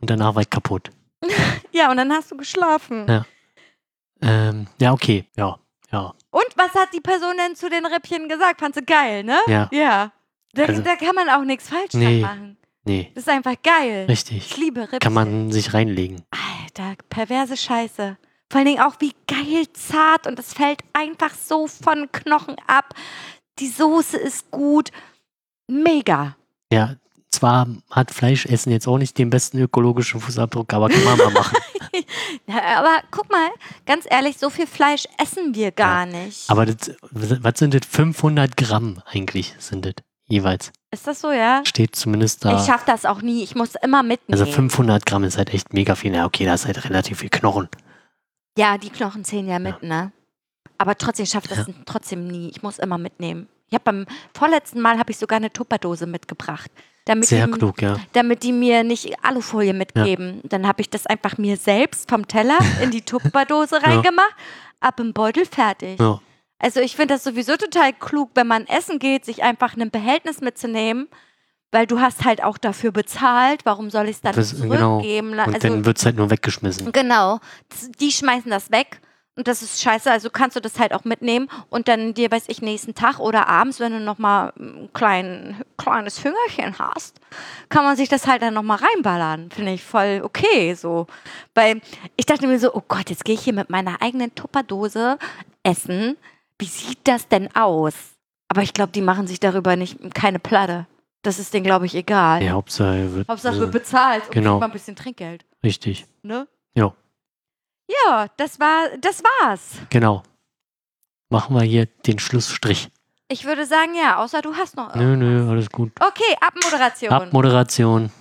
und danach war ich kaputt. <laughs> Ja, und dann hast du geschlafen. Ja. Ähm, ja, okay. Ja, ja, Und was hat die Person denn zu den Rippchen gesagt? Fand sie geil, ne? ja. Ja. Da, Also- da kann man auch nichts falsch Nee. machen. Nee, Das ist einfach geil. Ich richtig. liebe Rippchen. Kann man sich reinlegen. Alter, perverse Scheiße. Vor allen Dingen auch wie geil zart und es fällt einfach so von Knochen ab. Die Soße ist gut. Mega. Ja, zwar hat Fleischessen jetzt auch nicht den besten ökologischen Fußabdruck, aber kann man mal <laughs> machen. Ja, aber guck mal, ganz ehrlich, so viel Fleisch essen wir gar nicht. Aber das, was sind das? 500 Gramm eigentlich sind das jeweils. ist das so, ja? Steht zumindest da. Ich schaff das auch nie. Ich muss immer mitnehmen. Also 500 Gramm ist halt echt mega viel. Ja, okay, da ist halt relativ viel Knochen. Ja, die Knochen zählen ja mit, ne? Aber trotzdem schafft das Ja. trotzdem nie. Ich muss immer mitnehmen. Ich habe beim vorletzten Mal habe ich sogar eine Tupperdose mitgebracht. Damit Sehr die, klug, ja. damit die mir nicht Alufolie mitgeben. Dann habe ich das einfach mir selbst vom Teller in die <laughs> Tupperdose reingemacht, ab im Beutel fertig. ja. Also ich finde das sowieso total klug, wenn man essen geht, sich einfach ein Behältnis mitzunehmen, weil du hast halt auch dafür bezahlt. Warum soll ich es dann Das- genau. zurückgeben? Und Also, dann wird es halt nur weggeschmissen. genau, die schmeißen das weg. Und das ist scheiße, also kannst du das halt auch mitnehmen und dann dir, weiß ich, nächsten Tag oder abends, wenn du nochmal ein klein, kleines Hüngerchen hast, kann man sich das halt dann nochmal reinballern. Finde ich voll okay so. Weil ich dachte mir so, oh Gott, jetzt gehe ich hier mit meiner eigenen Tupperdose essen. Wie sieht das denn aus? Aber ich glaube, die machen sich darüber nicht keine Platte. Das ist denen, glaube ich, egal. Ja, Hauptsache wird. Hauptsache äh, wird bezahlt und genau. kriegt mal ein bisschen Trinkgeld. richtig. Ne? Ja. Ja, das war, das war's. Genau. Machen wir hier den Schlussstrich. Ich würde sagen, ja, außer du hast noch. Nö, nö, alles gut. Okay, Abmoderation. Abmoderation.